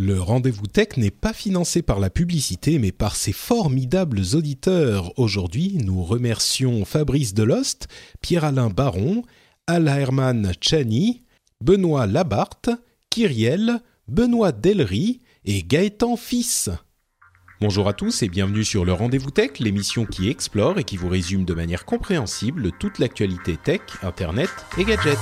Le rendez-vous tech n'est pas financé par la publicité, mais par ses formidables auditeurs. Aujourd'hui, nous remercions Fabrice Delost, Pierre-Alain Baron, Al Herman Chani, Benoît Labarthe, Kyriel, Benoît Delry et Gaëtan Fils. Bonjour à tous et bienvenue sur le Rendez-vous Tech, l'émission qui explore et qui vous résume de manière compréhensible toute l'actualité tech, internet et gadgets.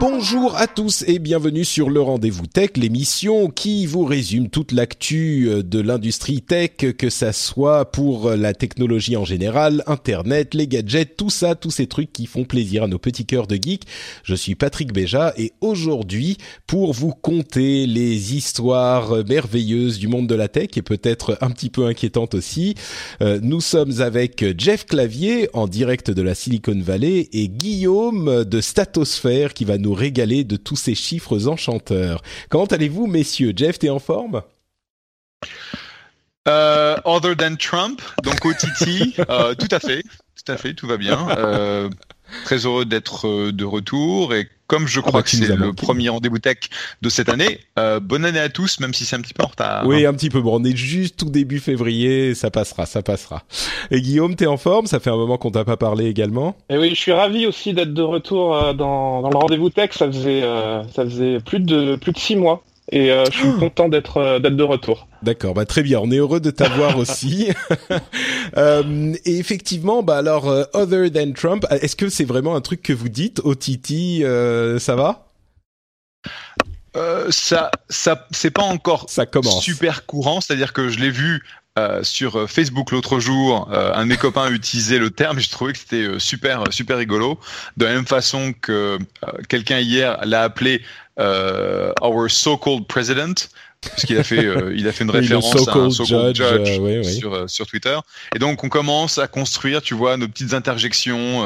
bon Bonjour à tous et bienvenue sur le Rendez-vous Tech, l'émission qui vous résume toute l'actu euh, de l'industrie tech, que ça soit pour la technologie en général, Internet, les gadgets, tout ça, tous ces trucs qui font plaisir à nos petits cœurs de geeks. Je suis Patrick Béja et aujourd'hui, pour vous conter les histoires merveilleuses du monde de la tech et peut-être un petit peu inquiétantes aussi, euh, nous sommes avec Jeff Clavier en direct de la Silicon Valley et Guillaume de Statosphère qui va nous régaler de tous ces chiffres enchanteurs. Comment allez-vous, messieurs? Jeff, t'es en forme? Euh, other than Trump, donc OTT, euh, tout à fait, tout à fait, tout va bien. Euh, très heureux d'être euh, de retour et comme je crois bah, que c'est le manqué. premier rendez-vous tech de cette année, euh, bonne année à tous, même si c'est un petit peu en retard. Oui, un petit peu. Bon, on est juste tout début février, ça passera, ça passera. Et Guillaume, t'es en forme? Ça fait un moment qu'on t'a pas parlé également. Et oui, je suis ravi aussi d'être de retour euh, dans, dans le rendez-vous tech. Ça faisait euh, ça faisait plus de plus de six mois et euh, je suis content d'être euh, d'être de retour. D'accord, bah très bien. On est heureux de t'avoir aussi. Euh, et effectivement, bah alors, euh, other than Trump, est-ce que c'est vraiment un truc que vous dites au Titi euh, Ça va? Euh, ça, ça, c'est pas encore Ça commence. super courant, c'est-à-dire que je l'ai vu euh, sur euh, Facebook l'autre jour, euh, un de mes copains utilisait le terme et je trouvais que c'était super super rigolo. De la même façon que euh, quelqu'un hier l'a appelé our so-called president, puisqu'il a fait euh, il a fait une Oui, référence à un so-called so-called judge, judge, euh, oui, oui. sur euh, sur Twitter. Et donc on commence à construire, tu vois, nos petites interjections.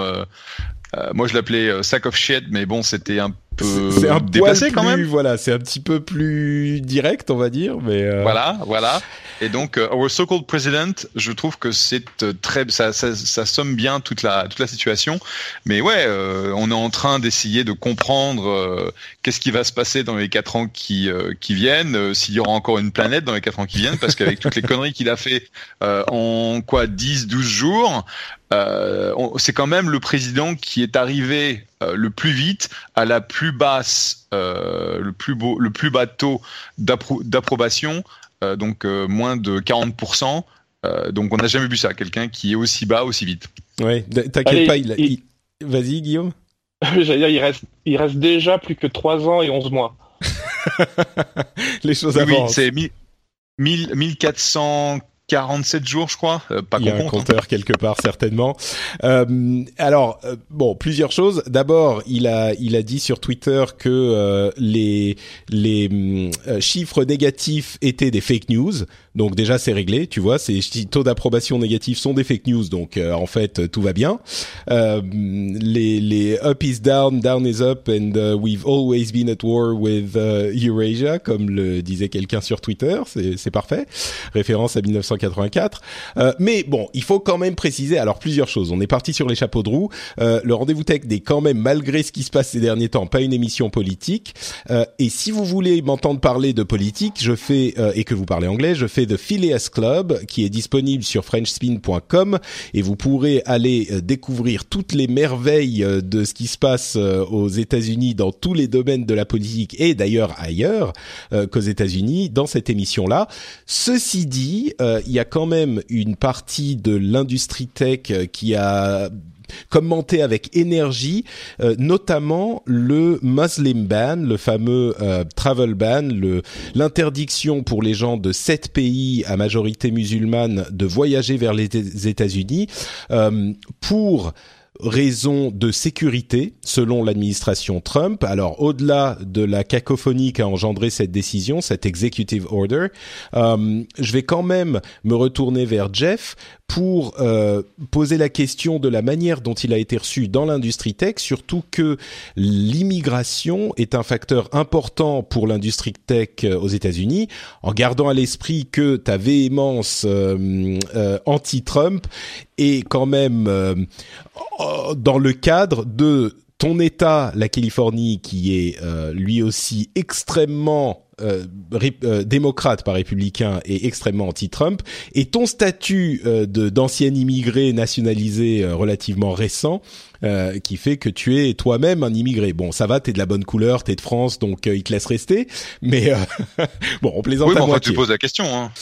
moi je l'appelais sack of shit, mais bon c'était un peu C'est un poil quand plus, même. Voilà, c'est un petit peu plus direct, on va dire, mais. euh, Voilà, voilà. Et donc, euh, Our So-Called President, je trouve que c'est euh, très, ça, ça, ça somme bien toute la, toute la situation. Mais ouais, euh, on est en train d'essayer de comprendre euh, qu'est-ce qui va se passer dans les quatre ans qui, euh, qui viennent, euh, s'il y aura encore une planète dans les quatre ans qui viennent, parce qu'avec toutes les conneries qu'il a fait euh, en quoi 10, 12 jours, euh, c'est quand même le président qui est arrivé le plus vite à la plus basse, euh, le plus beau, le plus bas taux d'appro- d'approbation, euh, donc euh, moins de 40%. Euh, donc on n'a jamais vu ça, quelqu'un qui est aussi bas aussi vite. Ouais, t'inquiète pas, il, a- il- il- Vas-y, Guillaume. J'allais dire, il reste il reste déjà plus que trois ans et 11 mois. Les choses Oui, oui, avancent. c'est mi- mille- 1447 jours, je crois. Euh, pas Il y a un hein. compteur quelque part certainement. Euh, alors euh, bon, plusieurs choses. D'abord, il a il a dit sur Twitter que euh, les les euh, chiffres négatifs étaient des fake news. Donc déjà c'est réglé, tu vois, ces taux d'approbation négatifs sont des fake news. Donc euh, en fait euh, tout va bien. Euh, les les up is down, down is up, and uh, we've always been at war with uh, Eurasia, comme le disait quelqu'un sur Twitter. C'est parfait. Référence à 1984. Euh, mais bon, il faut quand même préciser. Alors plusieurs choses. On est parti sur les chapeaux de roue. Euh, le rendez-vous tech n'est quand même, malgré ce qui se passe ces derniers temps, pas une émission politique. Euh, et si vous voulez m'entendre parler de politique, je fais et que vous parlez anglais, je fais The Phileas Club, qui est disponible sur FrenchSpin.com et vous pourrez aller euh, découvrir toutes les merveilles euh, de ce qui se passe euh, aux États-Unis dans tous les domaines de la politique et d'ailleurs ailleurs qu'aux États-Unis dans cette émission-là. Ceci dit, il y a quand même une partie de l'industrie tech qui a commenté avec énergie, notamment le Muslim ban, le fameux travel ban, l'interdiction pour les gens de sept pays à majorité musulmane de voyager vers les États-Unis pour raison de sécurité, selon l'administration Trump. Alors, au-delà de la cacophonie qu'a engendré cette décision, cette executive order, euh, je vais quand même me retourner vers Jeff pour euh, poser la question de la manière dont il a été reçu dans l'industrie tech, surtout que l'immigration est un facteur important pour l'industrie tech euh, aux États-Unis, en gardant à l'esprit que ta véhémence anti-Trump est quand même dans le cadre de ton État, la Californie, qui est lui aussi extrêmement euh, euh, démocrate par républicain et extrêmement anti-Trump, et ton statut euh, d'ancien immigré nationalisé relativement récent euh, qui fait que tu es toi-même un immigré. Bon, ça va, t'es de la bonne couleur, t'es de France, donc euh, il te laisse rester. Mais euh, bon, on plaisante oui, à moitié. tu poses la question. Hein.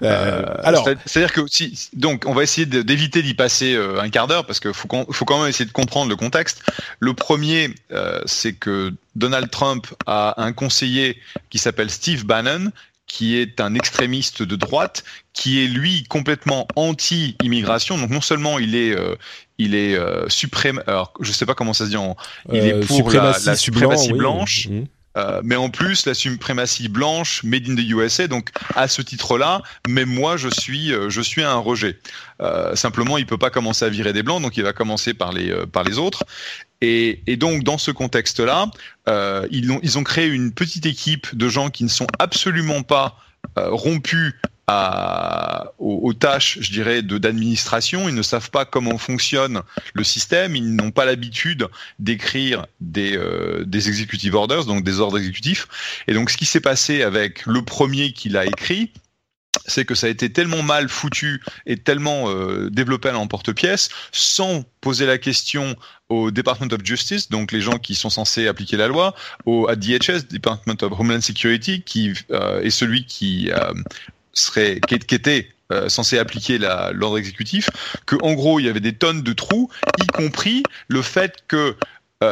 alors, c'est-à-dire que si, donc, on va essayer d'éviter d'y passer un quart d'heure parce qu'il faut, faut quand même essayer de comprendre le contexte. Le premier, c'est que Donald Trump a un conseiller qui s'appelle Steve Bannon qui est un extrémiste de droite, qui est lui complètement anti-immigration. Donc non seulement il est, euh, il est euh, suprême, alors je sais pas comment ça se dit, il est euh, pour la, suprématie blanche. Mmh. Euh, mais en plus la suprématie blanche made in the USA. Donc à ce titre-là, même moi je suis je suis un rejet. Euh, simplement, il peut pas commencer à virer des blancs, donc il va commencer par les par les autres. Et, et, donc, dans ce contexte-là, euh, ils, ont, ils ont créé une petite équipe de gens qui ne sont absolument pas euh, rompus à, aux, tâches, je dirais, de d'administration. Ils ne savent pas comment fonctionne le système. Ils n'ont pas l'habitude d'écrire des, euh, des executive orders, donc des ordres exécutifs. Et donc, ce qui s'est passé avec le premier qui l'a écrit, c'est que ça a été tellement mal foutu et tellement euh, développé à l'emporte-pièce, sans poser la question au Department of Justice, donc les gens qui sont censés appliquer la loi, au DHS, Department of Homeland Security, qui euh, est celui qui euh, serait était censé appliquer l'ordre exécutif, que en gros il y avait des tonnes de trous, y compris le fait que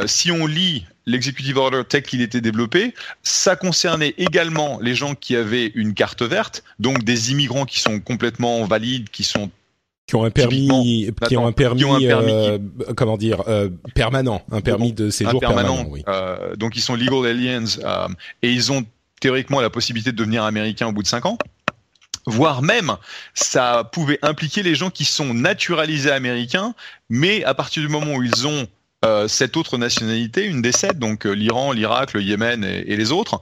si on lit l'executive order tel qu'il était développé, ça concernait également les gens qui avaient une carte verte, donc des immigrants qui sont complètement valides, qui sont qui ont un permis, qui ont un permis, euh, comment dire, euh, permanent, un permis de séjour permanent. oui. donc ils sont legal aliens et ils ont théoriquement la possibilité de devenir américains au bout de cinq ans voire même ça pouvait impliquer les gens qui sont naturalisés américains, mais à partir du moment où ils ont euh, cette autre nationalité, une des sept, donc euh, l'Iran, l'Irak, le Yémen et, les autres,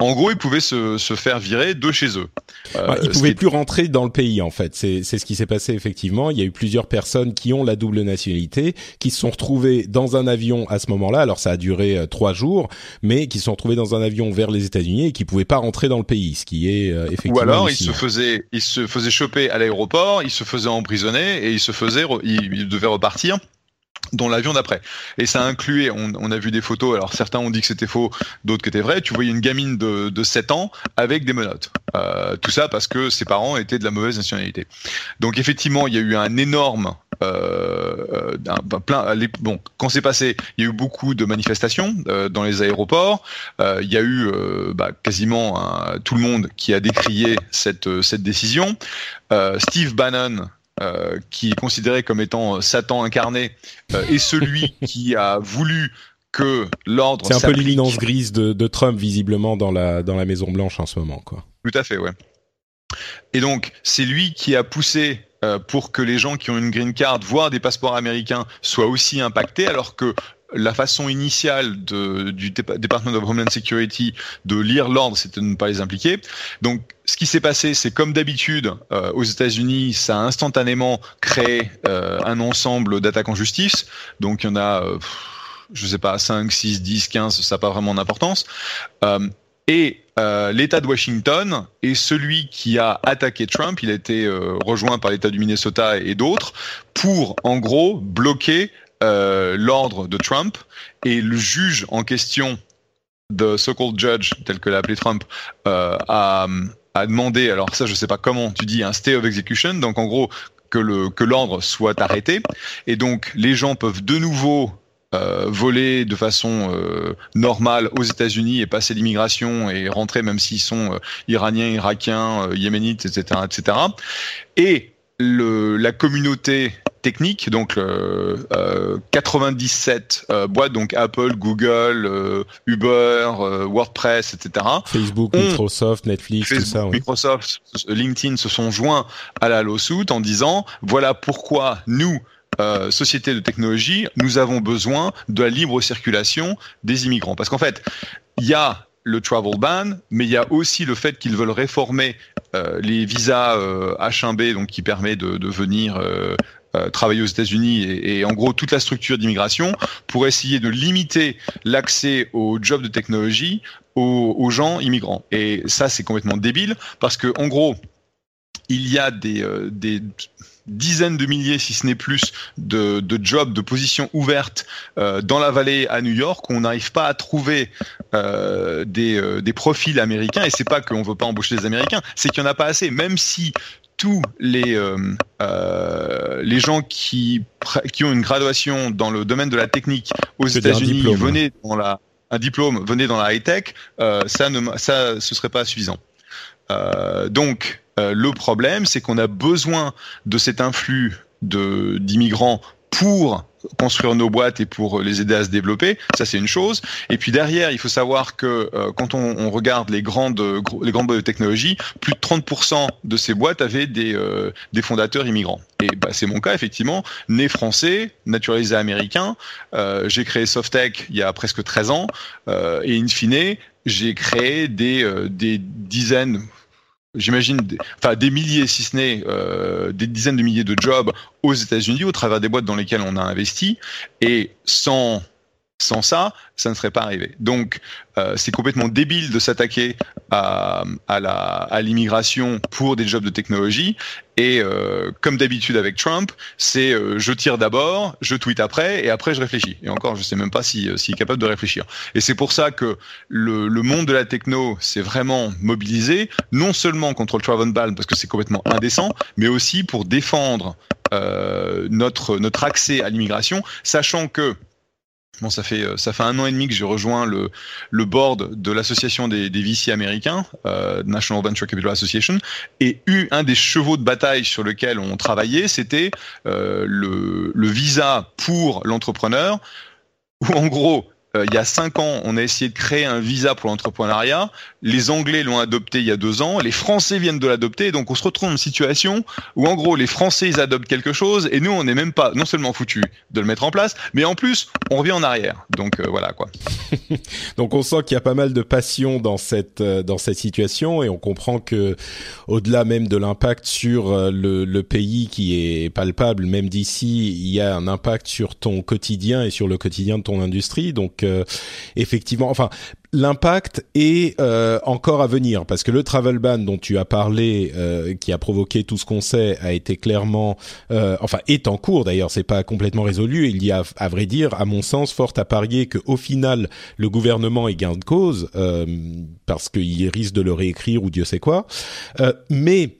en gros, ils pouvaient se, se faire virer de chez eux. Euh, ils pouvaient plus rentrer dans le pays, en fait. C'est ce qui s'est passé effectivement. Il y a eu plusieurs personnes qui ont la double nationalité, qui se sont retrouvées dans un avion à ce moment-là. Alors ça a duré euh, trois jours, mais qui se sont retrouvés dans un avion vers les États-Unis et qui pouvaient pas rentrer dans le pays, ce qui est effectivement. Ou alors ils se faisaient, ils se faisaient choper à l'aéroport, ils se faisaient emprisonner et ils se faisaient, ils devaient repartir dans l'avion d'après. Et ça incluait, on, on, a vu des photos, alors certains ont dit que c'était faux, d'autres que c'était vrai, tu voyais une gamine de, de 7 ans avec des menottes. Euh, tout ça parce que ses parents étaient de la mauvaise nationalité. Donc effectivement, il y a eu un énorme... Euh, un, plein, bon, quand c'est passé, il y a eu beaucoup de manifestations euh, dans les aéroports. Euh, il y a eu euh, bah, quasiment tout le monde qui a décrié cette, cette décision. Steve Bannon, euh, qui est considéré comme étant euh, Satan incarné, euh, est celui qui a voulu que l'ordre. C'est un peu l'imminence grise de, de, Trump visiblement dans la dans la Maison Blanche en ce moment, quoi. Tout à fait, ouais. Et donc c'est lui qui a poussé pour que les gens qui ont une green card, voire des passeports américains, soient aussi impactés, alors que la façon initiale de, du Department of Homeland Security de lire l'ordre, c'était de ne pas les impliquer. Donc, ce qui s'est passé, c'est comme d'habitude euh, aux États-Unis, ça a instantanément créé euh, un ensemble d'attaques en justice. Donc, il y en a, euh, je sais pas, 5, 6, 10, 15, ça n'a pas vraiment d'importance. et l'État de Washington est celui qui a attaqué Trump. Il a été rejoint par l'État du Minnesota et d'autres pour, en gros, bloquer euh, l'ordre de Trump et le juge en question, de so-called judge, tel que l'a appelé Trump, euh, a, a demandé, alors ça je sais pas comment tu dis, un stay of execution, donc en gros que le que l'ordre soit arrêté et donc les gens peuvent de nouveau euh, voler de façon euh, normale aux États-Unis et passer l'immigration et rentrer même s'ils sont euh, iraniens, irakiens, yéménites, etc., etc. Et le, la communauté technique, donc euh, 97 boîtes, donc Apple, Google, Uber, WordPress, etc. Facebook, Microsoft, Netflix, tout ça. Microsoft, LinkedIn se sont joints à la lawsuit en disant voilà pourquoi nous euh, société de technologie, nous avons besoin de la libre circulation des immigrants. Parce qu'en fait, il y a le travel ban, mais il y a aussi le fait qu'ils veulent réformer euh, les visas euh, H1B, donc qui permet de, de venir euh, euh, travailler aux États-Unis et, en gros toute la structure d'immigration pour essayer de limiter l'accès aux jobs de technologie aux, gens immigrants. Et ça, c'est complètement débile parce que en gros, il y a des, des dizaines de milliers, si ce n'est plus, de, jobs, de positions ouvertes euh, dans la vallée à New York. On n'arrive pas à trouver euh, des, euh, des, profils américains. Et c'est pas qu'on veut pas embaucher des Américains, c'est qu'il y en a pas assez. Même si tous les euh, euh, les gens qui qui ont une graduation dans le domaine de la technique aux États-Unis venaient dans la un diplôme venait dans la high tech, ça ne ça ce serait pas suffisant. donc euh, le problème, c'est qu'on a besoin de cet influx de d'immigrants pour construire nos boîtes et pour les aider à se développer, ça c'est une chose. Et puis derrière, il faut savoir que euh, quand on, on, regarde les grandes les grandes boîtes de technologie, plus de 30% de ces boîtes avaient des euh, des fondateurs immigrants. Et bah, c'est mon cas effectivement, né français, naturalisé américain. Euh, j'ai créé Softech il y a presque 13 ans et in fine, j'ai créé des des dizaines j'imagine, enfin des milliers, si ce n'est euh, des dizaines de milliers de jobs aux États-Unis au travers des boîtes dans lesquelles on a investi, et sans sans ça, ça ne serait pas arrivé. Donc, euh, c'est complètement débile de s'attaquer à, à, la, à l'immigration pour des jobs de technologie. Et euh, comme d'habitude avec Trump, c'est euh, je tire d'abord, je tweete après, et après je réfléchis. Et encore, je sais même pas s'il si, si est capable de réfléchir. Et c'est pour ça que le, le monde de la techno s'est vraiment mobilisé, non seulement contre le travel ban parce que c'est complètement indécent, mais aussi pour défendre euh, notre notre accès à l'immigration, sachant que Bon, ça fait ça fait un an et demi que j'ai rejoint le le board de l'association des, des VC américains, euh, National Venture Capital Association, et eu un des chevaux de bataille sur lequel on travaillait, c'était euh, le le visa pour l'entrepreneur, où en gros euh, il y a cinq ans, on a essayé de créer un visa pour l'entrepreneuriat. Les Anglais l'ont adopté il y a deux ans. Les Français viennent de l'adopter. Donc, on se retrouve dans une situation où, en gros, les Français, ils adoptent quelque chose et nous, on n'est même pas non seulement foutu de le mettre en place, mais en plus, on revient en arrière. Donc, euh, voilà, quoi. donc, on sent qu'il y a pas mal de passion dans cette, euh, dans cette situation et on comprend que, au-delà même de l'impact sur le, le pays qui est palpable, même d'ici, il y a un impact sur ton quotidien et sur le quotidien de ton industrie. Donc, euh, effectivement, enfin, l'impact est euh, encore à venir parce que le travel ban dont tu as parlé, euh, qui a provoqué tout ce qu'on sait, a été clairement, enfin, est en cours d'ailleurs. C'est pas complètement résolu. Il y a, à vrai dire, à mon sens, fort à parier que au final, le gouvernement est gain de cause parce qu'il risque de le réécrire ou Dieu sait quoi. Mais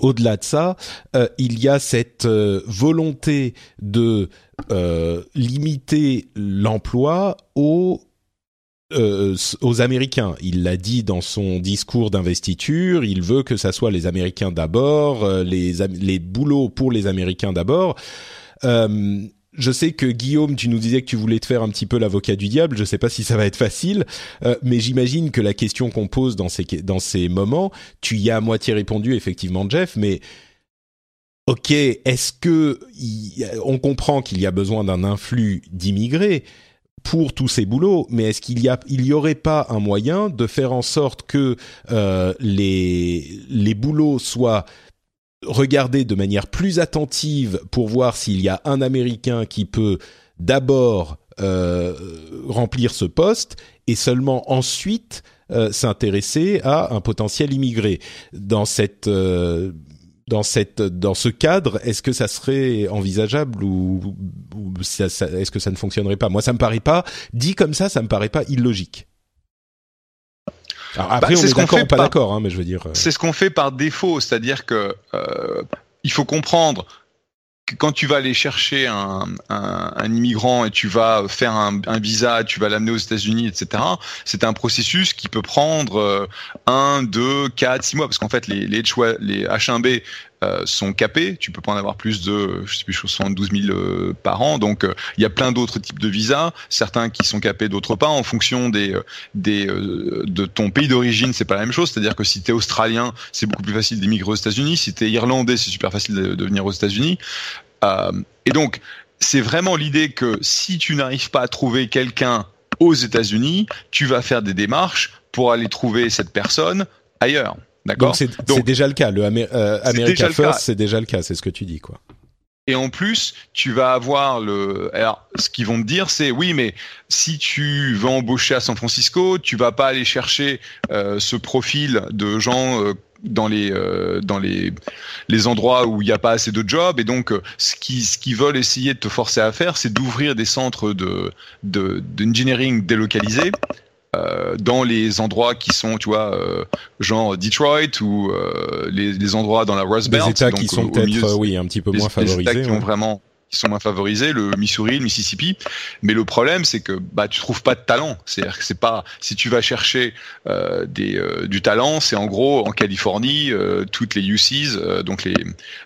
au-delà de ça, euh, il y a cette euh, volonté de euh, limiter l'emploi aux aux Américains. Il l'a dit dans son discours d'investiture, il veut que ça soit les Américains d'abord, les, les boulots pour les Américains d'abord. Je sais que Guillaume, tu nous disais que tu voulais te faire un petit peu l'avocat du diable. Je sais pas si ça va être facile, euh, mais j'imagine que la question qu'on pose dans ces dans ces moments, tu y as à moitié répondu effectivement, Jeff. Mais ok, est-ce que on comprend qu'il y a besoin d'un influx d'immigrés pour tous ces boulots, mais est-ce qu'il y a, il y aurait pas un moyen de faire en sorte que euh, les les boulots soient regarder de manière plus attentive pour voir s'il y a un Américain qui peut d'abord euh, remplir ce poste et seulement ensuite euh, s'intéresser à un potentiel immigré. Dans cette euh, dans cette dans ce cadre, est-ce que ça serait envisageable ou, ou ça, ça, est-ce que ça ne fonctionnerait pas? Moi, ça me paraît pas dit comme ça, ça me paraît pas illogique. Alors après, bah, on est, est d'accord ou pas d'accord, hein, mais je veux dire. C'est ce qu'on fait par défaut, c'est-à-dire que euh, il faut comprendre quand tu vas aller chercher un, un, immigrant et tu vas faire un, un visa, tu vas l'amener aux États-Unis, etc. C'est un processus qui peut prendre euh, un, deux, quatre, six mois, parce qu'en fait les les, les H1B euh, sont capés. Tu peux pas en avoir plus de, je sais plus, 72 000 euh, par an. Donc il y a plein d'autres types de visas, certains qui sont capés, d'autres pas, en fonction des des de ton pays d'origine. C'est pas la même chose. C'est-à-dire que si tu es australien, c'est beaucoup plus facile d'émigrer aux États-Unis. Si tu es irlandais, c'est super facile de, venir aux États-Unis. Euh, et donc, c'est vraiment l'idée que si tu n'arrives pas à trouver quelqu'un aux États-Unis, tu vas faire des démarches pour aller trouver cette personne ailleurs. D'accord. Donc c'est déjà le cas. Le euh, America First, c'est déjà le cas. C'est ce que tu dis, quoi. Et en plus, tu vas avoir le. Alors, ce qu'ils vont te dire, c'est oui, mais si tu veux embaucher à San Francisco, tu vas pas aller chercher euh, ce profil de gens dans les euh, dans les les endroits où il n'y a pas assez de jobs et donc euh, ce qui ce qu'ils veulent essayer de te forcer à faire c'est d'ouvrir des centres de de d'engineering délocalisés euh, dans les endroits qui sont, tu vois, euh, genre Detroit ou euh, les, les, endroits dans la Rust Belt. Des États qui sont peut-être, oui, un petit peu moins favorisés. Des États qui ont vraiment qui sont moins favorisés, le Missouri, le Mississippi. Mais le problème, c'est que bah tu trouves pas de talent. C'est-à-dire que c'est pas si tu vas chercher euh, des euh, du talent, c'est en gros en Californie euh, toutes les UCs, euh, donc les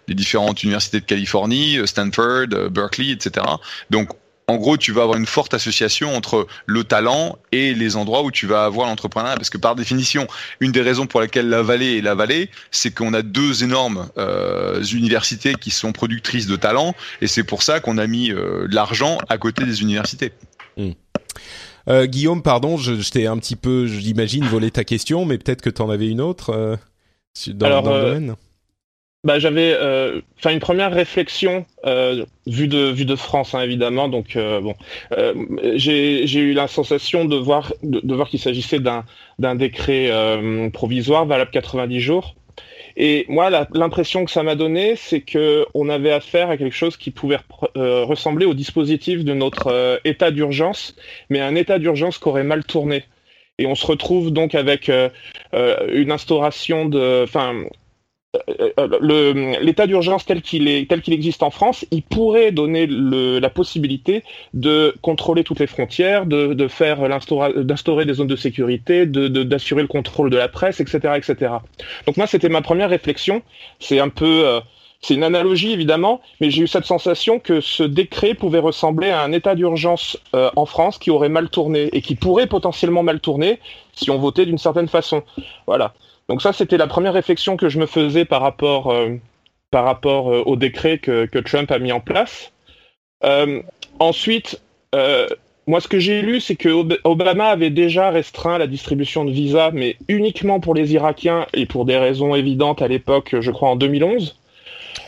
les différentes universités de Californie, Stanford, Berkeley, etc. Donc en gros, tu vas avoir une forte association entre le talent et les endroits où tu vas avoir l'entrepreneuriat. Parce que par définition, une des raisons pour laquelle la vallée est la vallée, c'est qu'on a deux énormes euh, universités qui sont productrices de talent, et c'est pour ça qu'on a mis euh, de l'argent à côté des universités. Hmm. Euh, Guillaume, pardon, je, je t'ai un petit peu, j'imagine, volé ta question, mais peut-être que tu en avais une autre euh, dans, dans le domaine bah, j'avais euh, une première réflexion euh, vue de vue de France hein, évidemment. Donc euh, bon j'ai eu la sensation de voir de, voir qu'il s'agissait d'un d'un décret provisoire valable 90 jours. Et moi l'impression que ça m'a donné c'est que on avait affaire à quelque chose qui pouvait ressembler au dispositif de notre état d'urgence mais un état d'urgence qui aurait mal tourné. Et on se retrouve donc avec une instauration de enfin l'état d'urgence tel qu'il existe en France, il pourrait donner la possibilité de contrôler toutes les frontières, d'instaurer des zones de sécurité, d'assurer le contrôle de la presse, etc., etc. Donc moi, c'était ma première réflexion. Euh, c'est une analogie évidemment, mais j'ai eu cette sensation que ce décret pouvait ressembler à un état d'urgence euh, en France qui aurait mal tourné et qui pourrait potentiellement mal tourner si on votait d'une certaine façon. Voilà. Donc ça, c'était la première réflexion que je me faisais par rapport, euh, euh, au décret que, Trump a mis en place. Euh, ensuite, moi, ce que j'ai lu, c'est que Obama avait déjà restreint la distribution de visas, mais uniquement pour les Irakiens et pour des raisons évidentes à l'époque, je crois en 2011.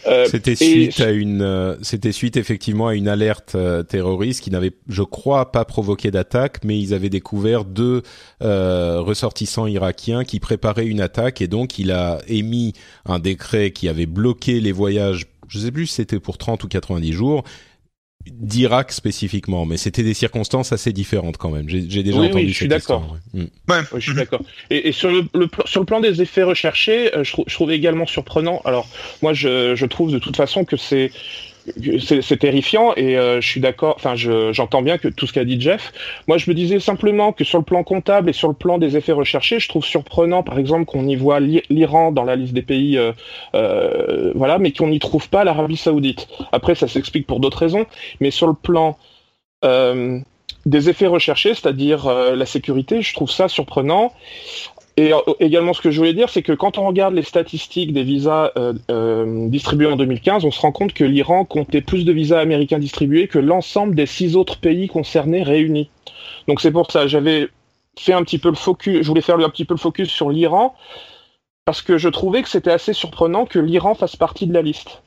Euh, c'était suite à une, euh, c'était suite effectivement à une alerte euh, terroriste qui n'avait, je crois, pas provoqué d'attaque, mais ils avaient découvert deux ressortissants irakiens qui préparaient une attaque et donc il a émis un décret qui avait bloqué les voyages. Je sais plus si c'était pour 30 ou 90 jours d'Irak spécifiquement, mais c'était des circonstances assez différentes quand même. J'ai déjà entendu oui, je suis d'accord. Ouais. Ouais. je suis d'accord. Et, et, sur le, le, sur le plan des effets recherchés, euh, je, je trouve également surprenant. Alors moi, je, je trouve de toute façon que c'est c'est terrifiant et euh, je suis d'accord. Enfin, j'entends bien que tout ce qu'a dit Jeff. Moi, je me disais simplement que sur le plan comptable et sur le plan des effets recherchés, je trouve surprenant, par exemple, qu'on y voit l'Iran dans la liste des pays, euh, euh, voilà, mais qu'on n'y trouve pas l'Arabie Saoudite. Après, ça s'explique pour d'autres raisons, mais sur le plan des effets recherchés, c'est-à-dire la sécurité, je trouve ça surprenant. Et euh, également, ce que je voulais dire, c'est que quand on regarde les statistiques des visas euh, euh, distribués en 2015, on se rend compte que l'Iran comptait plus de visas américains distribués que l'ensemble des six autres pays concernés réunis. Donc c'est pour ça, j'avais fait un petit peu le focus, je voulais faire un petit peu le focus sur l'Iran, parce que je trouvais que c'était assez surprenant que l'Iran fasse partie de la liste.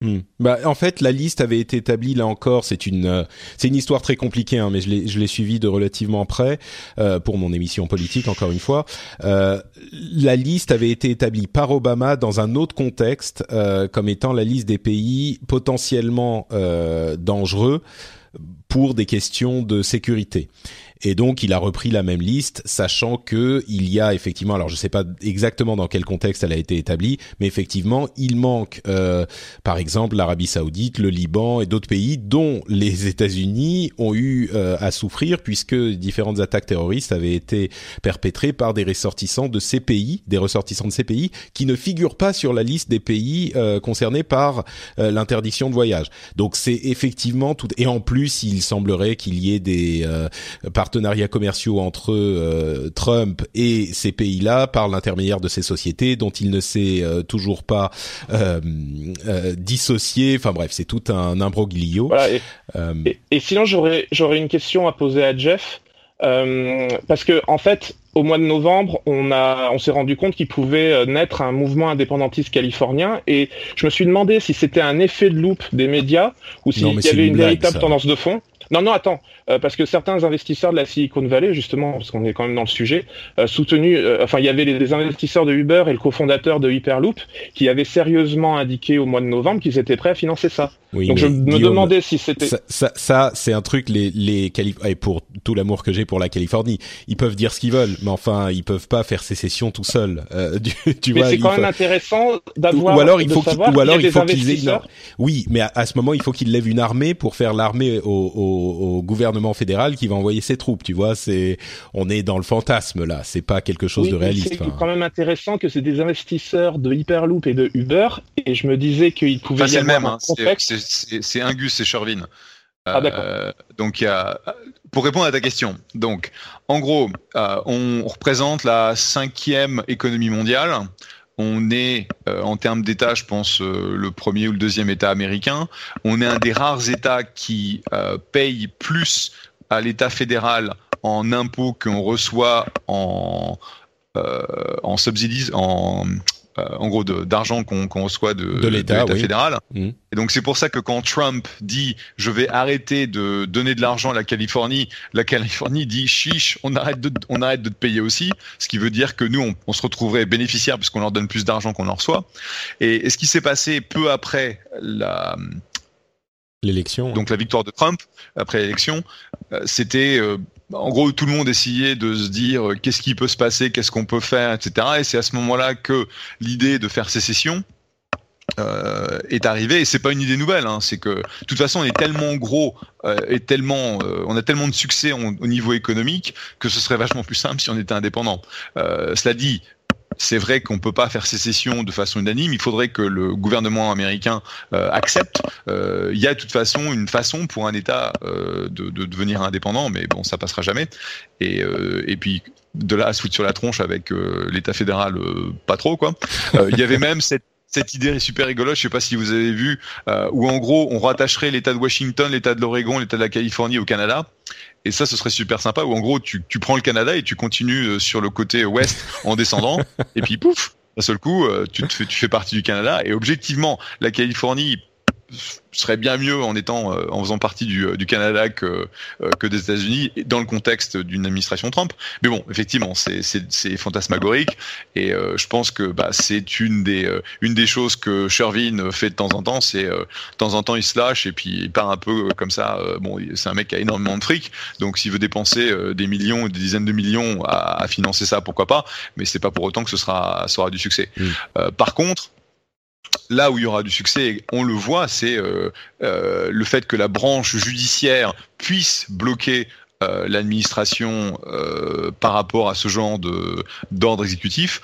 Hmm. Bah, en fait, la liste avait été établie là encore. C'est une, euh, c'est une histoire très compliquée, hein, mais je l'ai, je l'ai suivie de relativement près euh, pour mon émission politique. Encore une fois, euh, la liste avait été établie par Obama dans un autre contexte, euh, comme étant la liste des pays potentiellement euh, dangereux pour des questions de sécurité. Et donc, il a repris la même liste, sachant que il y a effectivement, alors je sais pas exactement dans quel contexte elle a été établie, mais effectivement, il manque, euh, par exemple, l'Arabie Saoudite, le Liban et d'autres pays dont les États-Unis ont eu euh, à souffrir puisque différentes attaques terroristes avaient été perpétrées par des ressortissants de ces pays, des ressortissants de ces pays qui ne figurent pas sur la liste des pays euh, concernés par l'interdiction de voyage. Donc c'est effectivement tout. Et en plus, il semblerait qu'il y ait des partenariats commerciaux entre euh, Trump et ces pays-là par l'intermédiaire de ces sociétés dont il ne s'est euh, toujours pas euh, dissocié. Enfin bref, c'est tout un imbroglio. et, sinon, j'aurais j'aurais une question à poser à Jeff. parce que en fait, au mois de novembre, on a, on s'est rendu compte qu'il pouvait naître un mouvement indépendantiste californien, et je me suis demandé si c'était un effet de loupe des médias ou s'il y avait une, véritable tendance de fond. Non, non, attends, euh, parce que certains investisseurs de la Silicon Valley, justement, parce qu'on est quand même dans le sujet, euh, soutenu, euh, enfin, il y avait les, investisseurs de Uber et le cofondateur de Hyperloop qui avaient sérieusement indiqué au mois de novembre qu'ils étaient prêts à financer ça. Donc je me demandais si c'était ça, ça, ça c'est un truc les les et pour tout l'amour que j'ai pour la Californie, ils peuvent dire ce qu'ils veulent, mais enfin ils peuvent pas faire sécession tout seuls. Euh, tu, mais c'est quand même intéressant d'avoir ou alors il faut qu'il ou alors il faut qu'ils aient oui, mais à, ce moment il faut qu'ils lèvent une armée pour faire l'armée au, au, au, gouvernement fédéral qui va envoyer ses troupes. Tu vois, c'est on est dans le fantasme là, c'est pas quelque chose de réaliste. C'est quand même intéressant que c'est des investisseurs de Hyperloop et de Uber, et je me disais qu'ils pouvaient y avoir même, un hein, c'est Ingus et Shervin. Ah, euh, donc, y a, pour répondre à ta question, donc, en gros, euh, on représente la cinquième économie mondiale. On est, euh, en termes d'État, je pense, le premier ou le deuxième État américain. On est un des rares États qui paye plus à l'État fédéral en impôts qu'on reçoit en, en subsidies, en euh, en gros d'argent qu'on reçoit de, l'État fédéral. Mmh. Et donc c'est pour ça que quand Trump dit je vais arrêter de donner de l'argent à la Californie, la Californie dit chiche, on arrête de on arrête de te payer aussi, ce qui veut dire que nous on, se retrouverait bénéficiaire puisqu'on leur donne plus d'argent qu'on en reçoit. Et, ce qui s'est passé peu après la l'élection, donc la victoire de Trump après l'élection, euh, c'était euh, en gros, tout le monde essayait de se dire euh, qu'est-ce qui peut se passer, qu'est-ce qu'on peut faire, etc. Et c'est à ce moment-là que l'idée de faire sécession euh, est arrivée. Et c'est pas une idée nouvelle. Hein. C'est que, de toute façon, on est tellement gros euh, et tellement, on a tellement de succès au niveau économique que ce serait vachement plus simple si on était indépendant. cela dit, c'est vrai qu'on peut pas faire sécession de façon unanime. Il faudrait que le gouvernement américain euh, accepte. Euh, il y a de toute façon une façon pour un État euh, de, de, devenir indépendant, mais bon, ça passera jamais. Et, et puis de là à se foutre sur la tronche avec l'État fédéral, pas trop quoi. Il y avait même cette cette idée super rigolote, je sais pas si vous avez vu, euh, où en gros on rattacherait l'État de Washington, l'État de l'Oregon, l'État de la Californie au Canada. Et ça, ce serait super sympa, où en gros tu, tu prends le Canada et tu continues euh, sur le côté ouest en descendant, et puis pouf, d'un seul coup, euh, tu, te fais, tu fais partie du Canada. Et objectivement, la Californie serait bien mieux en étant euh, en faisant partie du, du Canada que euh, que des États-Unis dans le contexte d'une administration Trump. Mais bon, effectivement, c'est c'est fantasmagorique et euh, je pense que bah, c'est une des une des choses que Shervin fait de temps en temps. C'est de temps en temps il se lâche et puis il part un peu comme ça. bon, c'est un mec qui a énormément de fric, donc s'il veut dépenser des millions, des dizaines de millions à, à, financer ça, pourquoi pas? Mais c'est pas pour autant que ce sera sera du succès. Mmh. par contre là où il y aura du succès, on le voit, c'est euh, euh, le fait que la branche judiciaire puisse bloquer euh, l'administration par rapport à ce genre de d'ordre exécutif.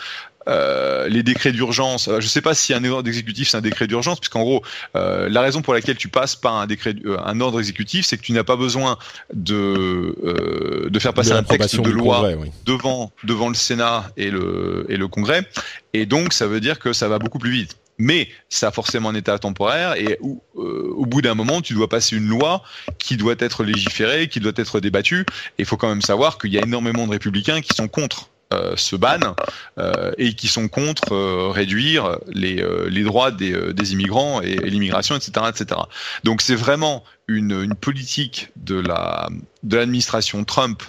les décrets d'urgence. je ne sais pas si un ordre exécutif c'est un décret d'urgence, puisqu'en gros, la raison pour laquelle tu passes par un décret, un ordre exécutif, c'est que tu n'as pas besoin de de faire passer un texte de loi devant devant le Sénat et le et le Congrès, et donc ça veut dire que ça va beaucoup plus vite mais ça a forcément un état temporaire et euh, au bout d'un moment, tu dois passer une loi qui doit être légiférée, qui doit être débattue. Et il faut quand même savoir qu'il y a énormément de républicains qui sont contre euh, ce ban euh, et qui sont contre réduire les, les droits des, des immigrants et, l'immigration, etc., etc. Donc c'est vraiment une, une politique de la de l'administration Trump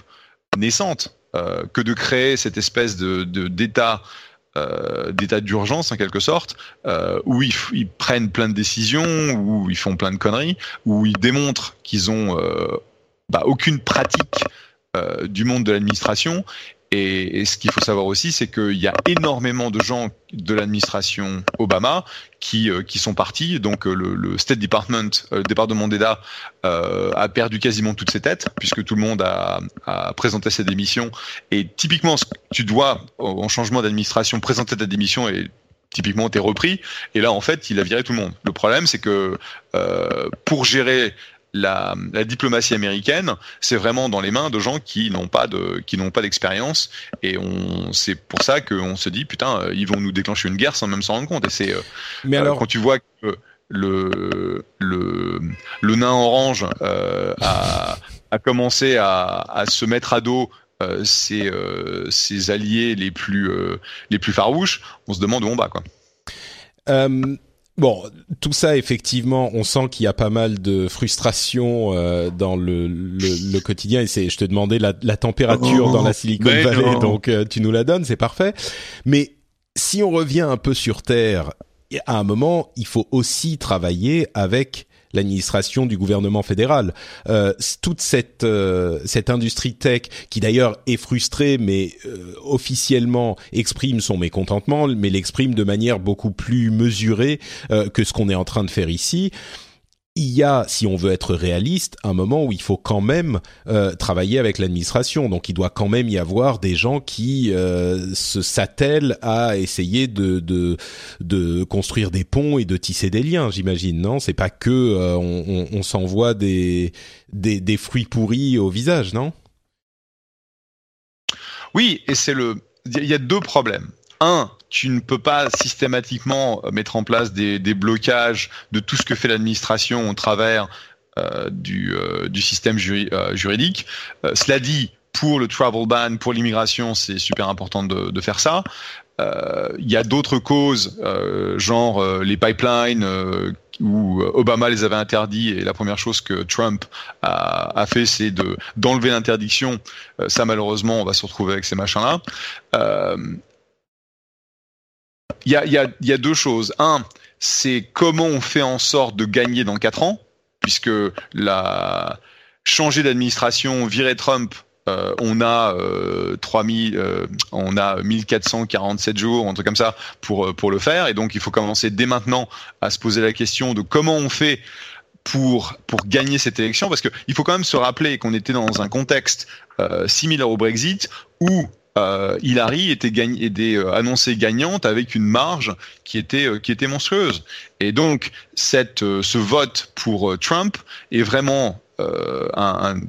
naissante que de créer cette espèce de d'état euh, d'état d'urgence en quelque sorte, euh, où ils, prennent plein de décisions, où ils font plein de conneries, où ils démontrent qu'ils ont euh, bah, aucune pratique du monde de l'administration et, ce qu'il faut savoir aussi, c'est qu'il y a énormément de gens de l'administration Obama qui, euh, qui sont partis. Donc euh, le, State Department, euh, le département d'État, a perdu quasiment toutes ses têtes puisque tout le monde a, a présenté sa démission. Et typiquement, tu dois, en changement d'administration, présenter ta démission et typiquement t'es repris et là en fait il a viré tout le monde. Le problème c'est que pour gérer la, diplomatie américaine, c'est vraiment dans les mains de gens qui n'ont pas de qui n'ont pas d'expérience et on c'est pour ça qu'on se dit putain euh, ils vont nous déclencher une guerre sans même s'en rendre compte et c'est euh, mais euh, alors quand tu vois que le le le nain orange a, a commencé à, à se mettre à dos ses, ses alliés les plus les plus farouches, on se demande où on va quoi. Bon, tout ça, effectivement, on sent qu'il y a pas mal de frustration euh, dans le, le, le, quotidien. Et c'est, je te demandais la, la température dans la Silicon Valley, donc euh, tu nous la donnes, c'est parfait. Mais si on revient un peu sur Terre, à un moment, il faut aussi travailler avec l'administration du gouvernement fédéral. Euh, toute cette euh, cette industrie tech qui d'ailleurs est frustrée, mais euh, officiellement exprime son mécontentement, mais l'exprime de manière beaucoup plus mesurée que ce qu'on est en train de faire ici il y a, si on veut être réaliste, un moment où il faut quand même euh, travailler avec l'administration. Donc, il doit quand même y avoir des gens qui euh, se s'attellent à essayer de, de, de construire des ponts et de tisser des liens. J'imagine, non? C'est pas que euh, on, on, s'envoie des, des, des fruits pourris au visage, non? Oui, et c'est le. Il y a deux problèmes. Un, tu ne peux pas systématiquement euh, mettre en place des, blocages de tout ce que fait l'administration au travers euh, du, euh, du, système juridique. cela dit, pour le travel ban, pour l'immigration, c'est super important de, de faire ça. Il y a d'autres causes, genre les pipelines, où Obama les avait interdits et la première chose que Trump a, a fait, c'est de d'enlever l'interdiction. ça, malheureusement, on va se retrouver avec ces machins-là. Il y a, y, a, y a, deux choses. Un, c'est comment on fait en sorte de gagner dans quatre ans, puisque la changer d'administration, virer Trump, euh, on a euh, 3000, euh, on a 1447 jours, un truc comme ça pour pour le faire, et donc il faut commencer dès maintenant à se poser la question de comment on fait pour pour gagner cette élection, parce que il faut quand même se rappeler qu'on était dans un contexte euh, similaire au Brexit où euh, Hillary était, était euh, annoncée gagnante avec une marge qui était euh, qui était monstrueuse. Et donc cette ce vote pour Trump est vraiment un,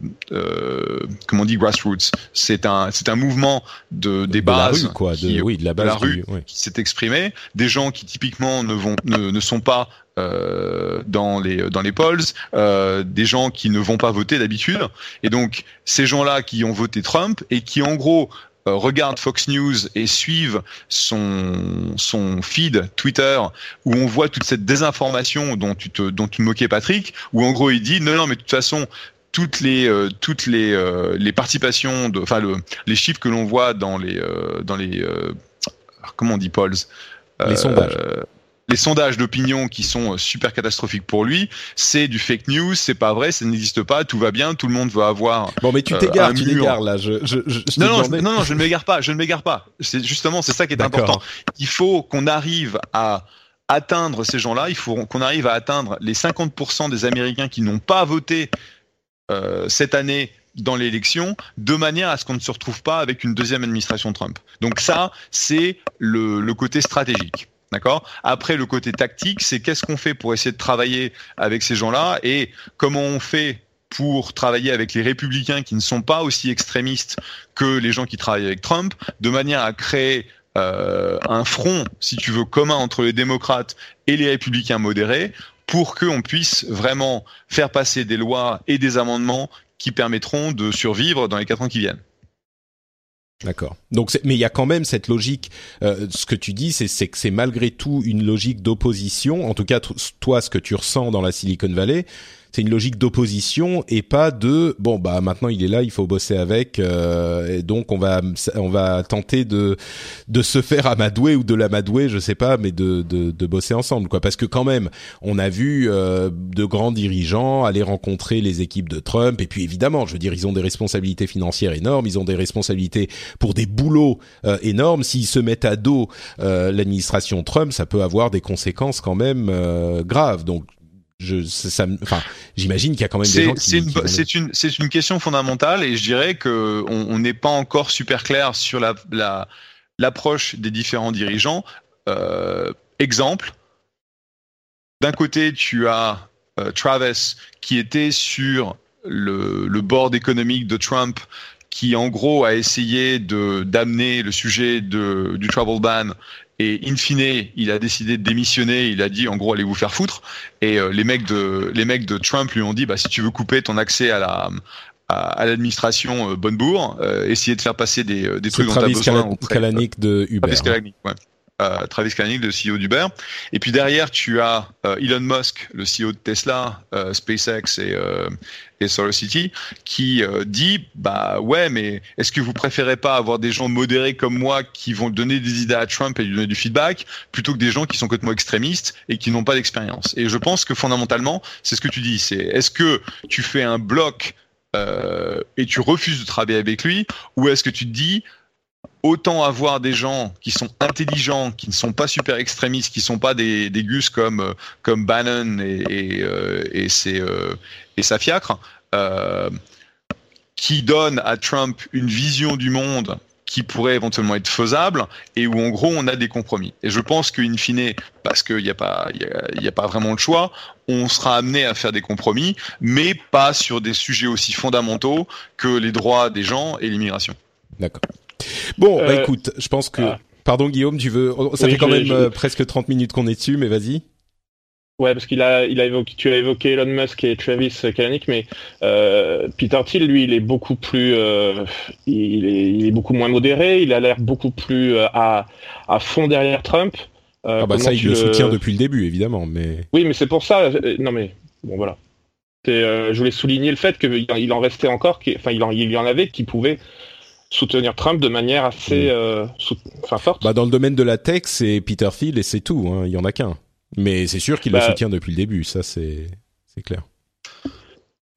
comment on dit grassroots. C'est un c'est un mouvement de des bases, la rue, quoi, de, oui, de la base la rue qui s'est exprimé. Des gens qui typiquement ne vont ne, ne sont pas euh, dans les dans les polls, euh, des gens qui ne vont pas voter d'habitude, et donc ces gens-là qui ont voté Trump et qui en gros euh, regardent Fox News et suivent son, son feed Twitter où on voit toute cette désinformation dont tu te, dont tu moquais Patrick, où en gros il dit non non mais de toute façon toutes les euh, toutes les euh, les participations de enfin le, les chiffres que l'on voit dans les dans les comment on dit polls les sondages les sondages d'opinion qui sont euh, super catastrophiques pour lui, c'est du fake news, c'est pas vrai, ça n'existe pas, tout va bien, tout le monde veut avoir. Bon, mais tu euh, tu t'égares là. Je, je, je, non, non, non, non, je ne m'égare pas, je ne m'égare pas. C'est justement, c'est ça qui est important. Il faut qu'on arrive à atteindre ces gens-là. Il faut qu'on arrive à atteindre les 50% des Américains qui n'ont pas voté euh, cette année dans l'élection, de manière à ce qu'on ne se retrouve pas avec une deuxième administration Trump. Donc ça, c'est le, le côté stratégique. D'accord? Après, le côté tactique, c'est qu'est-ce qu'on fait pour essayer de travailler avec ces gens-là et comment on fait pour travailler avec les républicains qui ne sont pas aussi extrémistes que les gens qui travaillent avec Trump, de manière à créer euh, un front, si tu veux, commun entre les démocrates et les républicains modérés, pour qu'on puisse vraiment faire passer des lois et des amendements qui permettront de survivre dans les quatre ans qui viennent. D'accord. Donc, mais il y a quand même cette logique. Euh, ce que tu dis, c'est que c'est malgré tout une logique d'opposition. En tout cas, toi, ce que tu ressens dans la Silicon Valley, c'est une logique d'opposition et pas de bon bah maintenant il est là, il faut bosser avec, et donc on va on va tenter de de se faire amadouer ou de l'amadouer, je sais pas, mais de, de bosser ensemble quoi, parce que quand même on a vu de grands dirigeants aller rencontrer les équipes de Trump et puis évidemment, je veux dire, ils ont des responsabilités financières énormes, ils ont des responsabilités pour des boulots énormes. S'ils se mettent à dos l'administration Trump, ça peut avoir des conséquences quand même euh, graves. Donc je, ça, enfin, j'imagine qu'il y a quand même des gens qui. C'est une, c'est une, c'est une question fondamentale et je dirais que on n'est pas encore super clair sur la, la l'approche des différents dirigeants. Euh, exemple, d'un côté, tu as euh, Travis qui était sur le, le board économique de Trump, qui en gros a essayé de d'amener le sujet de, du travel ban et in fine, il a décidé de démissionner. Il a dit, en gros, allez vous faire foutre. Et euh, les mecs de les mecs de Trump lui ont dit, bah si tu veux couper ton accès à la à, l'administration euh, Bonnebourg, euh, essayer de faire passer des, des trucs dont tu as besoin. Kalanick de Uber. Travis Kalanick, ouais. Euh, Travis Kalanick, le CEO d'Uber. Et puis derrière, tu as euh, Elon Musk, le CEO de Tesla, euh, SpaceX et, et SolarCity, qui dit bah ouais, mais est-ce que vous préférez pas avoir des gens modérés comme moi qui vont donner des idées à Trump et lui donner du feedback, plutôt que des gens qui sont complètement extrémistes et qui n'ont pas d'expérience? Et je pense que fondamentalement, c'est ce que tu dis. C'est est-ce que tu fais un bloc et tu refuses de travailler avec lui, ou est-ce que tu te dis autant avoir des gens qui sont intelligents, qui ne sont pas super extrémistes, qui sont pas des, des gus comme euh, comme Bannon et et, euh, et, ses, euh, sa fiacre, qui donnent à Trump une vision du monde qui pourrait éventuellement être faisable et où en gros on a des compromis. Et je pense qu'in fine, parce qu'il n'y a il y a, pas vraiment le choix, on sera amené à faire des compromis, mais pas sur des sujets aussi fondamentaux que les droits des gens et l'immigration. D'accord. Bon, bah euh, écoute, je pense que... Ah. Pardon Guillaume, tu veux... Ça fait quand même euh, presque 30 minutes qu'on est dessus, mais vas-y. Ouais, parce qu'il a, il a évoqué, tu as évoqué Elon Musk et Travis Kalanick, mais euh, Peter Thiel, lui, il est beaucoup plus, il, est, il, est, beaucoup moins modéré. Il a l'air beaucoup plus à, à fond derrière Trump. ah bah ça, il le soutient depuis le début, évidemment, mais. Oui, mais c'est pour ça. Non mais bon, voilà. je voulais souligner le fait qu'il en restait encore, enfin, il, en, il y en avait qui pouvaient soutenir Trump de manière assez euh, enfin, forte. Bah, dans le domaine de la tech, c'est Peter Thiel et c'est tout. Hein. Il y en a qu'un. Mais c'est sûr qu'il le bah, soutient depuis le début. Ça, c'est c'est clair.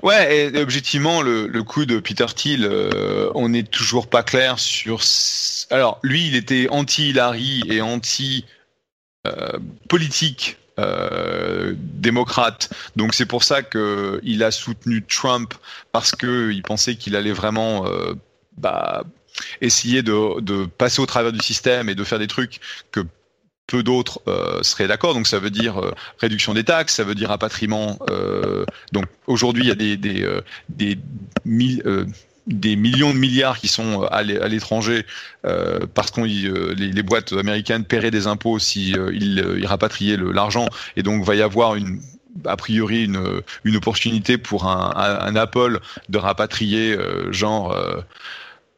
Ouais, et objectivement, le, le coup de Peter Thiel, euh, on n'est toujours pas clair sur. Alors, lui, il était anti-Hillary et anti-politique euh, démocrate. Donc c'est pour ça qu'il a soutenu Trump parce qu'il pensait qu'il allait vraiment euh, bah, essayer de, de, passer au travers du système et de faire des trucs que peu d'autres euh, seraient d'accord. Donc ça veut dire euh, réduction des taxes, ça veut dire rapatriement. Euh, donc aujourd'hui il y a des des euh, des, des millions de milliards qui sont à l'étranger parce que les, les, boîtes américaines paieraient des impôts si ils, ils rapatriaient l'argent et donc va y avoir une a priori une, une opportunité pour un, un, Apple de rapatrier genre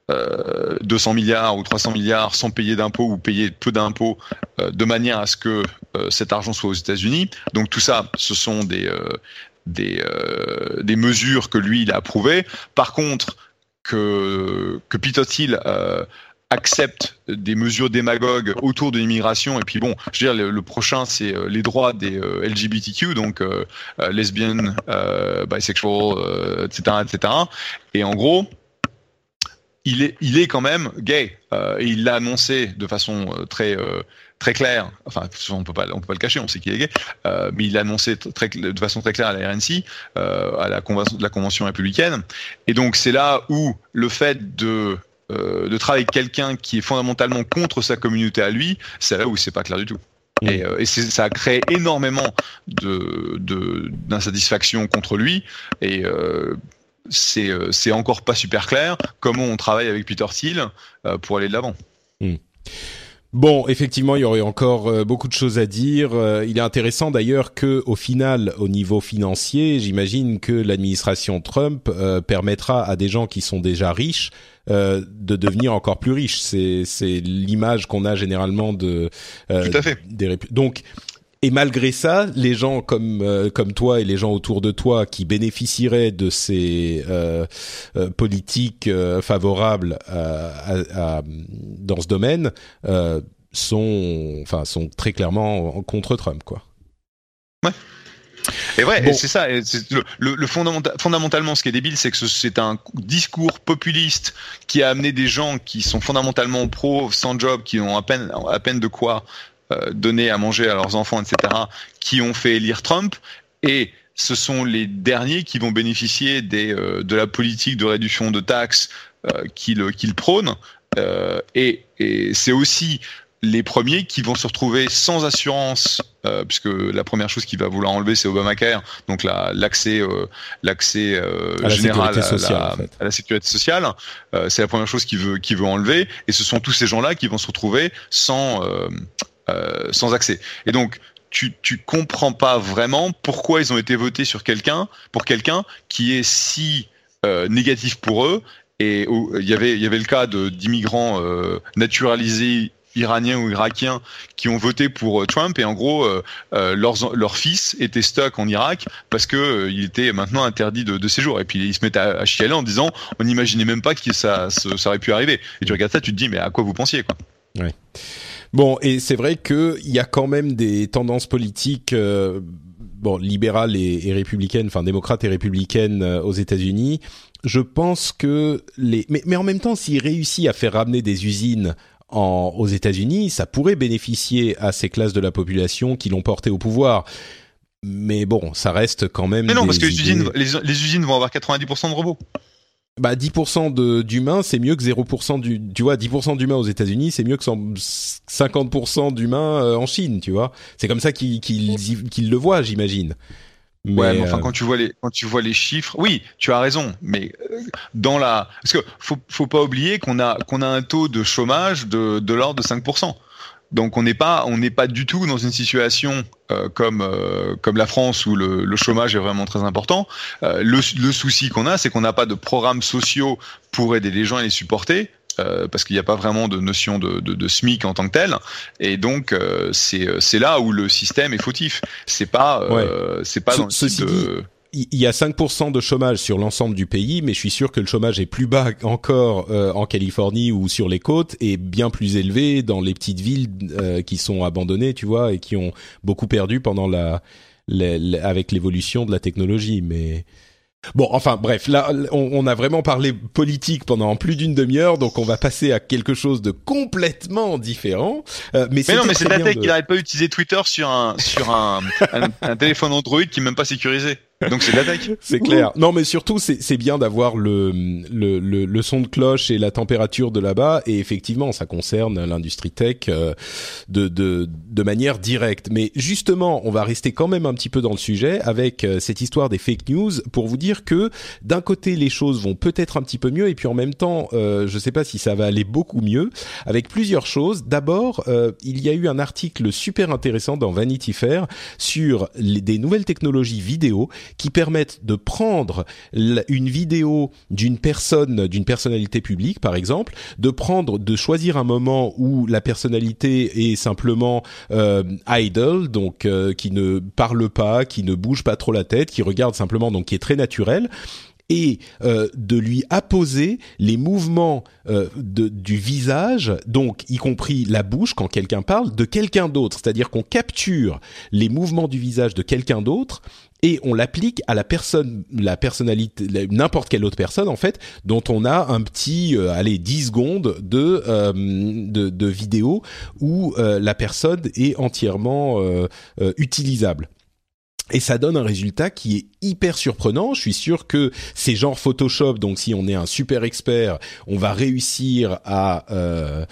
200 euh, milliards ou 300 milliards sans payer d'impôts ou payer peu d'impôts euh, de manière à ce que euh, cet argent soit aux États-Unis. Donc tout ça, ce sont des des, des mesures que lui il a approuvées. Par contre, que que Peter Thiel accepte des mesures démagogues autour de l'immigration et puis bon je veux dire le, prochain c'est les droits des LGBTQ donc lesbiennes bisexual etc etc et en gros il est, il est quand même gay. Euh, et il l'a annoncé de façon euh, très, euh, très claire. Enfin, on peut pas, on peut pas le cacher, on sait qu'il est gay. Euh, mais il l'a annoncé très, de façon très claire à la RNC, euh, à la convention, la convention républicaine. Et donc, c'est là où le fait de de travailler avec quelqu'un qui est fondamentalement contre sa communauté à lui, c'est là où c'est pas clair du tout. Mmh. Et, et ça a créé énormément de d'insatisfaction contre lui. Et euh, c'est encore pas super clair comment on travaille avec Peter Thiel euh, pour aller de l'avant. Hmm. Bon, effectivement, il y aurait encore euh, beaucoup de choses à dire. il est intéressant d'ailleurs que, au final, au niveau financier, j'imagine que l'administration Trump permettra à des gens qui sont déjà riches de devenir encore plus riches. C'est l'image qu'on a généralement de Tout à fait. Des donc et malgré ça, les gens comme euh, comme toi et les gens autour de toi qui bénéficieraient de ces euh, euh politiques favorables à, à, dans ce domaine sont, enfin, sont très clairement contre Trump, quoi. Ouais. Et ouais, c'est ça. le, le, fondamentalement, ce qui est débile, c'est que c'est un discours populiste qui a amené des gens qui sont fondamentalement pro, sans job, qui ont à peine, à peine de quoi donner à manger à leurs enfants, etc., qui ont fait élire Trump. Et ce sont les derniers qui vont bénéficier des, euh, de la politique de réduction de taxes euh, qu'il prône. Euh, et, et c'est aussi les premiers qui vont se retrouver sans assurance, euh, puisque la première chose qu'il va vouloir enlever, c'est Obamacare, donc l'accès euh, l'accès euh, général à, la, sécurité sociale. Euh, c'est la première chose qu'il veut qu'il veut enlever, et ce sont tous ces gens-là qui vont se retrouver sans euh, sans accès. Et donc tu tu comprends pas vraiment pourquoi ils ont été votés sur quelqu'un pour quelqu'un qui est si négatif pour eux. Et il y avait le cas d'immigrants naturalisés iraniens ou irakiens qui ont voté pour euh, Trump. Et en gros euh, euh, leurs leur fils était stuck en Irak parce que il était maintenant interdit de, séjour. Et puis ils se mettent à, à chialer en disant on n'imaginait même pas que ça, ça, aurait pu arriver. Et tu regardes ça tu te dis mais à quoi vous pensiez quoi? Ouais. bon et c'est vrai que il y a quand même des tendances politiques bon libérales et, et, républicaines enfin démocrates et républicaines aux États-Unis je pense que les mais, mais en même temps s'il réussit à faire ramener des usines en, aux États-Unis, ça pourrait bénéficier à ces classes de la population qui l'ont porté au pouvoir. Mais bon, ça reste quand même. Mais non, parce que les usines, les, usines vont avoir 90% de robots. Bah 10% d'humains, c'est mieux que 0% du tu vois 10% d'humains aux États-Unis, c'est mieux que 50% d'humains euh, en Chine, tu vois. C'est comme ça qu'ils qu'ils le voient, j'imagine ouais, mais enfin, euh, quand tu vois les quand tu vois les chiffres, oui, tu as raison, mais euh, dans la parce que faut faut pas oublier qu'on a qu'on a un taux de chômage de de l'ordre de 5%. Donc on n'est pas on n'est pas du tout dans une situation euh, comme euh, comme la France où le, le, chômage est vraiment très important. Euh, le, le souci qu'on a, c'est qu'on n'a pas de programmes sociaux pour aider les gens à les supporter. Euh, parce qu'il n'y a pas vraiment de notion de, de, de, SMIC en tant que tel, et donc euh, c'est c'est là où le système est fautif. C'est pas euh, c'est pas dans ceci il y a 5% de chômage sur l'ensemble du pays, mais je suis sûr que le chômage est plus bas encore en Californie ou sur les côtes et bien plus élevé dans les petites villes qui sont abandonnées, tu vois, et qui ont beaucoup perdu pendant la, la avec l'évolution de la technologie. Mais Bon, enfin bref, là on, a vraiment parlé politique pendant plus d'une demi-heure, donc on va passer à quelque chose de complètement différent. Euh, mais, mais non, mais c'est la tech, il n'arrête pas d'utiliser Twitter sur un sur un, un, un téléphone Android qui est même pas sécurisé. Donc c'est l'attaque. c'est clair. Non, mais surtout c'est bien d'avoir le, le, le le son de cloche et la température de là-bas. Et effectivement, ça concerne l'industrie tech euh, de de de manière directe. Mais justement, on va rester quand même un petit peu dans le sujet avec euh, cette histoire des fake news pour vous dire que d'un côté les choses vont peut-être un petit peu mieux et puis en même temps, euh, je sais pas si ça va aller beaucoup mieux avec plusieurs choses. D'abord, euh, il y a eu un article super intéressant dans Vanity Fair sur les, des nouvelles technologies vidéo qui permettent de prendre une vidéo d'une personne, d'une personnalité publique par exemple, de prendre, de choisir un moment où la personnalité est simplement euh, idle, donc euh, qui ne parle pas, qui ne bouge pas trop la tête, qui regarde simplement, donc qui est très naturel et euh, de lui apposer les mouvements euh, de, du visage, donc y compris la bouche quand quelqu'un parle, de quelqu'un d'autre. C'est-à-dire qu'on capture les mouvements du visage de quelqu'un d'autre et on l'applique à la personne, la personnalité, n'importe quelle autre personne en fait, dont on a un petit, euh, allez, 10 secondes de, euh, de, de, vidéo où euh, la personne est entièrement utilisable. Et ça donne un résultat qui est hyper surprenant. Je suis sûr que c'est genre Photoshop, donc si on est un super expert, on va réussir à euh,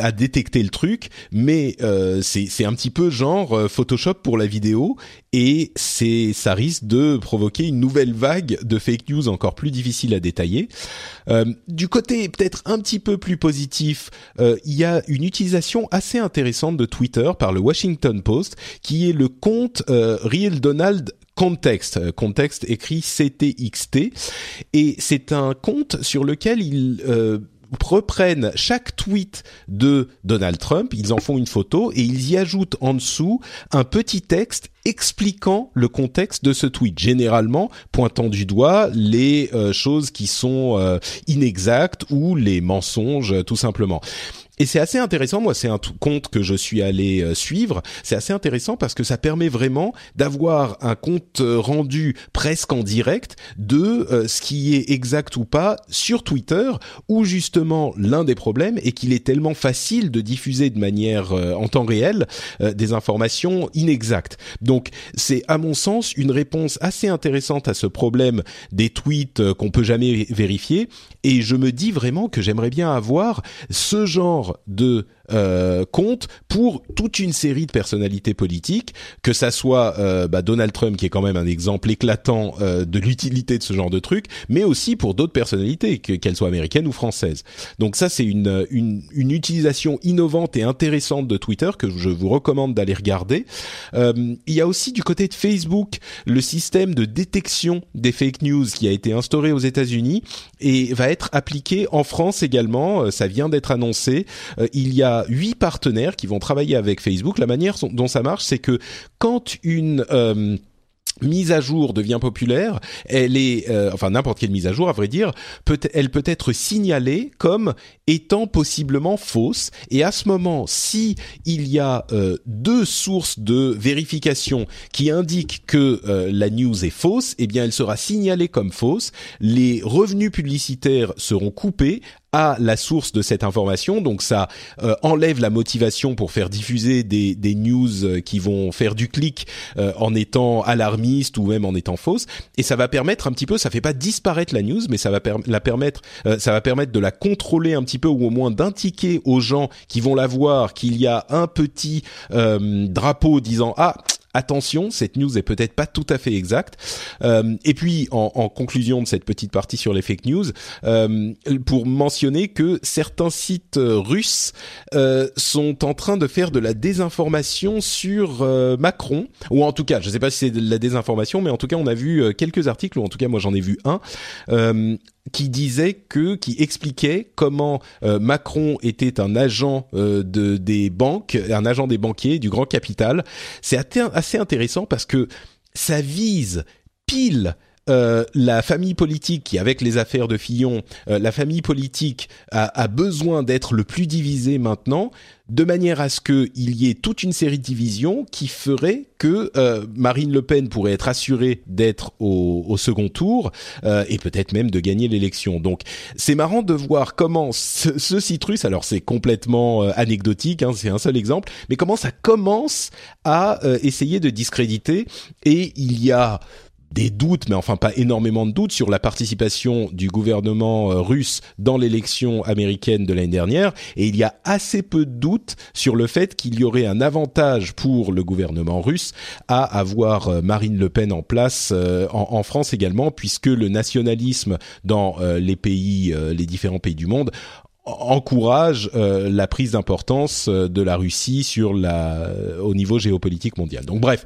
à détecter le truc. Mais euh, c'est un petit peu genre euh, Photoshop pour la vidéo, et c'est ça risque de provoquer une nouvelle vague de fake news encore plus difficile à détailler. Euh, du côté peut-être un petit peu plus positif, euh, il y a une utilisation assez intéressante de Twitter par le Washington Post, qui est le compte euh, Real Donald Context, euh, Context écrit CTXT, et c'est un compte sur lequel il euh, reprennent chaque tweet de Donald Trump, ils en font une photo et ils y ajoutent en dessous un petit texte expliquant le contexte de ce tweet, généralement pointant du doigt les euh, choses qui sont euh, inexactes ou les mensonges tout simplement. Et c'est assez intéressant, moi c'est un compte que je suis allé euh, suivre, c'est assez intéressant parce que ça permet vraiment d'avoir un compte euh, rendu presque en direct de euh, ce qui est exact ou pas sur Twitter, où justement l'un des problèmes est qu'il est tellement facile de diffuser de manière en temps réel des informations inexactes. Donc c'est à mon sens une réponse assez intéressante à ce problème des tweets qu'on peut jamais vérifier, et je me dis vraiment que j'aimerais bien avoir ce genre de euh, compte pour toute une série de personnalités politiques, que ça soit euh, bah, Donald Trump qui est quand même un exemple éclatant euh, de l'utilité de ce genre de truc, mais aussi pour d'autres personnalités, qu'elles soient américaines ou françaises. Donc ça c'est une, une, une utilisation innovante et intéressante de Twitter que je vous recommande d'aller regarder. il y a aussi du côté de Facebook le système de détection des fake news qui a été instauré aux États-Unis et va être appliqué en France également. Ça vient d'être annoncé. il y a huit partenaires qui vont travailler avec Facebook. La manière dont ça marche, c'est que quand une euh, mise à jour devient populaire, elle est, euh, enfin n'importe quelle mise à jour, à vrai dire, elle peut être signalée comme étant possiblement fausse. Et à ce moment, si il y a euh, deux sources de vérification qui indiquent que la news est fausse, eh bien elle sera signalée comme fausse. Les revenus publicitaires seront coupés à la source de cette information, donc ça euh, enlève la motivation pour faire diffuser des, des news euh, qui vont faire du clic euh, en étant alarmistes ou même en étant fausses, et ça va permettre un petit peu, ça fait pas disparaître la news, mais ça va permettre, ça va permettre de la contrôler un petit peu ou au moins d'indiquer aux gens qui vont la voir qu'il y a un petit drapeau disant ah attention, cette news est peut-être pas tout à fait exacte. Euh, et puis, en, en, conclusion de cette petite partie sur les fake news, euh, pour mentionner que certains sites euh, russes euh, sont en train de faire de la désinformation sur euh, Macron, ou en tout cas, je ne sais pas si c'est de la désinformation, mais en tout cas, on a vu quelques articles, ou en tout cas, moi j'en ai vu un, qui disait que, qui expliquait comment euh, Macron était un agent euh, de des banques, un agent des banquiers du grand capital. C'est assez intéressant parce que ça vise pile euh, la famille politique qui, avec les affaires de Fillon, euh, la famille politique a, besoin d'être le plus divisée maintenant, de manière à ce qu'il y ait toute une série de divisions qui ferait que euh, Marine Le Pen pourrait être assurée d'être au, second tour et peut-être même de gagner l'élection. Donc c'est marrant de voir comment ce, ce citrus, alors c'est complètement anecdotique, hein, c'est un seul exemple, mais comment ça commence à essayer de discréditer et il y a des doutes, mais enfin pas énormément de doutes sur la participation du gouvernement euh, russe dans l'élection américaine de l'année dernière, et il y a assez peu de doutes sur le fait qu'il y aurait un avantage pour le gouvernement russe à avoir euh, Marine Le Pen en place euh, en, France également, puisque le nationalisme dans les pays, les différents pays du monde encourage la prise d'importance de la Russie sur la au niveau géopolitique mondial. Donc bref,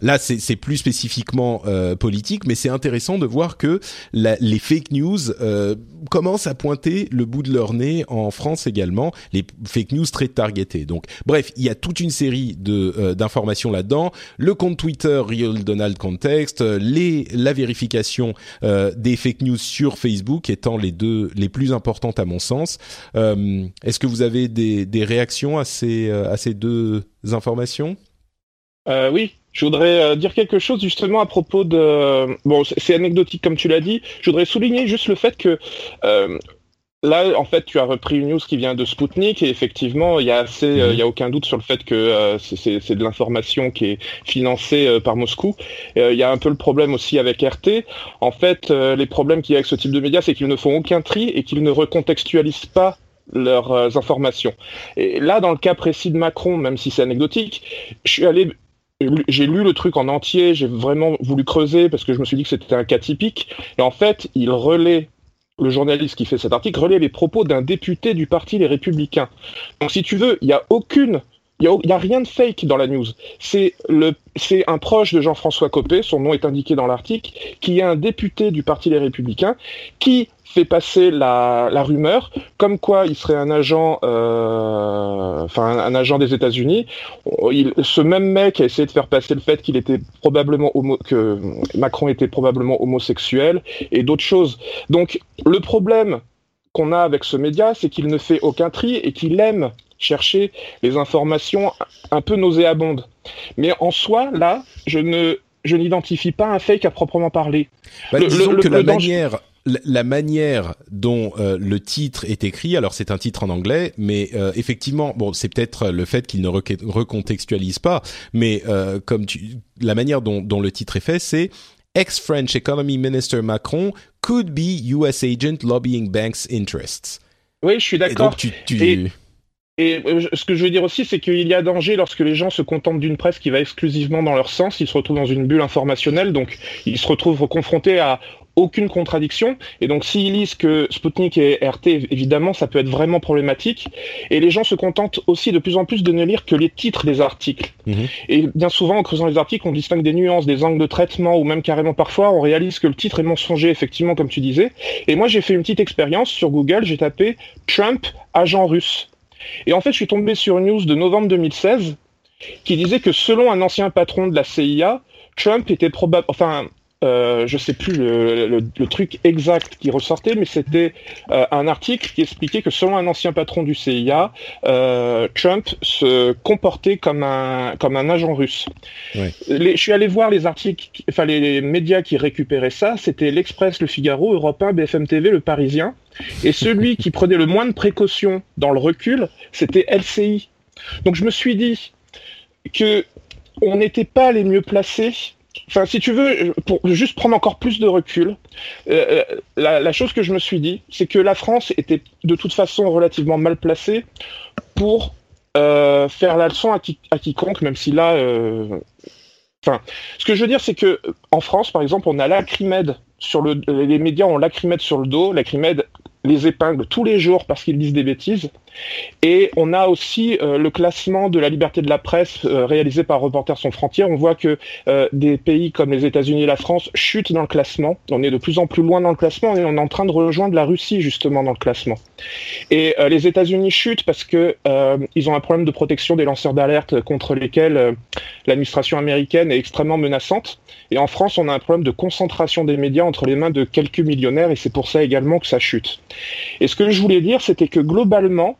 Là, c'est plus spécifiquement euh, politique, mais c'est intéressant de voir que les fake news euh, commencent à pointer le bout de leur nez en France également, les fake news très targetées. Donc, bref, il y a toute une série euh, d'informations là-dedans. Le compte Twitter Real Donald Context, les la vérification des fake news sur Facebook étant les deux les plus importantes à mon sens. Est-ce que vous avez des, des réactions à ces à ces deux informations? oui, je voudrais euh, dire quelque chose justement à propos de... Bon, c'est anecdotique comme tu l'as dit. Je voudrais souligner juste le fait que... Euh, là, en fait, tu as repris une news qui vient de Sputnik et effectivement, il y a assez, euh, il y a aucun doute sur le fait que c'est de l'information qui est financée par Moscou. il y a un peu le problème aussi avec RT. En fait, les problèmes qu'il y a avec ce type de médias, c'est qu'ils ne font aucun tri et qu'ils ne recontextualisent pas leurs informations. Et là, dans le cas précis de Macron, même si c'est anecdotique, je suis allé j'ai lu le truc en entier, j'ai vraiment voulu creuser parce que je me suis dit que c'était un cas typique. Et en fait, il relaie, le journaliste qui fait cet article, relaie les propos d'un député du parti Les Républicains. Donc si tu veux, il n'y a aucune il n'y a, rien de fake dans la news. C'est un proche de Jean-François Copé, son nom est indiqué dans l'article, qui est un député du Parti des Républicains, qui fait passer la, rumeur comme quoi il serait un agent, euh, enfin agent des États-Unis. Ce même mec a essayé de faire passer le fait qu'il était probablement homo, que Macron était probablement homosexuel et d'autres choses. Donc le problème qu'on a avec ce média, c'est qu'il ne fait aucun tri et qu'il aime chercher les informations un peu nauséabondes. Mais en soi, là, je ne je n'identifie pas un fake à proprement parler. Bah, disons que la manière la manière dont euh, le titre est écrit, alors c'est un titre en anglais, mais euh, effectivement, bon, c'est peut-être le fait qu'il ne recontextualise pas, mais euh, comme tu, la manière dont, dont le titre est fait, c'est ex-French Economy Minister Macron could be U.S. agent lobbying banks' interests. Oui, je suis d'accord. Et euh, ce que je veux dire aussi, c'est qu'il y a danger lorsque les gens se contentent d'une presse qui va exclusivement dans leur sens, ils se retrouvent dans une bulle informationnelle, donc ils se retrouvent confrontés à aucune contradiction. Et donc, s'ils lisent que Sputnik et RT, évidemment, ça peut être vraiment problématique. Et les gens se contentent aussi de plus en plus de ne lire que les titres des articles. Mhm. Et bien souvent, en creusant les articles, on distingue des nuances, des angles de traitement, ou même carrément parfois, on réalise que le titre est mensonger, effectivement, comme tu disais. Et moi, j'ai fait une petite expérience sur Google, j'ai tapé Trump, agent russe. Et en fait, je suis tombé sur une news de novembre 2016 qui disait que selon un ancien patron de la CIA, Trump était probable, enfin, euh, je sais plus le, truc exact qui ressortait, mais c'était euh, un article qui expliquait que selon un ancien patron du CIA, euh, Trump se comportait comme un comme un agent russe. je suis allé voir les articles, enfin les, médias qui récupéraient ça, c'était l'Express, le Figaro, Europe 1, BFM TV, Le Parisien, et celui qui prenait le moins de précautions dans le recul, c'était LCI. Donc je me suis dit que on n'était pas les mieux placés Enfin, si tu veux, pour juste prendre encore plus de recul, euh, euh, la, chose que je me suis dit, c'est que la France était de toute façon relativement mal placée pour euh, faire la leçon à, quiconque, même si là, ce que je veux dire, c'est que en France, par exemple, on a l'acrimède sur le, les médias ont l'acrimède sur le dos. L'acrimède les épingles tous les jours parce qu'ils disent des bêtises. Et on a aussi euh, le classement de la liberté de la presse euh, réalisé par Reporters sans frontières. On voit que euh, des pays comme les États-Unis et la France chutent dans le classement. On est de plus en plus loin dans le classement et on est en train de rejoindre la Russie justement dans le classement. Et les États-Unis chutent parce que ils ont un problème de protection des lanceurs d'alerte contre lesquels l'administration américaine est extrêmement menaçante. Et en France, on a un problème de concentration des médias entre les mains de quelques millionnaires et c'est pour ça également que ça chute. Et ce que je voulais dire, c'était que globalement,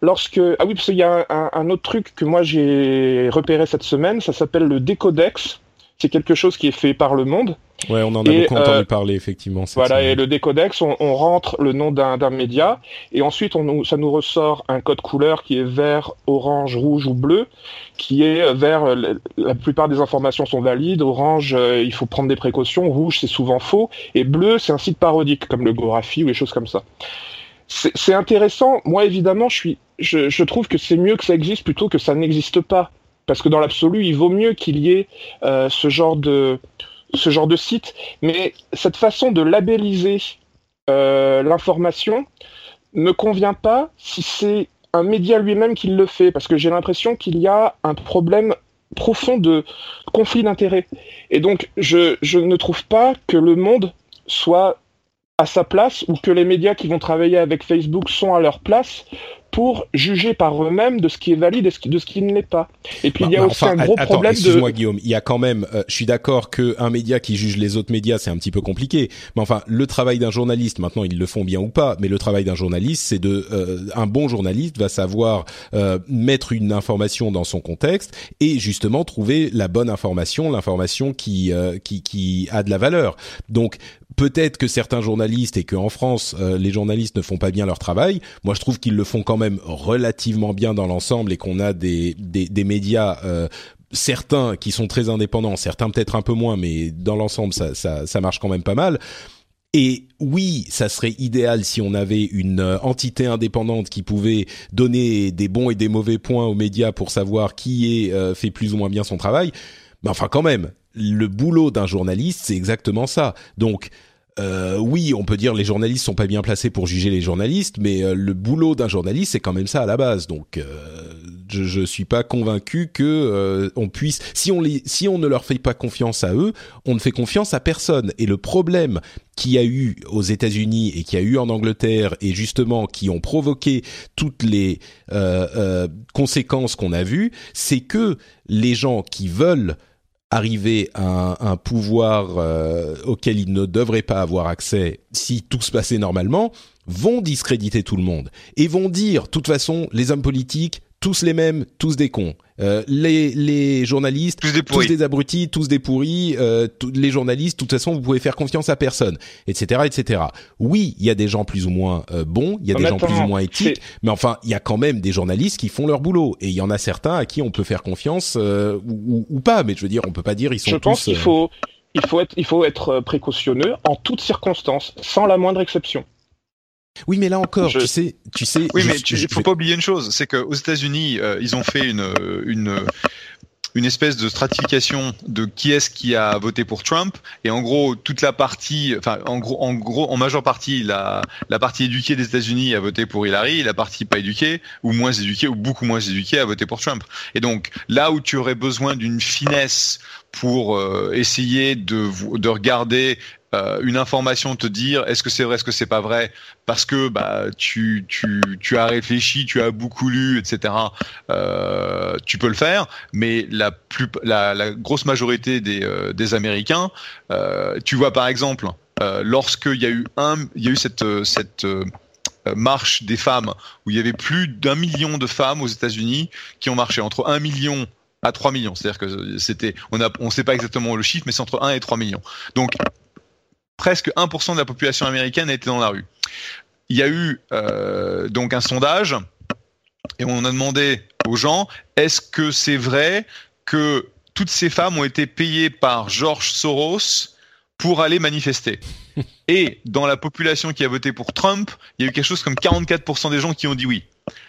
lorsque ah oui parce qu'il y a un, autre truc que moi j'ai repéré cette semaine, ça s'appelle le décodex. C'est quelque chose qui est fait par le monde. Ouais, on en a beaucoup entendu euh, parler effectivement. Voilà, et le décodex, on, rentre le nom d'un média et ensuite on, ça nous ressort un code couleur qui est vert, orange, rouge ou bleu, qui est vert. La plupart des informations sont valides. Orange, euh, il faut prendre des précautions. Rouge, c'est souvent faux. Et bleu, c'est un site parodique comme le Gorafi ou les choses comme ça c'est intéressant. Moi, évidemment, je, trouve que c'est mieux que ça existe plutôt que ça n'existe pas. Parce que dans l'absolu, il vaut mieux qu'il y ait euh, ce genre de ce genre de site. Mais cette façon de labelliser euh, l'information me convient pas si c'est un média lui-même qui le fait, parce que j'ai l'impression qu'il y a un problème profond de conflit d'intérêts. Et donc, je ne trouve pas que le monde soit à sa place ou que les médias qui vont travailler avec Facebook sont à leur place pour juger par eux-mêmes de ce qui est valide et de ce qui ne l'est pas. Et puis il y a bah, aussi un gros attends, problème excuse-moi Guillaume, il y a quand même, euh, je suis d'accord que un média qui juge les autres médias, c'est un petit peu compliqué. Mais enfin, le travail d'un journaliste, maintenant ils le font bien ou pas, mais le travail d'un journaliste, c'est de, euh, un bon journaliste va savoir euh, mettre une information dans son contexte et justement trouver la bonne information, l'information qui, qui qui a de la valeur. Donc peut-être que certains journalistes et que en France euh, les journalistes ne font pas bien leur travail. Moi, je trouve qu'ils le font quand même relativement bien dans l'ensemble et qu'on a des des, médias euh, certains qui sont très indépendants, certains peut-être un peu moins, mais dans l'ensemble ça, ça marche quand même pas mal. Et oui, ça serait idéal si on avait une euh, entité indépendante qui pouvait donner des bons et des mauvais points aux médias pour savoir qui est fait plus ou moins bien son travail. Mais enfin, quand même, le boulot d'un journaliste, c'est exactement ça. Donc, euh, oui, on peut dire les journalistes sont pas bien placés pour juger les journalistes, mais euh, le boulot d'un journaliste, c'est quand même ça à la base. Donc, euh, je, je suis pas convaincu que euh, on puisse, si on les, si on ne leur fait pas confiance à eux, on ne fait confiance à personne. Et le problème qu'il y a eu aux États-Unis et qu'il y a eu en Angleterre et justement qui ont provoqué toutes les euh, euh, conséquences qu'on a vues, c'est que les gens qui veulent arriver à un, pouvoir euh, auquel ils ne devraient pas avoir accès si tout se passait normalement, vont discréditer tout le monde et vont dire, de toute façon, les hommes politiques, tous les mêmes, tous des cons. Euh, les, les journalistes, tous des, tous des abrutis, tous des pourris. Euh, les journalistes, de toute façon, vous pouvez faire confiance à personne, etc., etc. Oui, il y a des gens plus ou moins euh, bons, il y a des gens plus ou moins éthiques, mais enfin, il y a quand même des journalistes qui font leur boulot, et il y en a certains à qui on peut faire confiance euh, ou, ou, pas. Mais je veux dire, on peut pas dire ils sont. Je pense qu'il faut, il faut être, il faut être précautionneux en toutes circonstances, sans la moindre exception. Oui, mais là encore, tu sais, tu sais. Oui, mais il faut pas oublier une chose, c'est qu'aux États-Unis, euh, ils ont fait une une une espèce de stratification de qui est-ce qui a voté pour Trump et en gros toute la partie enfin en gros en gros en majeure partie la la partie éduquée des États-Unis a voté pour Hillary la partie pas éduquée ou moins éduquée ou beaucoup moins éduquée a voté pour Trump et donc là où tu aurais besoin d'une finesse pour euh, essayer de de regarder euh, une information te dire est-ce que c'est vrai, est-ce que c'est pas vrai, parce que bah tu tu tu as réfléchi, tu as beaucoup lu, etc. Euh, tu peux le faire, mais la plus la, la grosse majorité des euh, des Américains, euh, tu vois par exemple, euh, lorsqu'il y a eu un, il y a eu cette cette marche des femmes où il y avait plus d'un million de femmes aux États-Unis qui ont marché entre un million à 3 millions. C'est-à-dire que c'était, on on sait pas exactement le chiffre, mais c'est entre 1 et 3 millions. Donc, presque 1% de la population américaine a été dans la rue. Il y a eu euh, donc un sondage et on a demandé aux gens est-ce que c'est vrai que toutes ces femmes ont été payées par George Soros pour aller manifester? Et dans la population qui a voté pour Trump, il y a eu quelque chose comme 44% des gens qui ont dit oui.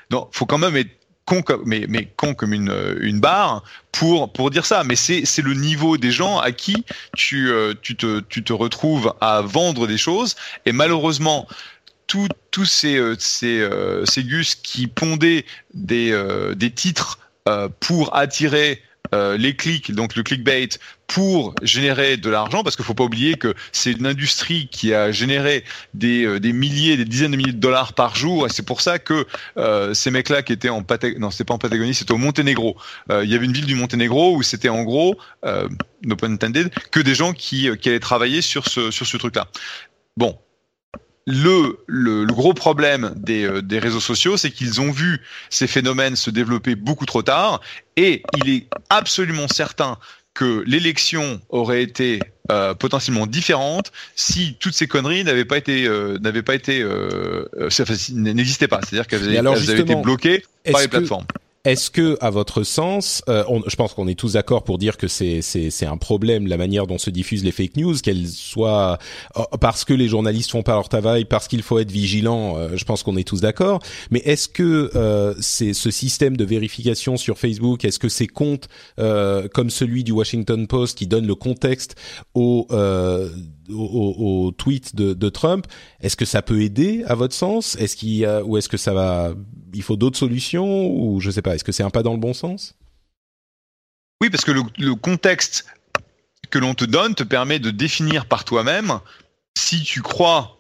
Donc, faut quand même être comme, mais, mais con comme une, une barre pour, pour dire ça. Mais c'est, le niveau des gens à qui tu, euh, tu, te, tu te retrouves à vendre des choses. Et malheureusement, tous tous ces, euh, ces, euh, ces gus qui pondaient des, des titres pour attirer euh, les clics, donc le clickbait, pour générer de l'argent, parce qu'il faut pas oublier que c'est une industrie qui a généré des, euh, des milliers, des dizaines de milliers de dollars par jour, et c'est pour ça que euh, ces mecs-là qui étaient en Patagonie, non, c'était pas en Patagonie, c'était au Monténégro. il y avait une ville du Monténégro où c'était en gros, no pun intended, que des gens qui, qui allaient travailler sur ce sur ce truc-là. Bon, le, le, gros problème des, euh, des réseaux sociaux, c'est qu'ils ont vu ces phénomènes se développer beaucoup trop tard, et il est absolument certain que l'élection aurait été euh, potentiellement différente si toutes ces conneries n'avaient pas été euh, n'avaient pas été n'existaient pas, c'est-à-dire qu'elles avaient, été bloquées par les plateformes. Est-ce que, à votre sens, euh, je pense qu'on est tous d'accord pour dire que c'est un problème la manière dont se diffusent les fake news, qu'elles soient euh, parce que les journalistes font pas leur travail, parce qu'il faut être vigilant. Euh, je pense qu'on est tous d'accord. Mais est-ce que c'est ce système de vérification sur Facebook, est-ce que ces comptes comme celui du Washington Post qui donne le contexte aux au, tweet de, Trump. Est-ce que ça peut aider à votre sens? Est-ce qu'il a, ou est-ce que ça va Il faut d'autres solutions? Ou je sais pas. Est-ce que c'est un pas dans le bon sens? Oui, parce que le contexte que l'on te donne te permet de définir par toi-même si tu crois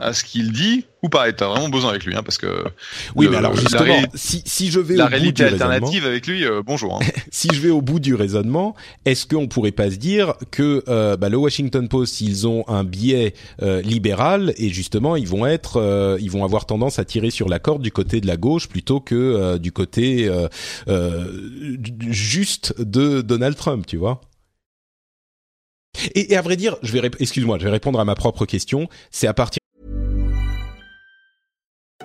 à ce qu'il dit ou pas. Et t'as vraiment besoin avec lui, hein, parce que. Oui, mais alors justement, si, si je vais la au réalité bout du alternative avec lui, euh, bonjour. Hein. si je vais au bout du raisonnement, est-ce qu'on pourrait pas se dire que euh, bah, le Washington Post, ils ont un biais euh, libéral et justement, ils vont être, ils vont avoir tendance à tirer sur la corde du côté de la gauche plutôt que du côté juste de Donald Trump, tu vois? Et, et, à vrai dire, je vais excuse-moi, je vais répondre à ma propre question. C'est à partir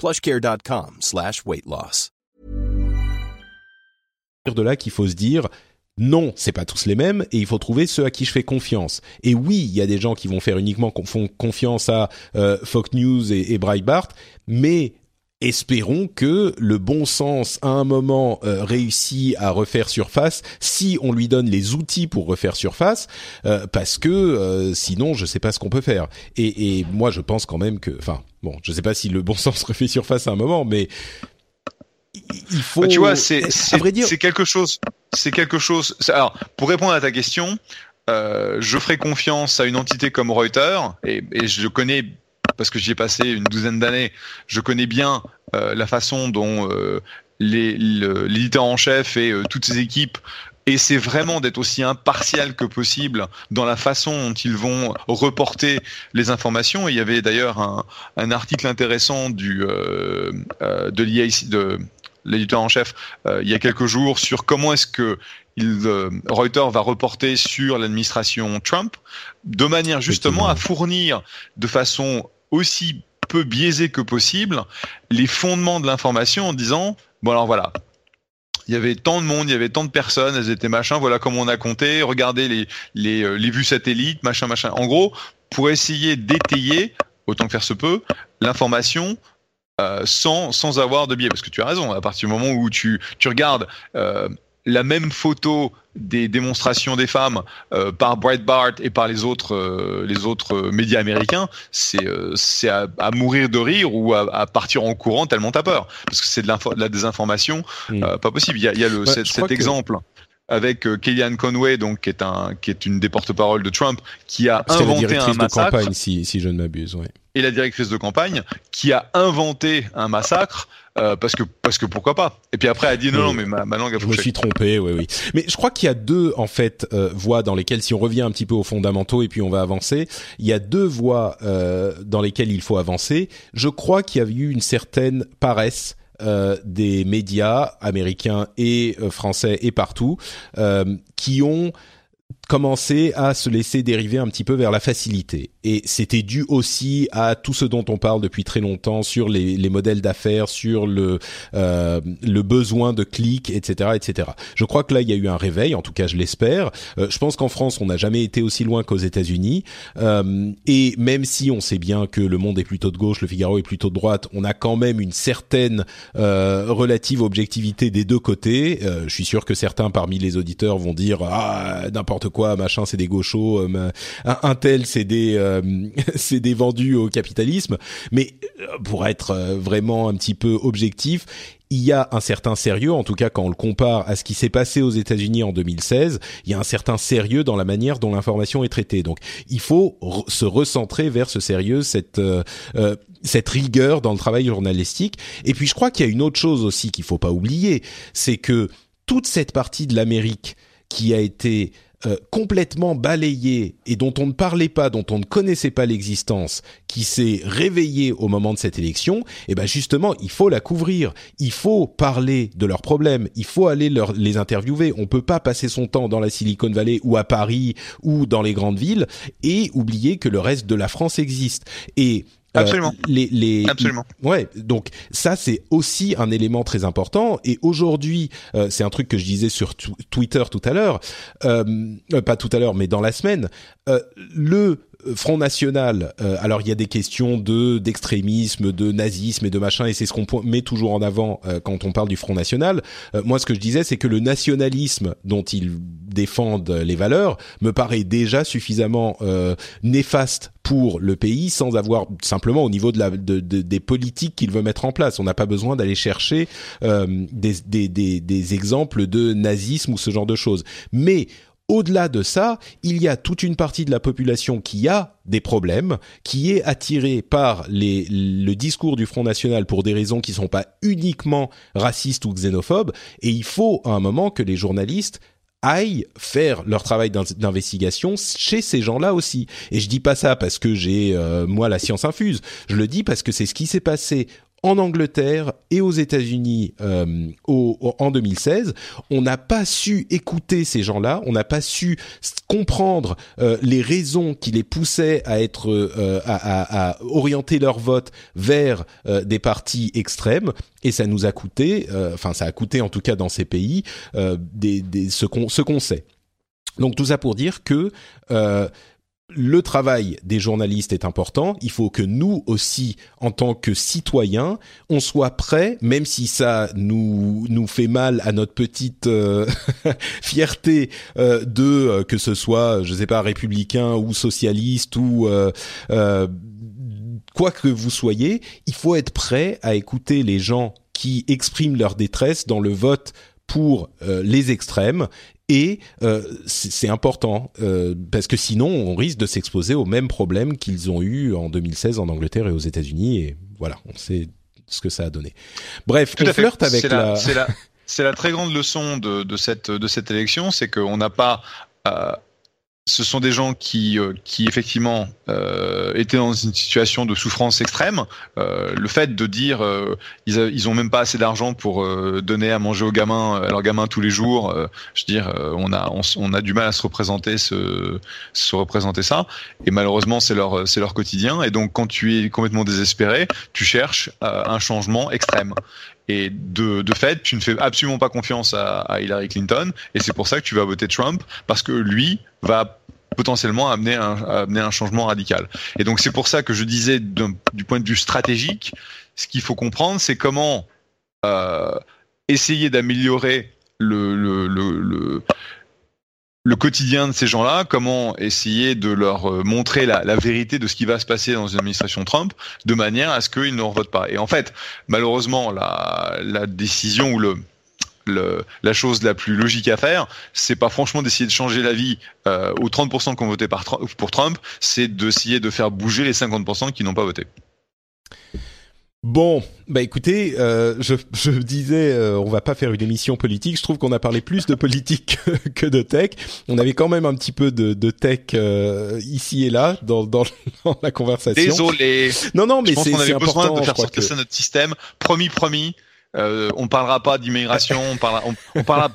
plushcare.com slash. De là qu'il faut se dire, non, c'est pas tous les mêmes et il faut trouver ceux à qui je fais confiance. Et oui, il y a des gens qui vont faire uniquement confiance à euh, Fox News et, et Breitbart, mais espérons que le bon sens à un moment euh, réussit à refaire surface si on lui donne les outils pour refaire surface euh, parce que euh, sinon je sais pas ce qu'on peut faire. Et, et, moi je pense quand même que enfin bon je sais pas si le bon sens refait surface à un moment mais il faut bah, tu vois c'est c'est quelque chose c'est quelque chose alors pour répondre à ta question je ferai confiance à une entité comme Reuters et, et je connais parce que j'y ai passé une douzaine d'années, je connais bien euh, la façon dont euh, l'éditeur en chef et euh, toutes ses équipes essaient vraiment d'être aussi impartial que possible dans la façon dont ils vont reporter les informations. il y avait d'ailleurs un, un, article intéressant du de l'IAC, de l'éditeur en chef, il y a quelques jours sur comment est-ce que il, Reuters va reporter sur l'administration Trump, de manière justement à fournir de façon aussi peu biaisé que possible les fondements de l'information en disant bon alors voilà il y avait tant de monde, il y avait tant de personnes, elles étaient machin, voilà comment on a compté, regardez les, les, euh, vues satellites, machin, machin. En gros, pour essayer d'étayer, autant que faire se peut, l'information euh, sans, sans avoir de biais. Parce que tu as raison, à partir du moment où tu, tu regardes euh, la même photo des démonstrations des femmes euh, par Breitbart et par les autres euh, les autres médias américains, c'est euh, à, à, mourir de rire ou à, à, partir en courant tellement t'as peur parce que c'est de, de, la désinformation mm. euh, pas possible. Il y a, il y a le, ouais, cet, cet exemple. Avec Kellyanne Conway, donc qui est un qui est une des porte-parole de Trump, qui a inventé un massacre. De campagne, si, si je ne m'abuse, ouais. Et la directrice de campagne, qui a inventé un massacre euh, parce que parce que pourquoi pas Et puis après elle a dit non non mais ma, ma langue a Je me suis trompé, oui oui. Mais je crois qu'il y a deux en fait euh, voies dans lesquelles si on revient un petit peu aux fondamentaux et puis on va avancer, il y a deux voies euh, dans lesquelles il faut avancer. Je crois qu'il y a eu une certaine paresse euh, des médias américains et euh, français et partout euh, qui ont commencé à se laisser dériver un petit peu vers la facilité. Et c'était dû aussi à tout ce dont on parle depuis très longtemps sur les, les modèles d'affaires, sur le euh, le besoin de clics, etc., etc. Je crois que là il y a eu un réveil, en tout cas je l'espère. Euh, je pense qu'en France on n'a jamais été aussi loin qu'aux États-Unis. Euh, et même si on sait bien que le Monde est plutôt de gauche, le Figaro est plutôt de droite, on a quand même une certaine euh, relative objectivité des deux côtés. Euh, je suis sûr que certains parmi les auditeurs vont dire ah n'importe quoi, machin c'est des gauchos, euh, un tel c'est des euh, c'est des vendus au capitalisme. Mais euh, pour être vraiment un petit peu objectif, il y a un certain sérieux, en tout cas quand on le compare à ce qui s'est passé aux États-Unis en 2016, il y a un certain sérieux dans la manière dont l'information est traitée. Donc il faut se recentrer vers ce sérieux, cette cette rigueur dans le travail journalistique. Et puis je crois qu'il y a une autre chose aussi qu'il faut pas oublier, c'est que toute cette partie de l'Amérique qui a été euh, complètement balayé et dont on ne parlait pas, dont on ne connaissait pas l'existence, qui s'est réveillé au moment de cette élection, et eh ben justement, il faut la couvrir. Il faut parler de leurs problèmes. Il faut aller les interviewer. On peut pas passer son temps dans la Silicon Valley ou à Paris ou dans les grandes villes et oublier que le reste de la France existe. Et Absolument. Euh, les, les, Absolument. Ouais, donc ça c'est aussi un élément très important. Et aujourd'hui, euh, c'est un truc que je disais sur Twitter tout à l'heure, euh, euh, pas tout à l'heure, mais dans la semaine. Euh, le Front National, euh, alors il y a des questions de d'extrémisme, de nazisme et de machin, et c'est ce qu'on met toujours en avant euh, quand on parle du Front National. Euh, moi, ce que je disais, c'est que le nationalisme dont ils défendent les valeurs me paraît déjà suffisamment néfaste pour le pays sans avoir simplement au niveau de la de, de, des politiques qu'il veut mettre en place. On n'a pas besoin d'aller chercher des, des, des, des exemples de nazisme ou ce genre de choses. Mais au-delà de ça, il y a toute une partie de la population qui a des problèmes, qui est attirée par les, le discours du Front National pour des raisons qui ne sont pas uniquement racistes ou xénophobes, et il faut à un moment que les journalistes aillent faire leur travail d'investigation chez ces gens-là aussi. Et je dis pas ça parce que j'ai euh, moi la science infuse. Je le dis parce que c'est ce qui s'est passé en Angleterre et aux États-Unis euh, en 2016, on n'a pas su écouter ces gens-là, on n'a pas su comprendre euh, les raisons qui les poussaient à être euh, à, à, orienter leur vote vers euh, des partis extrêmes, et ça nous a coûté, euh, enfin ça a coûté en tout cas dans ces pays des, des, ce qu'on ce qu'on sait. Donc tout ça pour dire que le travail des journalistes est important. Il faut que nous aussi, en tant que citoyens, on soit prêts, même si ça nous nous fait mal à notre petite euh, fierté euh, de euh, que ce soit, je sais pas, républicain ou socialiste ou quoi que vous soyez, il faut être prêt à écouter les gens qui expriment leur détresse dans le vote pour les extrêmes et euh, c'est important euh, parce que sinon on risque de s'exposer aux mêmes problèmes qu'ils ont eu en 2016 en Angleterre et aux États-Unis et voilà on sait ce que ça a donné. Bref, Tout on flirte avec la. C'est la, la, très grande leçon de, de cette de cette élection, c'est qu'on n'a pas euh, ce sont des gens qui, euh, qui effectivement euh, étaient dans une situation de souffrance extrême. Euh, le fait de dire ils, ils ont même pas assez d'argent pour donner à manger aux gamins, à leurs gamins tous les jours. je veux dire, on a on, a du mal à se représenter ce, se représenter ça. Et malheureusement, c'est leur c'est leur quotidien. Et donc, quand tu es complètement désespéré, tu cherches un changement extrême. Et de, fait, tu ne fais absolument pas confiance à, Hillary Clinton, et c'est pour ça que tu vas voter Trump, parce que lui va potentiellement amener un, changement radical. Et donc c'est pour ça que je disais du point de vue stratégique, ce qu'il faut comprendre, c'est comment euh, essayer d'améliorer le quotidien de ces gens-là, comment essayer de leur euh, montrer la, vérité de ce qui va se passer dans une administration Trump, de manière à ce qu'ils ne votent pas. Et en fait, malheureusement, la, décision ou le, le, la chose la plus logique à faire, c'est pas franchement d'essayer de changer la vie euh, aux 30% qui ont voté pour Trump, c'est d'essayer de faire bouger les 50% qui n'ont pas voté. Bon, bah écoutez, euh, je, je disais, euh, on va pas faire une émission politique. Je trouve qu'on a parlé plus de politique que, de tech. On avait quand même un petit peu de, de tech euh, ici et là dans, dans, dans, la conversation. Désolé. Non, non, mais c'est important. besoin de faire sortir ça notre système. Promis, promis. Euh, on parlera pas d'immigration. on parlera, on, on parlera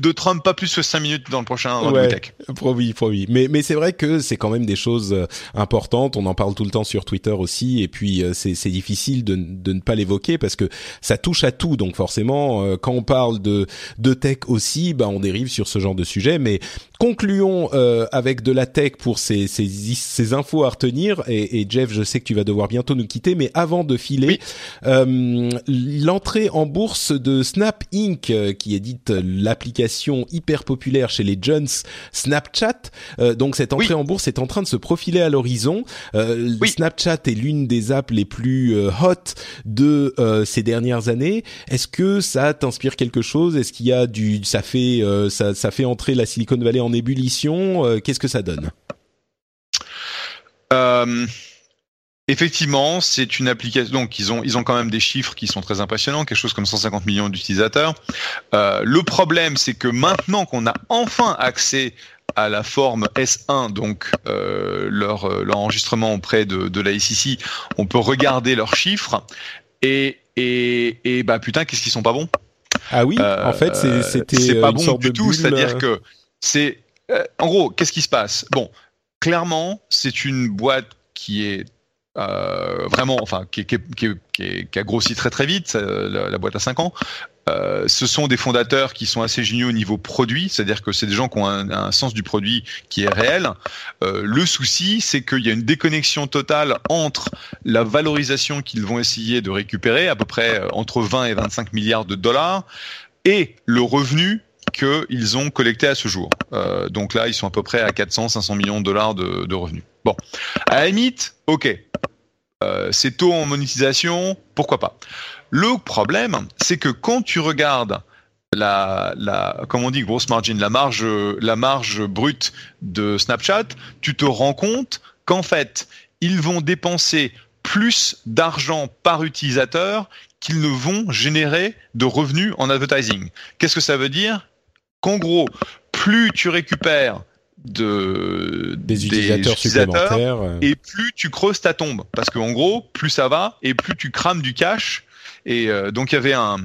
de Trump pas plus que 5 minutes dans le prochain ouais, Tech. Promis, promis. Mais mais c'est vrai que c'est quand même des choses euh, importantes. On en parle tout le temps sur Twitter aussi, et puis euh, c'est c'est difficile de de ne pas l'évoquer parce que ça touche à tout. Donc forcément, euh, quand on parle de de tech aussi, bah on dérive sur ce genre de sujet. Mais concluons euh, avec de la tech pour ces, ces, ces infos à retenir. Et, et, Jeff, je sais que tu vas devoir bientôt nous quitter, mais avant de filer, oui. euh, l'entrée en bourse de Snap Inc., qui édite l'application hyper populaire chez les jeunes Snapchat. Euh, donc cette entrée oui. en bourse est en train de se profiler à l'horizon. Euh, oui. Snapchat est l'une des apps les plus euh, hot de euh, ces dernières années. Est-ce que ça t'inspire quelque chose? Est-ce qu'il y a du ça fait euh, ça, ça fait entrer la Silicon Valley en ébullition? Euh, Qu'est-ce que ça donne? Effectivement, c'est une application. Donc, ils ont ils ont quand même des chiffres qui sont très impressionnants, quelque chose comme 150 millions d'utilisateurs. Euh, le problème, c'est que maintenant qu'on a enfin accès à la forme S1, donc euh, leur, leur enregistrement auprès de, de la SEC, on peut regarder leurs chiffres et et, et bah putain, qu'est-ce qu'ils sont pas bons? Ah oui, euh, en fait, c'était c'est pas bon du tout. C'est-à-dire que c'est en gros, qu'est-ce qui se passe? Bon, clairement, c'est une boîte qui est euh, vraiment, enfin, qui, qui, qui, qui, a grossi très très vite, la, la boîte à 5 ans. Euh, ce sont des fondateurs qui sont assez géniaux au niveau produit, c'est-à-dire que c'est des gens qui ont un, un, sens du produit qui est réel. Euh, le souci, c'est qu'il y a une déconnexion totale entre la valorisation qu'ils vont essayer de récupérer, à peu près entre 20 et 25 milliards de dollars, et le revenu qu'ils ont collecté à ce jour. Euh, donc là, ils sont à peu près à 400-500 millions de dollars de, de, revenus. Bon, à la limite, ok, euh, c'est tôt en monétisation, pourquoi pas. Le problème, c'est que quand tu regardes la, la, comme on dit, grosse margin, la marge, la marge brute de Snapchat, tu te rends compte qu'en fait, ils vont dépenser plus d'argent par utilisateur qu'ils ne vont générer de revenus en advertising. Qu'est-ce que ça veut dire? Qu'en gros, plus tu récupères de des utilisateurs, supplémentaires euh. et plus tu creuses ta tombe parce qu'en gros plus ça va et plus tu crames du cash et euh, donc il y avait un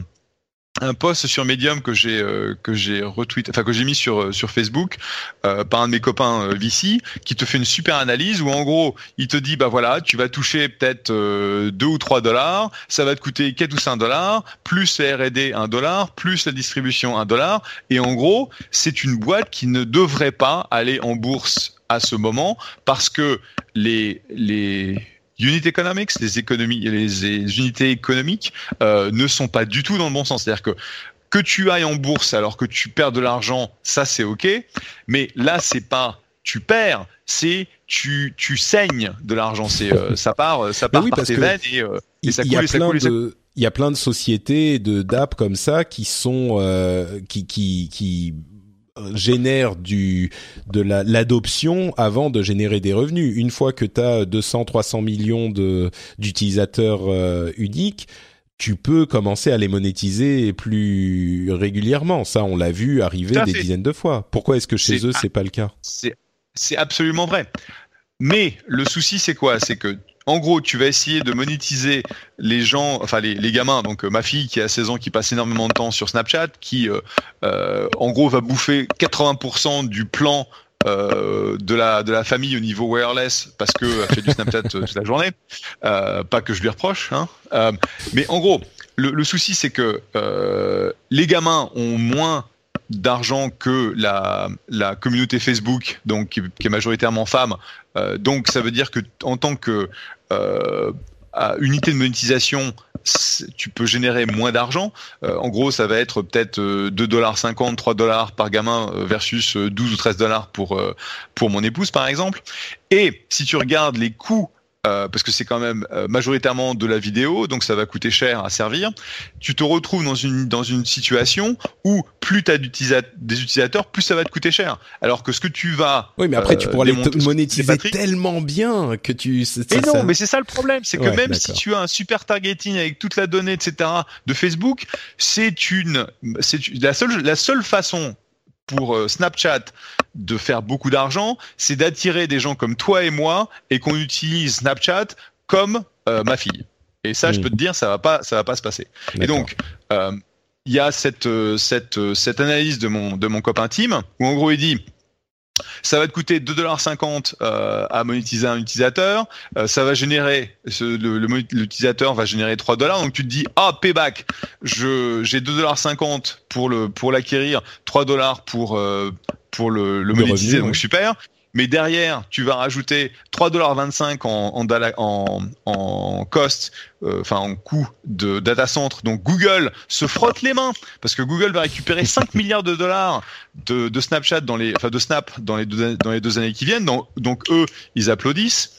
un post sur Medium que j'ai euh, que j'ai retweet enfin que j'ai mis sur euh, sur Facebook euh, par un de mes copains VC qui te fait une super analyse où en gros il te dit bah voilà tu vas toucher peut-être 2 ou 3 dollars ça va te coûter 4 ou 5 dollars plus la R&D 1 dollar plus la distribution 1 dollar. Et en gros c'est une boîte qui ne devrait pas aller en bourse à ce moment parce que les les unit economics, les économies, les, unités économiques euh, ne sont pas du tout dans le bon sens. C'est-à-dire que que tu ailles en bourse alors que tu perds de l'argent, ça c'est ok. Mais là c'est pas tu perds, c'est tu tu saignes de l'argent. C'est euh, ça part ça part par tes veines et, euh, et ça coule, ça coule, de... Il y a plein de sociétés de d'app comme ça qui sont euh, qui qui qui génère du de l'adoption avant de générer des revenus. Une fois que tu as 200 300 millions de d'utilisateurs euh, uniques, tu peux commencer à les monétiser plus régulièrement. Ça, on l'a vu arriver des dizaines de fois. Pourquoi est-ce que chez eux, c'est pas le cas? C'est c'est absolument vrai. Mais le souci, c'est quoi? C'est que en gros, tu vas essayer de monétiser les gens, enfin les, gamins. Donc euh, ma fille qui a 16 ans, qui passe énormément de temps sur Snapchat, qui euh, euh en gros va bouffer 80% du plan de la de la famille au niveau wireless parce que elle fait du Snapchat toute la journée. Pas que je lui reproche, hein. mais en gros, le, le souci c'est que les gamins ont moins d'argent que la, la communauté Facebook, donc qui, est majoritairement femme. Euh, donc ça veut dire que en tant que euh, unité de monétisation, tu peux générer moins d'argent. Euh, en gros, ça va être peut-être 2 dollars 50, 3 dollars par gamin versus 12 ou 13 dollars pour pour mon épouse par exemple. Et si tu regardes les coûts euh, parce que c'est quand même euh, majoritairement de la vidéo, donc ça va coûter cher à servir. Tu te retrouves dans une dans une situation où plus tu as des utilisateurs, plus ça va te coûter cher. Alors que ce que tu vas Oui, mais après tu euh, pourras les monétiser tellement bien que tu Mais non, mais c'est ça le problème, c'est que même si tu as un super targeting avec toute la donnée etc. de Facebook, c'est une c'est la seule la seule façon pour euh, Snapchat de faire beaucoup d'argent, c'est d'attirer des gens comme toi et moi et qu'on utilise Snapchat comme euh, ma fille. Et ça, je hmm. peux te dire, ça va pas, ça va pas se passer. Et donc, euh, il y a cette cette cette analyse de mon de mon copain Tim où en gros il dit ça va te coûter 2,50$ euh, à monétiser un utilisateur. Euh, ça va générer, l'utilisateur va générer 3$. Donc tu te dis, ah, payback, je, j'ai 2,50$ pour le, pour l'acquérir, 3$ pour, euh, pour le, le, monétiser, donc super mais derrière, tu vas rajouter 3,25$ en, en, en, en cost, euh, enfin en coût de data center. Donc Google se frotte les mains parce que Google va récupérer 5 milliards de dollars de, de, Snapchat dans les, enfin de Snap dans les deux, dans les deux années qui viennent. Donc, donc eux, ils applaudissent.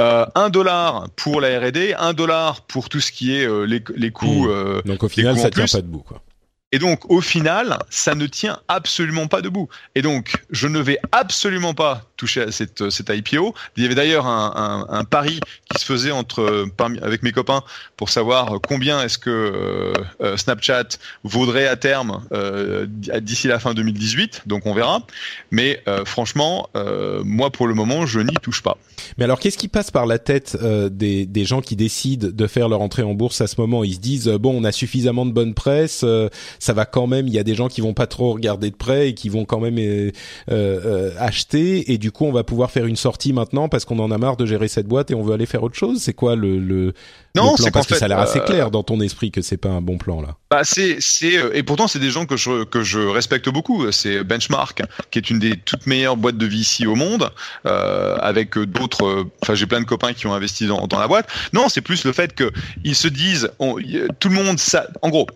Euh, 1 dollar pour la R&D, 1 dollar pour tout ce qui est euh, les, les coûts. Mmh. Euh, donc au final, ça tient pas debout, quoi. Et donc, au final, ça ne tient absolument pas debout. Et donc, je ne vais absolument pas toucher à cette, cette IPO. Il y avait d'ailleurs un, un, un, pari qui se faisait entre, parmi, avec mes copains pour savoir combien est-ce que euh, euh Snapchat vaudrait à terme euh, d'ici la fin 2018. Donc, on verra. Mais euh, franchement, euh, moi, pour le moment, je n'y touche pas. Mais alors, qu'est-ce qui passe par la tête des, des gens qui décident de faire leur entrée en bourse à ce moment? Ils se disent, bon, on a suffisamment de bonne presse ça va quand même. Il y a des gens qui vont pas trop regarder de près et qui vont quand même euh, euh, acheter. Et du coup, on va pouvoir faire une sortie maintenant parce qu'on en a marre de gérer cette boîte et on veut aller faire autre chose. C'est quoi le, le non, c'est parce que ça a l'air assez euh, clair dans ton esprit que c'est pas un bon plan là. Bah c'est c'est et pourtant c'est des gens que je que je respecte beaucoup. C'est Benchmark qui est une des toutes meilleures boîtes de VC au monde euh, avec d'autres. Enfin j'ai plein de copains qui ont investi dans, dans la boîte. Non c'est plus le fait que ils se disent tout le monde ça en gros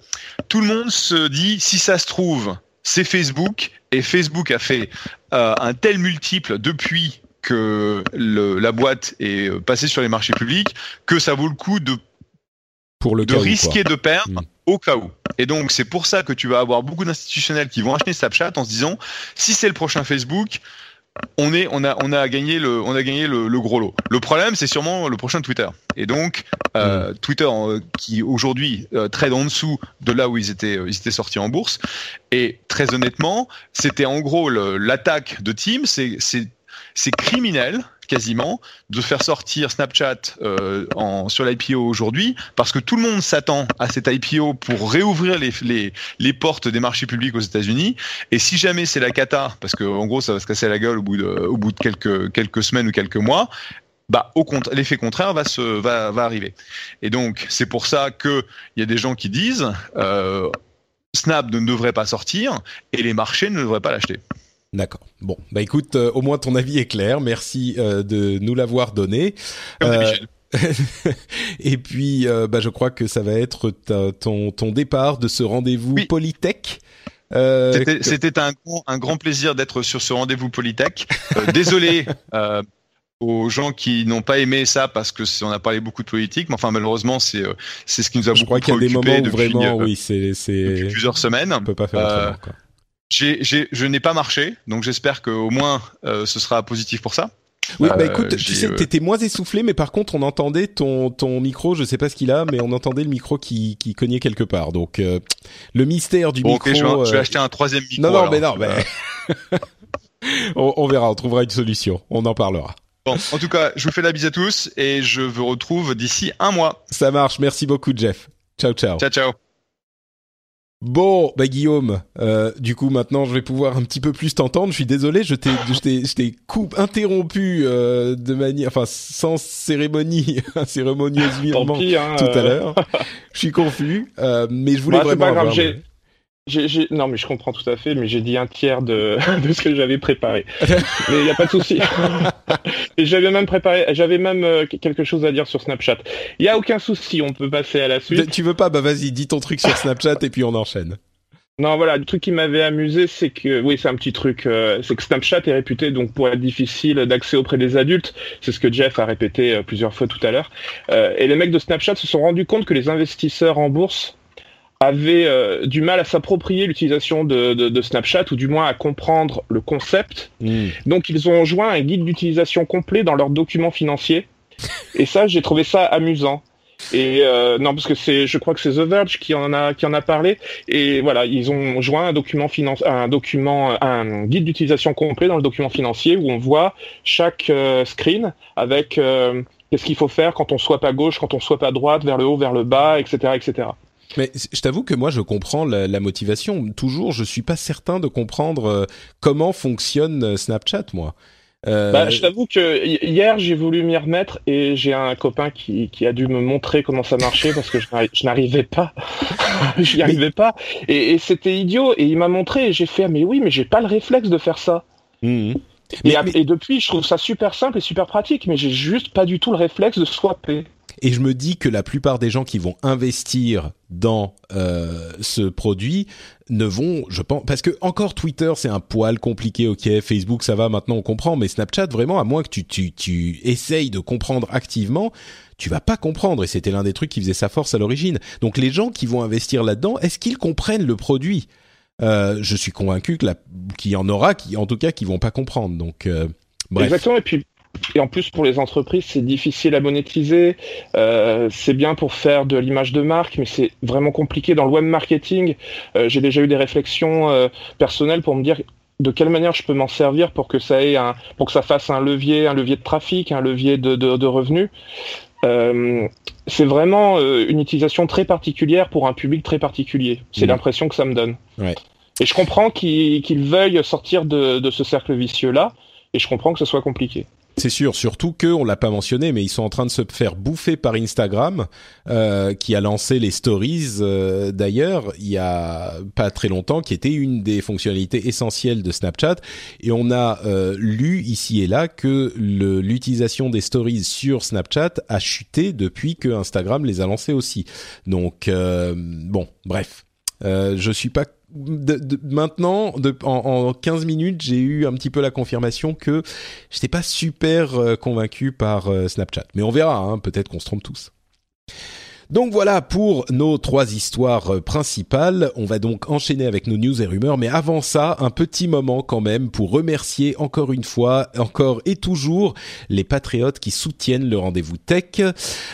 tout le monde se dit si ça se trouve c'est Facebook et Facebook a fait euh, un tel multiple depuis que le, la boîte est passée sur les marchés publics que ça vaut le coup de pour le de risquer de perdre hmm. au cas où. Et donc c'est pour ça que tu vas avoir beaucoup d'institutionnels qui vont acheter Snapchat en se disant si c'est le prochain Facebook, on est, on a, on a gagné le, on a gagné le, gros lot. Le problème, c'est sûrement le prochain Twitter. Et donc, euh, mm. Twitter, euh, qui aujourd'hui euh, trade en dessous de là où ils étaient, ils étaient sortis en bourse. Et très honnêtement, c'était en gros l'attaque de Team, c'est, c'est, criminel quasiment de faire sortir Snapchat euh, en, sur l'IPO aujourd'hui parce que tout le monde s'attend à cet IPO pour réouvrir les, les, portes des marchés publics aux États-Unis. Et si jamais c'est la cata, parce que en gros ça va se casser la gueule au bout de, au bout de quelques, quelques semaines ou quelques mois, bah, l'effet contraire va, se, va, va arriver. Et donc, c'est pour ça qu'il y a des gens qui disent euh, Snap ne devrait pas sortir et les marchés ne devraient pas l'acheter. D'accord. Bon, bah écoute, euh, au moins ton avis est clair. Merci euh, de nous l'avoir donné. Euh, et puis, bah, je crois que ça va être ton, ton départ de ce rendez-vous Polytech. C'était un, un grand plaisir d'être sur ce rendez-vous Polytech. désolé aux gens qui n'ont pas aimé ça parce que on a parlé beaucoup de politique, mais enfin malheureusement c'est c'est ce qui nous a je beaucoup préoccupé y a des moments depuis, vraiment, oui, c'est plusieurs semaines. On peut pas faire quoi je n'ai pas marché, donc j'espère qu'au moins euh, ce sera positif pour ça. Oui, bah écoute, tu sais, euh, t'étais moins essoufflé, mais par contre, on entendait ton ton micro, je sais pas ce qu'il a, mais on entendait le micro qui qui cognait quelque part. Donc euh, le mystère du micro. je, vais, acheter un troisième micro. Non, non, mais non, mais on, on, verra, on trouvera une solution, on en parlera. Bon, en tout cas, je vous fais la bise à tous et je vous retrouve d'ici un mois. Ça marche, merci beaucoup, Jeff. Ciao, ciao. Ciao, ciao. Bon, bah Guillaume, euh, du coup maintenant je vais pouvoir un petit peu plus t'entendre. Je suis désolé, je t'ai, je t'ai, je t'ai coupe interrompu euh, de manière, enfin sans cérémonie, cérémonieusement hein, tout à euh. l'heure. je suis confus, euh, mais je voulais bah, vraiment. Pas grave, non, mais je comprends tout à fait, mais j'ai dit un tiers de, de ce que j'avais préparé. mais il n'y a pas de souci. Et j'avais même préparé, j'avais même euh, quelque chose à dire sur Snapchat. Il y a aucun souci, on peut passer à la suite. Tu veux pas Bah vas-y, dis ton truc sur Snapchat et puis on enchaîne. Non, voilà, le truc qui m'avait amusé, c'est que, oui, c'est un petit truc, euh, c'est que Snapchat est réputé donc pour être difficile d'accès auprès des adultes. C'est ce que Jeff a répété euh, plusieurs fois tout à l'heure. et les mecs de Snapchat se sont rendus compte que les investisseurs en bourse avaient euh, du mal à s'approprier l'utilisation de, Snapchat ou du moins à comprendre le concept. Hmm. Donc ils ont joint un guide d'utilisation complet dans leurs documents financiers. Et ça, j'ai trouvé ça amusant. Et euh, non, parce que c'est, je crois que c'est The Verge qui en a qui en a parlé. Et voilà, ils ont joint un document finance, un document, un guide d'utilisation complet dans le document financier où on voit chaque euh, screen avec qu'est-ce qu'il faut faire quand on soit à gauche, quand on soit à droite, vers le haut, vers le bas, etc., etc. Mais je t'avoue que moi, je comprends la, la, motivation. Toujours, je suis pas certain de comprendre euh, comment fonctionne euh, Snapchat, moi. Euh... Bah, je t'avoue que hier j'ai voulu m'y remettre et j'ai un copain qui, qui, a dû me montrer comment ça marchait parce que je n'arrivais pas, je n'y arrivais pas et, et c'était idiot et il m'a montré et j'ai fait ah, mais oui mais j'ai pas le réflexe de faire ça. Mmh. Et, et, depuis je trouve ça super simple et super pratique mais j'ai juste pas du tout le réflexe de swapper. Et je me dis que la plupart des gens qui vont investir dans euh, ce produit ne vont, je pense, parce que encore Twitter c'est un poil compliqué, ok, Facebook ça va, maintenant on comprend, mais Snapchat vraiment, à moins que tu, tu, tu essayes de comprendre activement, tu vas pas comprendre. Et c'était l'un des trucs qui faisait sa force à l'origine. Donc les gens qui vont investir là-dedans, est-ce qu'ils comprennent le produit? Euh, Je suis convaincu que qu'il y en aura, qui en tout cas, qui vont pas comprendre. Donc euh, Bref. Exactement. Et en plus, pour les entreprises, c'est difficile à monétiser. Euh, c'est bien pour faire de l'image de marque, mais c'est vraiment compliqué dans le web marketing. Euh, j'ai déjà eu des réflexions euh, personnelles pour me dire de quelle manière je peux m'en servir pour que ça ait un, pour que ça fasse un levier, un levier de trafic, un levier de, de, de revenus. C'est vraiment une utilisation très particulière pour un public très particulier. C'est mmh. l'impression que ça me donne. Ouais. Et je comprends qu'ils qu veuillent sortir de, de ce cercle vicieux-là, et je comprends que ce soit compliqué. C'est sûr, surtout que on l'a pas mentionné, mais ils sont en train de se faire bouffer par Instagram, euh, qui a lancé les stories euh, d'ailleurs il y a pas très longtemps, qui était une des fonctionnalités essentielles de Snapchat. Et on a euh, lu ici et là que l'utilisation des stories sur Snapchat a chuté depuis que Instagram les a lancées aussi. Donc bon, bref, je suis pas maintenant, en, en, 15 minutes, j'ai eu un petit peu la confirmation que j'étais pas super euh, convaincu par euh, Snapchat. Mais on verra, hein, peut-être qu'on se trompe tous. Donc voilà pour nos trois histoires euh, principales. On va donc enchaîner avec nos news et rumeurs, mais avant ça, un petit moment quand même pour remercier encore une fois, encore et toujours les patriotes qui soutiennent le rendez-vous tech,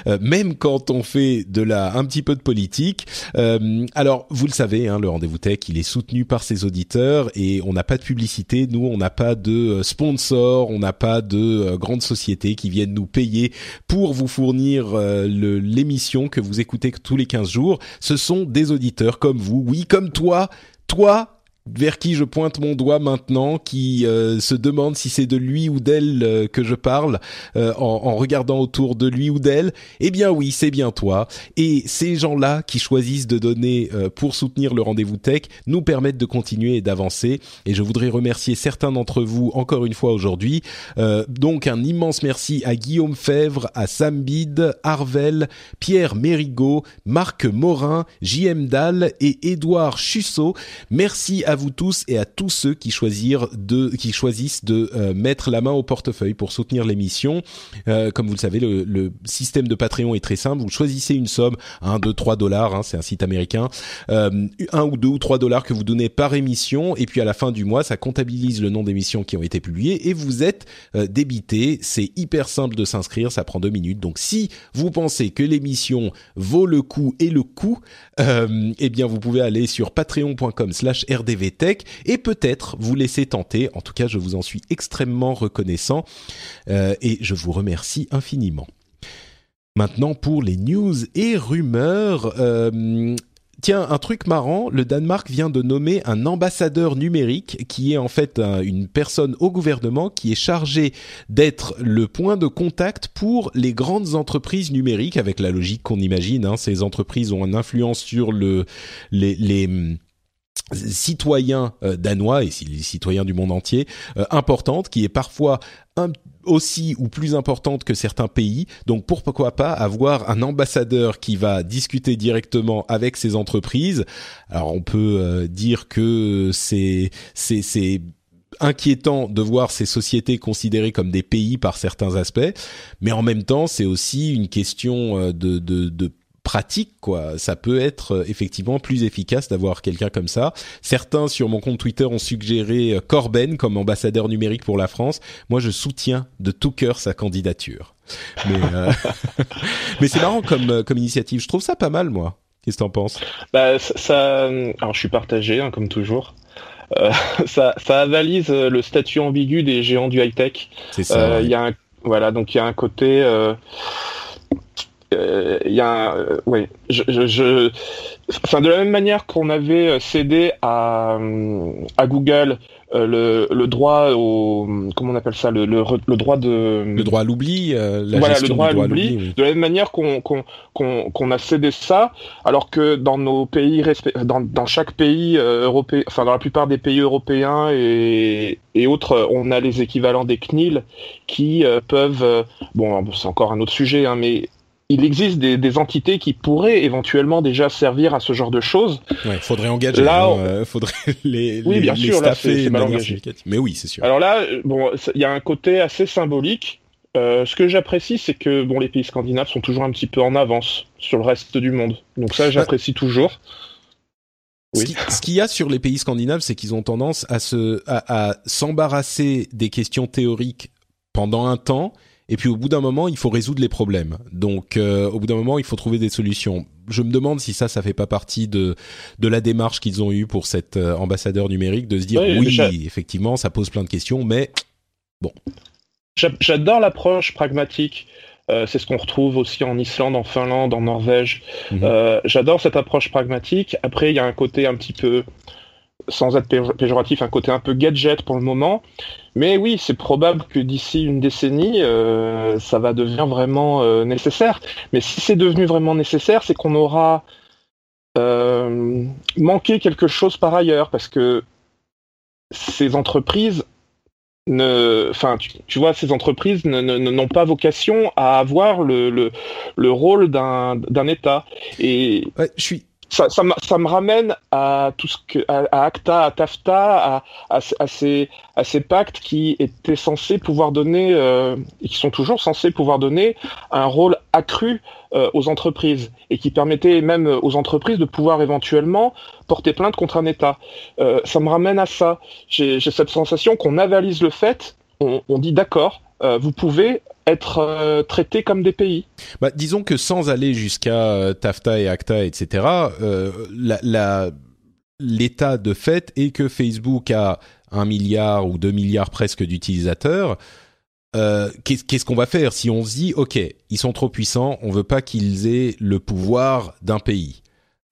euh, même quand on fait de la un petit peu de politique. Euh, alors vous le savez, hein, le rendez-vous tech, il est soutenu par ses auditeurs et on n'a pas de publicité. Nous, on n'a pas de sponsors, on n'a pas de grandes sociétés qui viennent nous payer pour vous fournir l'émission que vous vous écoutez tous les 15 jours, ce sont des auditeurs comme vous, oui, comme toi, toi vers qui je pointe mon doigt maintenant, qui euh, se demande si c'est de lui ou d'elle euh, que je parle euh, en, en, regardant autour de lui ou d'elle, eh bien oui, c'est bien toi. Et ces gens-là qui choisissent de donner pour soutenir le rendez-vous tech nous permettent de continuer et d'avancer. Et je voudrais remercier certains d'entre vous encore une fois aujourd'hui. donc un immense merci à Guillaume Fèvre, à Sam Bide, Arvel, Pierre Mérigot, Marc Morin, JM Dahl et Édouard Chussot. Merci à vous tous et à tous ceux qui, de, qui choisissent de euh, mettre la main au portefeuille pour soutenir l'émission. Euh, comme vous le savez, le, système de Patreon est très simple. Vous choisissez une somme, 1, 2, 3 dollars, hein, c'est un site américain, euh, 1 ou 2 ou 3 dollars que vous donnez par émission, et puis à la fin du mois, ça comptabilise le nom d'émissions qui ont été publiées, et vous êtes euh, débité. C'est hyper simple de s'inscrire, ça prend deux minutes. Donc si vous pensez que l'émission vaut le coup et le coût, eh bien vous pouvez aller sur patreon.com slash rdv Tech et peut-être vous laisser tenter. En tout cas, je vous en suis extrêmement reconnaissant euh, et je vous remercie infiniment. Maintenant pour les news et rumeurs. Euh, tiens, un truc marrant, le Danemark vient de nommer un ambassadeur numérique qui est en fait une personne au gouvernement qui est chargée d'être le point de contact pour les grandes entreprises numériques avec la logique qu'on imagine. Hein, ces entreprises ont une influence sur le, les, les citoyens euh, danois et citoyens du monde entier euh, importante qui est parfois aussi ou plus importante que certains pays. Donc pourquoi pas avoir un ambassadeur qui va discuter directement avec ces entreprises? Alors on peut euh, dire que c'est c'est c'est inquiétant de voir ces sociétés considérées comme des pays par certains aspects, mais en même temps, c'est aussi une question de, de, de pratique quoi. Ça peut être euh, effectivement plus efficace d'avoir quelqu'un comme ça. Certains sur mon compte Twitter ont suggéré euh, Corben comme ambassadeur numérique pour la France. Moi, je soutiens de tout cœur sa candidature. Mais euh, mais c'est marrant comme comme initiative. Je trouve ça pas mal moi. Qu'est-ce que t'en penses? Bah ça. Alors je suis partagé hein, comme toujours. ça, ça avalise le statut ambigu des géants du high tech. C'est ça. Il y a un, voilà donc il y a un côté il euh, y a, euh, ouais, je, je, enfin de la même manière qu'on avait euh, cédé à, à Google le, le droit au, comment on appelle ça, le, le, le droit de, le droit à l'oubli, la voilà, le droit à l'oubli, de la même manière qu'on qu'on qu'on a cédé ça, alors que dans nos pays, dans, dans chaque pays européen, enfin dans la plupart des pays européens et, et autres, on a les équivalents des CNIL qui peuvent, bon, c'est encore un autre sujet, hein, mais il existe des, entités qui pourraient éventuellement déjà servir à ce genre de choses. Ouais, faudrait engager. Là, hein, euh, faudrait les, oui, bien sûr, là, c'est mal engagé. Mais oui, c'est sûr. Alors là, bon, il y a un côté assez symbolique. Euh, ce que j'apprécie, c'est que bon, les pays scandinaves sont toujours un petit peu en avance sur le reste du monde. Donc ça, j'apprécie toujours. Oui. Ce qu'il y a sur les pays scandinaves, c'est qu'ils ont tendance à se, à s'embarrasser des questions théoriques pendant un temps et puis au bout d'un moment, il faut résoudre les problèmes. Donc euh, au bout d'un moment, il faut trouver des solutions. Je me demande si ça, ça fait pas partie de de la démarche qu'ils ont eue pour cet euh, ambassadeur numérique de se dire oui, effectivement, ça pose plein de questions, mais bon. J'adore l'approche pragmatique. Euh, c'est ce qu'on retrouve aussi en Islande, en Finlande, en Norvège. Mhm. J'adore cette approche pragmatique. Après, il y a un côté un petit peu sans être péjoratif, un côté un peu gadget pour le moment. Mais oui, c'est probable que d'ici une décennie, euh, ça va devenir vraiment euh, nécessaire. Mais si c'est devenu vraiment nécessaire, c'est qu'on aura euh, manqué quelque chose par ailleurs, parce que ces entreprises ne, enfin, tu, vois, ces entreprises n'ont pas vocation à avoir le, le, rôle d'un État. Et je suis ça, ça, me ramène à tout ce que à, ACTA, à TAFTA, à, ces, à pactes qui étaient censés pouvoir donner euh, et qui sont toujours censés pouvoir donner un rôle accru euh, aux entreprises et qui permettaient même aux entreprises de pouvoir éventuellement porter plainte contre un État. Euh, ça me ramène à ça. J'ai cette sensation qu'on avalise le fait, on, dit d'accord, vous pouvez être euh, traités comme des pays. Bah, disons que sans aller jusqu'à euh, TAFTA et ACTA, etc., euh, l'état de fait est que Facebook a un milliard ou deux milliards presque d'utilisateurs. Qu'est-ce qu'on va faire si on se dit, ok, ils sont trop puissants, on veut pas qu'ils aient le pouvoir d'un pays?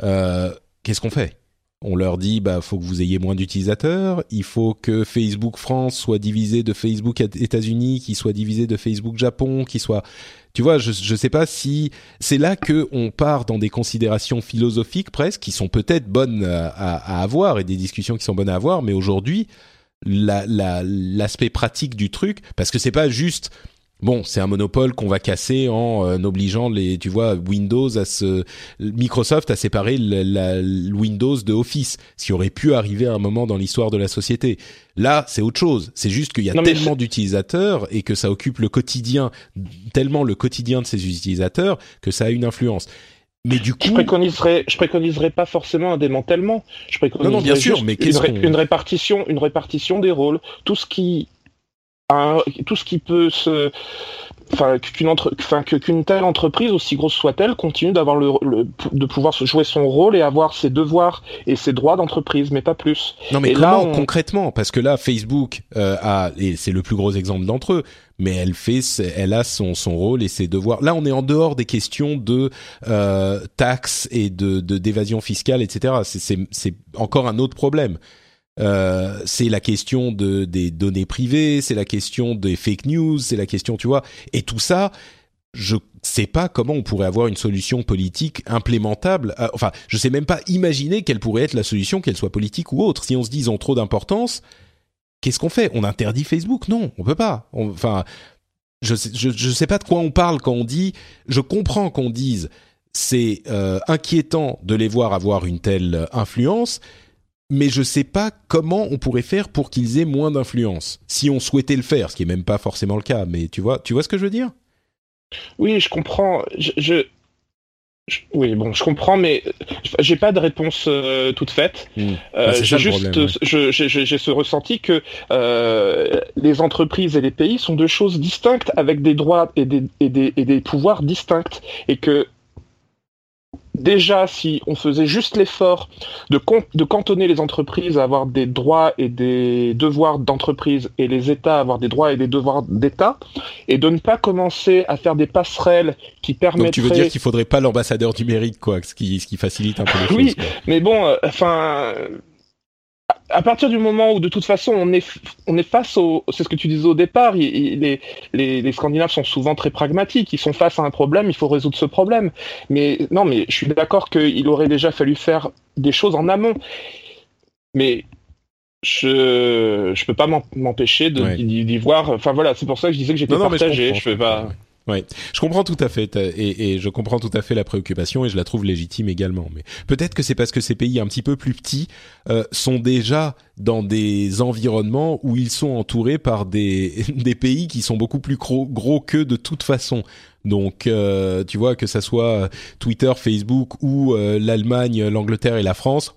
Qu'est-ce qu'on fait? On leur dit bah faut que vous ayez moins d'utilisateurs, il faut que Facebook France soit divisé de Facebook États-Unis, qu'il soit divisé de Facebook Japon, qu'il soit tu vois, je je sais pas si c'est là que on part dans des considérations philosophiques presque qui sont peut-être bonnes à, à, avoir et des discussions qui sont bonnes à avoir, mais aujourd'hui l'aspect pratique du truc parce que c'est pas juste Bon, c'est un monopole qu'on va casser en euh, obligeant les, tu vois, Windows à se, Microsoft à séparer le, Windows de Office, ce qui aurait pu arriver à un moment dans l'histoire de la société. Là, c'est autre chose. C'est juste qu'il y a tellement d'utilisateurs et que ça occupe le quotidien, tellement le quotidien de ces utilisateurs que ça a une influence. Mais du coup, je préconiserais, je préconiserais pas forcément un démantèlement. Je préconiserais non, non, bien sûr, mais une, une répartition, une répartition des rôles. Tout ce qui tout ce qui peut se enfin qu'une entre enfin qu'une telle entreprise aussi grosse soit-elle continue d'avoir le, de pouvoir se jouer son rôle et avoir ses devoirs et ses droits d'entreprise mais pas plus. Non mais comment concrètement? Parce que là Facebook euh, a et c'est le plus gros exemple d'entre eux mais elle fait elle a son son rôle et ses devoirs. Là on est en dehors des questions de euh, taxes et de d'évasion fiscale etc c'est c'est encore un autre problème euh, c'est la question de des données privées, c'est la question des fake news, c'est la question, tu vois, et tout ça, je sais pas comment on pourrait avoir une solution politique implémentable. Euh, enfin, je sais même pas imaginer quelle pourrait être la solution, qu'elle soit politique ou autre. Si on se dit ils ont trop d'importance, qu'est-ce qu'on fait? On interdit Facebook? Non, on peut pas. enfin, je sais, sais pas de quoi on parle quand on dit. Je comprends qu'on dise c'est euh, inquiétant de les voir avoir une telle influence mais je sais pas comment on pourrait faire pour qu'ils aient moins d'influence. Si on souhaitait le faire, ce qui est même pas forcément le cas, mais tu vois, tu vois ce que je veux dire? Oui, je comprends. Je, oui, bon, je comprends, mais j'ai pas de réponse euh, toute faite. Euh, j'ai juste, j'ai ce ressenti que euh, les entreprises et les pays sont deux choses distinctes avec des droits et des, et des, et des pouvoirs distincts, et que déjà, si on faisait juste l'effort de, de cantonner les entreprises à avoir des droits et des devoirs d'entreprise et les États à avoir des droits et des devoirs d'État, et de ne pas commencer à faire des passerelles qui permettraient... Donc tu veux dire qu'il faudrait pas l'ambassadeur numérique, quoi, ce qui, ce qui facilite un peu les choses. Oui, mais bon, euh, enfin à partir du moment où de toute façon on est on est face au c'est ce que tu disais au départ les, les, les Scandinaves sont souvent très pragmatiques ils sont face à un problème il faut résoudre ce problème. Mais non mais je suis d'accord qu'il aurait déjà fallu faire des choses en amont. Mais je je peux pas m'empêcher d'y voir enfin voilà c'est pour ça que je disais que j'étais partagé je, je peux pas oui, je comprends tout à fait et, je comprends tout à fait la préoccupation et je la trouve légitime également. Mais peut-être que c'est parce que ces pays un petit peu plus petits euh, sont déjà dans des environnements où ils sont entourés par des, des pays qui sont beaucoup plus gros, gros qu'eux de toute façon. Donc, euh, tu vois que ça soit Twitter, Facebook ou euh, l'Allemagne, l'Angleterre et la France,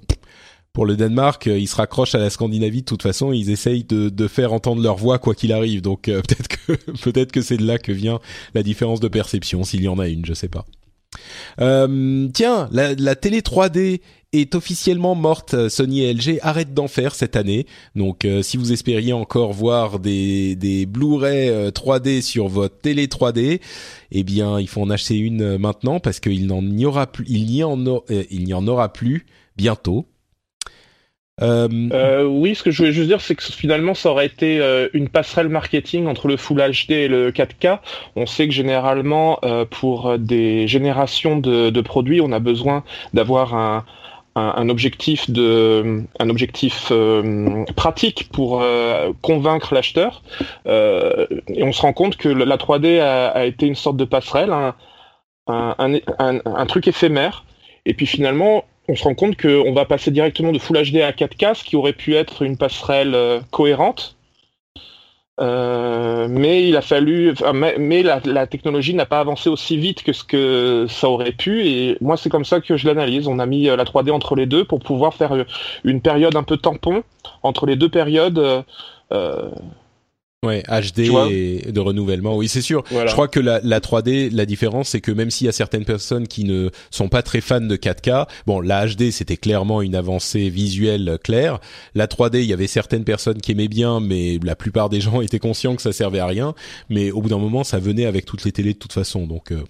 pour le Danemark, euh, ils se raccrochent à la Scandinavie de toute façon. Ils essayent de, faire entendre leur voix quoi qu'il arrive. Donc euh, peut-être que peut-être que c'est de là que vient la différence de perception, s'il y en a une, je sais pas. Euh, tiens, la, télé 3D est officiellement morte. Sony et LG arrêtent d'en faire cette année. Donc, si vous espériez encore voir des, des Blu-ray 3D sur votre télé 3D, eh bien, il faut en acheter une maintenant parce qu'il n'en aura plus. Il n'y en, il n'y en aura plus bientôt. Euh, euh... oui, ce que je voulais juste dire, c'est que finalement, ça aurait été euh, une passerelle marketing entre le Full HD et le 4K. On sait que généralement, euh, pour des générations de, produits, on a besoin d'avoir un, objectif de, un objectif pratique pour convaincre l'acheteur. et on se rend compte que la 3D a, été une sorte de passerelle, un truc éphémère. Et puis finalement, on se rend compte qu'on va passer directement de Full HD à 4K, ce qui aurait pu être une passerelle cohérente. mais il a fallu, mais, la, technologie n'a pas avancé aussi vite que ce que ça aurait pu. Et moi, c'est comme ça que je l'analyse. On a mis la 3D entre les deux pour pouvoir faire une période un peu tampon entre les deux périodes. Ouais, HD et de renouvellement. Oui, c'est sûr. Je crois que la, la 3D, la différence, c'est que même s'il y a certaines personnes qui ne sont pas très fans de 4K, bon, la HD, c'était clairement une avancée visuelle claire. La 3D, il y avait certaines personnes qui aimaient bien, mais la plupart des gens étaient conscients que ça servait à rien. Mais au bout d'un moment, ça venait avec toutes les télés de toute façon. Donc, euh,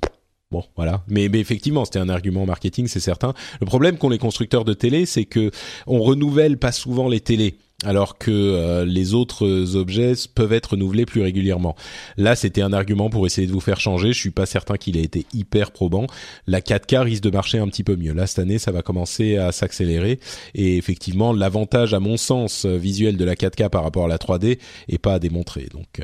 Bon, voilà. Mais, mais effectivement, c'était un argument marketing, c'est certain. Le problème qu'ont les constructeurs de télé, c'est que on renouvelle pas souvent les télés alors que euh, les autres objets peuvent être renouvelés plus régulièrement. Là, c'était un argument pour essayer de vous faire changer. Je suis pas certain qu'il ait été hyper probant. La 4K risque de marcher un petit peu mieux. Là, cette année, ça va commencer à s'accélérer. Et effectivement, l'avantage, à mon sens, visuel de la 4K par rapport à la 3D est pas à démontrer. Donc, euh,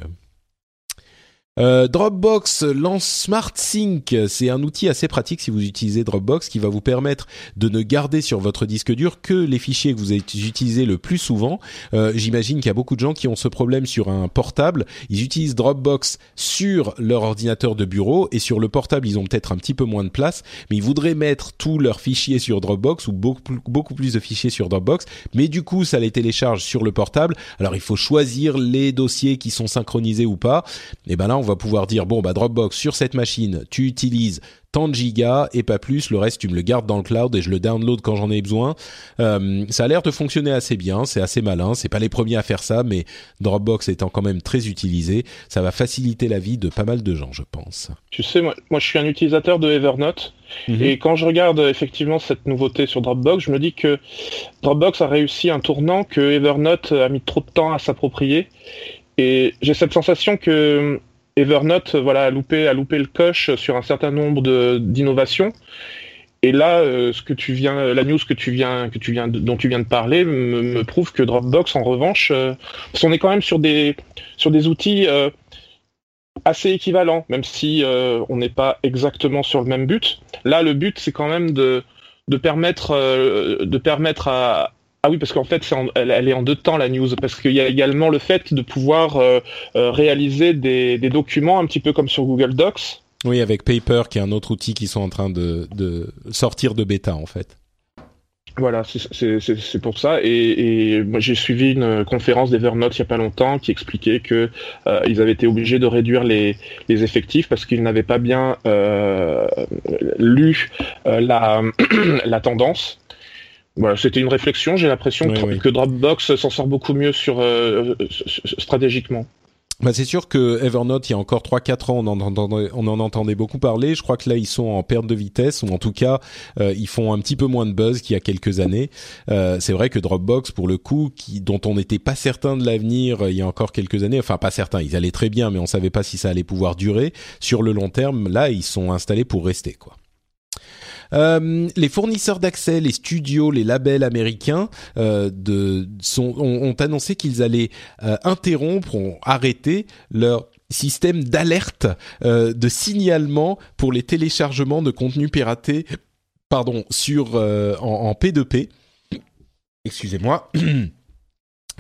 euh, Dropbox lance SmartSync. C'est un outil assez pratique si vous utilisez Dropbox qui va vous permettre de ne garder sur votre disque dur que les fichiers que vous utilisez le plus souvent. Euh, J'imagine qu'il y a beaucoup de gens qui ont ce problème sur un portable. Ils utilisent Dropbox sur leur ordinateur de bureau et sur le portable ils ont peut-être un petit peu moins de place, mais ils voudraient mettre tous leurs fichiers sur Dropbox ou beaucoup, plus de fichiers sur Dropbox, mais du coup ça les télécharge sur le portable. Alors il faut choisir les dossiers qui sont synchronisés ou pas. Et ben là va pouvoir dire bon bah Dropbox sur cette machine, tu utilises tant de gigas et pas plus, le reste tu me le gardes dans le cloud et je le download quand j'en ai besoin. Euh, ça a l'air de fonctionner assez bien, c'est assez malin, c'est pas les premiers à faire ça, mais Dropbox étant quand même très utilisé, ça va faciliter la vie de pas mal de gens, je pense. Tu sais, moi, moi je suis un utilisateur de Evernote mhm. et quand je regarde effectivement cette nouveauté sur Dropbox, je me dis que Dropbox a réussi un tournant que Evernote a mis trop de temps à s'approprier. Et j'ai cette sensation que Evernote voilà, a, loupé, a loupé le coche sur un certain nombre d'innovations. Et là, euh, ce que tu viens, la news que tu viens, que tu viens, dont tu viens de parler, me, prouve que Dropbox, en revanche, euh, on est quand même sur des, outils euh, assez équivalents, même si on n'est pas exactement sur le même but. Là, le but, c'est quand même de permettre à, ah oui, parce qu'en fait, elle, est en deux temps la news, parce qu'il y a également le fait de pouvoir euh, euh, réaliser des, documents un petit peu comme sur Google Docs. Oui, avec Paper, qui est un autre outil qui sont en train de, sortir de bêta en fait. Voilà, c'est pour ça. Et, moi, j'ai suivi une conférence d'Evernote il n'y a pas longtemps qui expliquait que euh, ils avaient été obligés de réduire les, effectifs parce qu'ils n'avaient pas bien lu la, la tendance voilà, c'était une réflexion. J'ai l'impression que, Dropbox s'en sort beaucoup mieux sur euh, stratégiquement. Bah c'est sûr que Evernote, il y a encore 3-4 ans, on en, entendait, on en entendait beaucoup parler. Je crois que là, ils sont en perte de vitesse, ou en tout cas, euh, ils font un petit peu moins de buzz qu'il y a quelques années. Euh, c'est vrai que Dropbox, pour le coup, qui, dont on n'était pas certain de l'avenir euh, il y a encore quelques années, enfin pas certain, ils allaient très bien, mais on savait pas si ça allait pouvoir durer. Sur le long terme, là, ils sont installés pour rester, quoi. Euh, les fournisseurs d'accès, les studios, les labels américains euh, ont, annoncé qu'ils allaient euh, interrompre, ont arrêté leur système d'alerte, de signalement pour les téléchargements de contenu piraté, pardon, sur en P2P. Excusez-moi.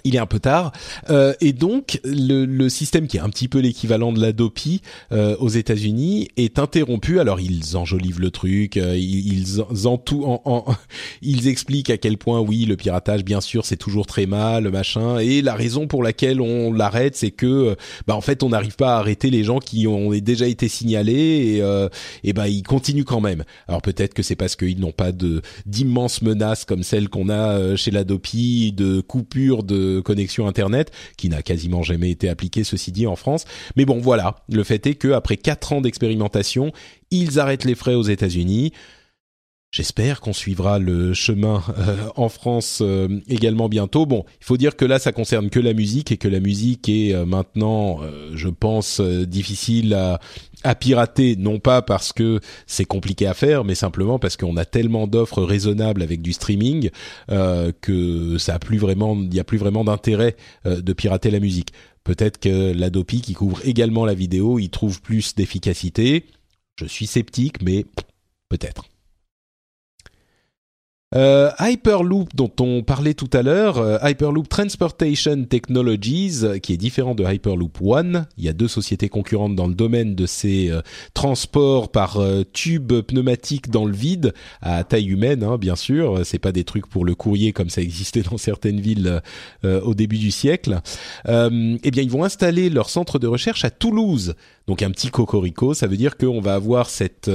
il est un peu tard euh, et donc le, le, système qui est un petit peu l'équivalent de l'Adopi euh, aux États-Unis est interrompu. Alors ils enjolivent le truc, euh, ils en, en, en, ils expliquent à quel point oui le piratage bien sûr c'est toujours très mal machin et la raison pour laquelle on l'arrête c'est que bah en fait on n'arrive pas à arrêter les gens qui ont déjà été signalés et, euh, et bah ils continuent quand même. Alors peut-être que c'est parce qu'ils n'ont pas d'immenses menaces comme celles qu'on a euh, chez l'Adopi de coupure de connexion internet, qui n'a quasiment jamais été appliqué, ceci dit, en France. Mais bon, voilà. Le fait est que après quatre ans d'expérimentation, ils arrêtent les frais aux États-Unis. J'espère qu'on suivra le chemin euh, en France euh, également bientôt. Bon, il faut dire que là, ça concerne que la musique et que la musique est euh, maintenant, je pense, difficile à, à, pirater, non pas parce que c'est compliqué à faire, mais simplement parce qu'on a tellement d'offres raisonnables avec du streaming que ça a plus vraiment, il n'y a plus vraiment d'intérêt de pirater la musique. Peut-être que l'Adopi, qui couvre également la vidéo, y trouve plus d'efficacité. Je suis sceptique, mais peut-être. Euh, Hyperloop, dont on parlait tout à l'heure, euh, Hyperloop Transportation Technologies, qui est différent de Hyperloop One. Il y a deux sociétés concurrentes dans le domaine de ces euh, transports par tube pneumatique dans le vide, à taille humaine, hein, bien sûr. C'est pas des trucs pour le courrier comme ça existait dans certaines villes au début du siècle. eh bien, ils vont installer leur centre de recherche à Toulouse. Donc un petit cocorico, ça veut dire qu'on va avoir cette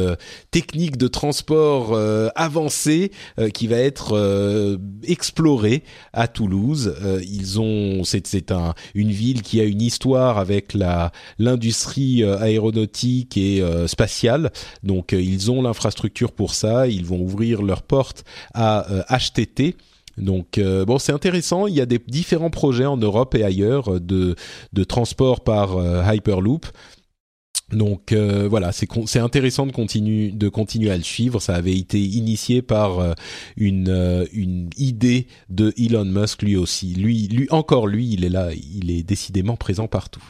technique de transport avancée qui va être euh, exploré à Toulouse. Euh, ils ont, c'est, c'est un, une ville qui a une histoire avec la l'industrie euh, aéronautique et spatiale. Donc ils ont l'infrastructure pour ça. Ils vont ouvrir leurs portes à HTT. Donc bon, c'est intéressant. Il y a des différents projets en Europe et ailleurs de de transport par Hyperloop. Donc euh, voilà, c'est intéressant de continuer de continuer à le suivre. Ça avait été initié par euh, une euh, une idée de Elon Musk lui aussi. Lui lui encore lui, il est là, il est décidément présent partout.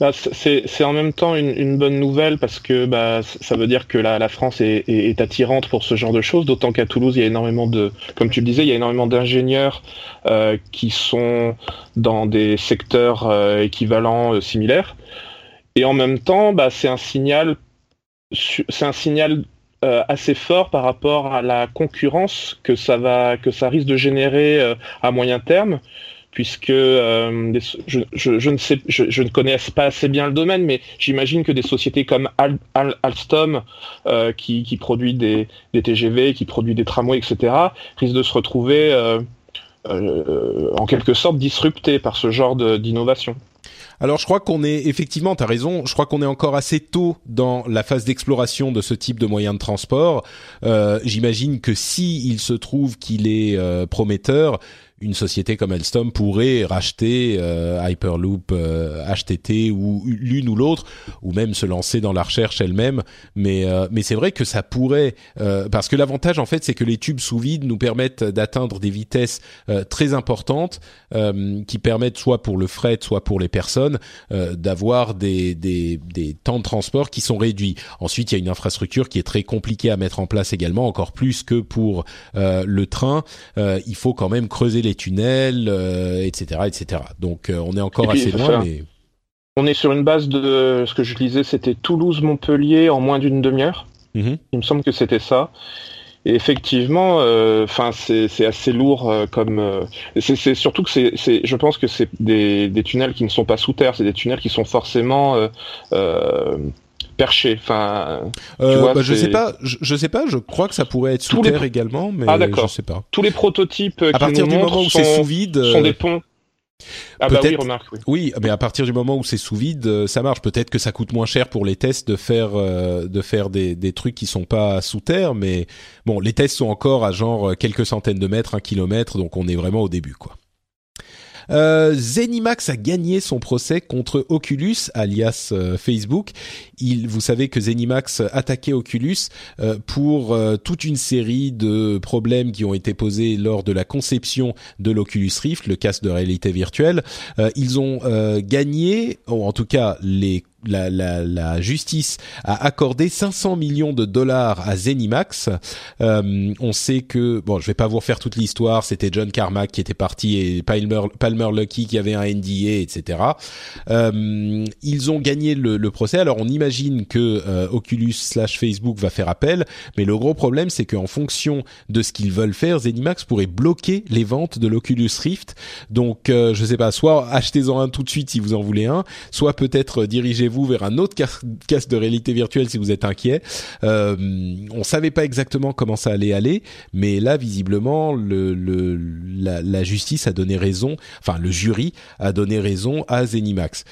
Bah, c'est en même temps une, bonne nouvelle parce que bah, ça veut dire que la, la France est, est, attirante pour ce genre de choses, d'autant qu'à Toulouse, il y a énormément de, comme tu le disais, il y a énormément d'ingénieurs qui sont dans des secteurs équivalents, similaires. Et en même temps, bah, c'est un signal, euh, assez fort par rapport à la concurrence que ça risque de générer euh, à moyen terme, puisque euh, je, ne connais pas assez bien le domaine, mais j'imagine que des sociétés comme Alstom, qui, qui, produit des, des, TGV, qui produit des tramways, etc., risquent de se retrouver en quelque sorte disruptées par ce genre d'innovation. Alors je crois qu'on est effectivement, tu raison, je crois qu'on est encore assez tôt dans la phase d'exploration de ce type de moyen de transport. Euh, J'imagine que si il se trouve qu'il est euh, prometteur, une société comme Alstom pourrait racheter euh, Hyperloop HTT euh, ou l'une ou l'autre, ou même se lancer dans la recherche elle-même. Mais euh, mais c'est vrai que ça pourrait, parce que l'avantage en fait, c'est que les tubes sous vide nous permettent d'atteindre des vitesses très importantes, qui permettent soit pour le fret, soit pour les personnes, d'avoir des, des des temps de transport qui sont réduits. Ensuite, il y a une infrastructure qui est très compliquée à mettre en place également, encore plus que pour le train. il faut quand même creuser les les tunnels, etc., euh, etc. Donc euh, on est encore assez loin, mais... On est sur une base de ce que je lisais, c'était Toulouse-Montpellier en moins d'une demi-heure. Mhm. Il me semble que c'était ça. Et effectivement, euh, enfin c'est assez lourd comme. c'est surtout que c'est, je pense que c'est des, des, tunnels qui ne sont pas sous terre, c'est des tunnels qui sont forcément perché. Enfin, euh, bah, je sais pas, je, sais pas. Je crois que ça pourrait être sous terre également, mais ah, je sais pas. Tous les prototypes à partir du moment où c'est sous vide sont des ponts. Ah bah oui, remarque, oui. Oui, mais à partir du moment où c'est sous vide, euh, ça marche. Peut-être que ça coûte moins cher pour les tests de faire euh, de faire des, des trucs qui sont pas sous terre, mais bon, les tests sont encore à genre quelques centaines de mètres, un kilomètre, donc on est vraiment au début, quoi. Euh, Zenimax a gagné son procès contre Oculus, alias euh, Facebook. Il, vous savez que Zenimax attaquait Oculus euh, pour euh, toute une série de problèmes qui ont été posés lors de la conception de l'Oculus Rift, le casque de réalité virtuelle. ils ont gagné, ou en tout cas les la, la, la, justice a accordé 500 millions de dollars à Zenimax. Euh, on sait que bon, je vais pas vous refaire toute l'histoire. C'était John Carmack qui était parti et Palmer, Palmer Lucky qui avait un NDA, etc. Euh, ils ont gagné le, le, procès. Alors on imagine que euh, Oculus slash Facebook va faire appel, mais le gros problème c'est qu'en fonction de ce qu'ils veulent faire, Zenimax pourrait bloquer les ventes de l'Oculus Rift. Donc euh, je sais pas, soit achetez-en un tout de suite si vous en voulez un, soit peut-être dirigez vous vers un autre casque de réalité virtuelle si vous êtes inquiet. Euh, on savait pas exactement comment ça allait aller, mais là visiblement le, la, justice a donné raison, enfin le jury a donné raison à Zenimax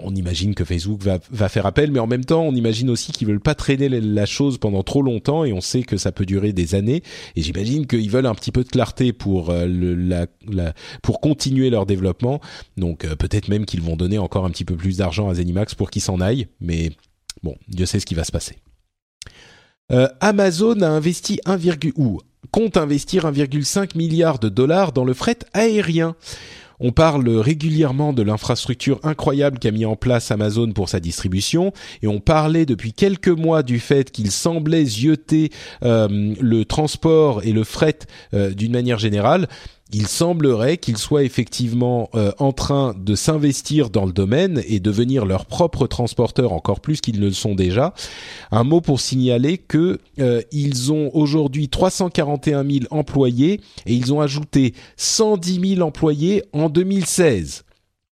on imagine que Facebook va, faire appel, mais en même temps, on imagine aussi qu'ils veulent pas traîner la chose pendant trop longtemps, et on sait que ça peut durer des années. Et j'imagine qu'ils veulent un petit peu de clarté pour euh, continuer leur développement. Donc euh, peut-être même qu'ils vont donner encore un petit peu plus d'argent à Zenimax pour qu'ils s'en aillent, mais bon, Dieu sait ce qui va se passer. Euh, Amazon a investi 1, ou compte investir 1,5 milliard de dollars dans le fret aérien. On parle régulièrement de l'infrastructure incroyable qu'a mis en place Amazon pour sa distribution, et on parlait depuis quelques mois du fait qu'il semblait zioter euh, le transport et le fret euh, d'une manière générale il semblerait qu'ils soient effectivement euh, en train de s'investir dans le domaine et devenir leurs propres transporteurs encore plus qu'ils ne le sont déjà. Un mot pour signaler que euh, ils ont aujourd'hui 341 000 employés et ils ont ajouté 110 000 employés en 2016.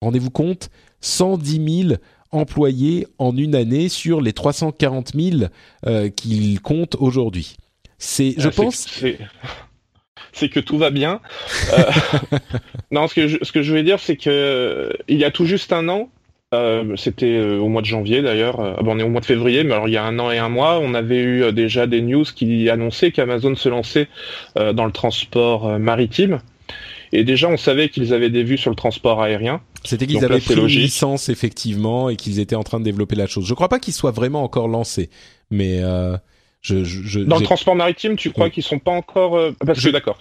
Rendez-vous compte, 110 000 employés en une année sur les 340 000 euh, qu'ils comptent aujourd'hui. C'est, je ah, pense c'est que tout va bien. Euh, non, ce que je, ce que je voulais dire, c'est que il y a tout juste un an, euh, c'était euh, au mois de janvier d'ailleurs. Euh, bon, on est au mois de février, mais alors il y a un an et un mois, on avait eu déjà des news qui annonçaient qu'Amazon se lançait dans le transport maritime. Et déjà, on savait qu'ils avaient des vues sur le transport aérien. C'était qu'ils avaient pris une licence effectivement et qu'ils étaient en train de développer la chose. Je crois pas qu'ils soient vraiment encore lancés, mais dans le transport maritime, tu crois qu'ils sont pas encore euh, Parce que d'accord.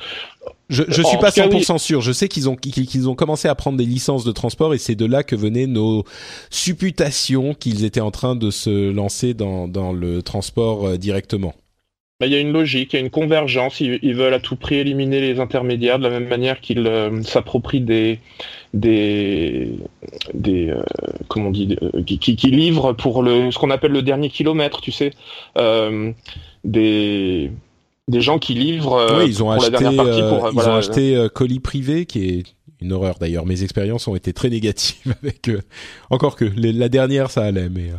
Je, je suis pas 100% sûr. Je sais qu'ils ont qu'ils ont commencé à prendre des licences de transport et c'est de là que venaient nos supputations qu'ils étaient en train de se lancer dans dans le transport euh, directement. Bah, il y a une logique, il y a une convergence. Ils, veulent à tout prix éliminer les intermédiaires de la même manière qu'ils euh, s'approprient des des des euh, comment on dit euh, qui, qui, livrent pour le ce qu'on appelle le dernier kilomètre, tu sais, des des gens qui livrent oui, ils ont acheté, la partie pour, ils ont acheté colis privé qui est une horreur d'ailleurs. Mes expériences ont été très négatives avec. Encore que la dernière ça allait, mais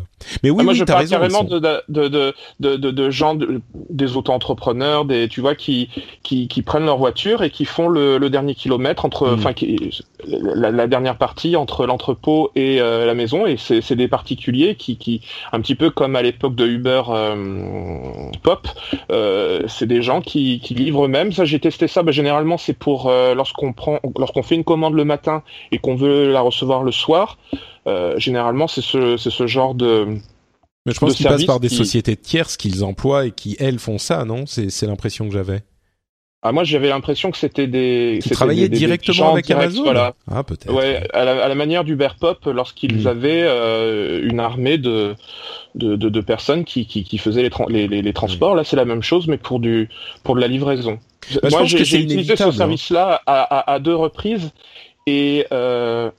mais oui, ah, moi je parle raison, carrément de, de, de, de, de, gens, des auto-entrepreneurs, des tu vois qui, qui qui prennent leur voiture et qui font le, le dernier kilomètre entre, mm. enfin la, la, dernière partie entre l'entrepôt et euh, la maison et c'est des particuliers qui qui un petit peu comme à l'époque de Uber Pop, c'est des gens qui qui livrent eux-mêmes. Ça j'ai testé ça. Bah, généralement c'est pour lorsqu'on prend lorsqu'on fait une commande le matin et qu'on veut la recevoir le soir, euh, généralement c'est ce, ce genre de mais je pense qu'ils passent par des sociétés tierces qu'ils emploient et qui elles font ça, non? C'est l'impression que j'avais. Ah moi j'avais l'impression que c'était des qui travaillaient directement avec Amazon? Voilà. Ah peut-être. Ouais, à la, à la manière d'Uber Pop lorsqu'ils hmm. avaient euh, une armée de de, de, de personnes qui, qui, qui faisaient les, les, les, transports. Là c'est la même chose mais pour du pour de la livraison. Bah, moi j'ai utilisé ce hein. service-là à, à, à, deux reprises et euh,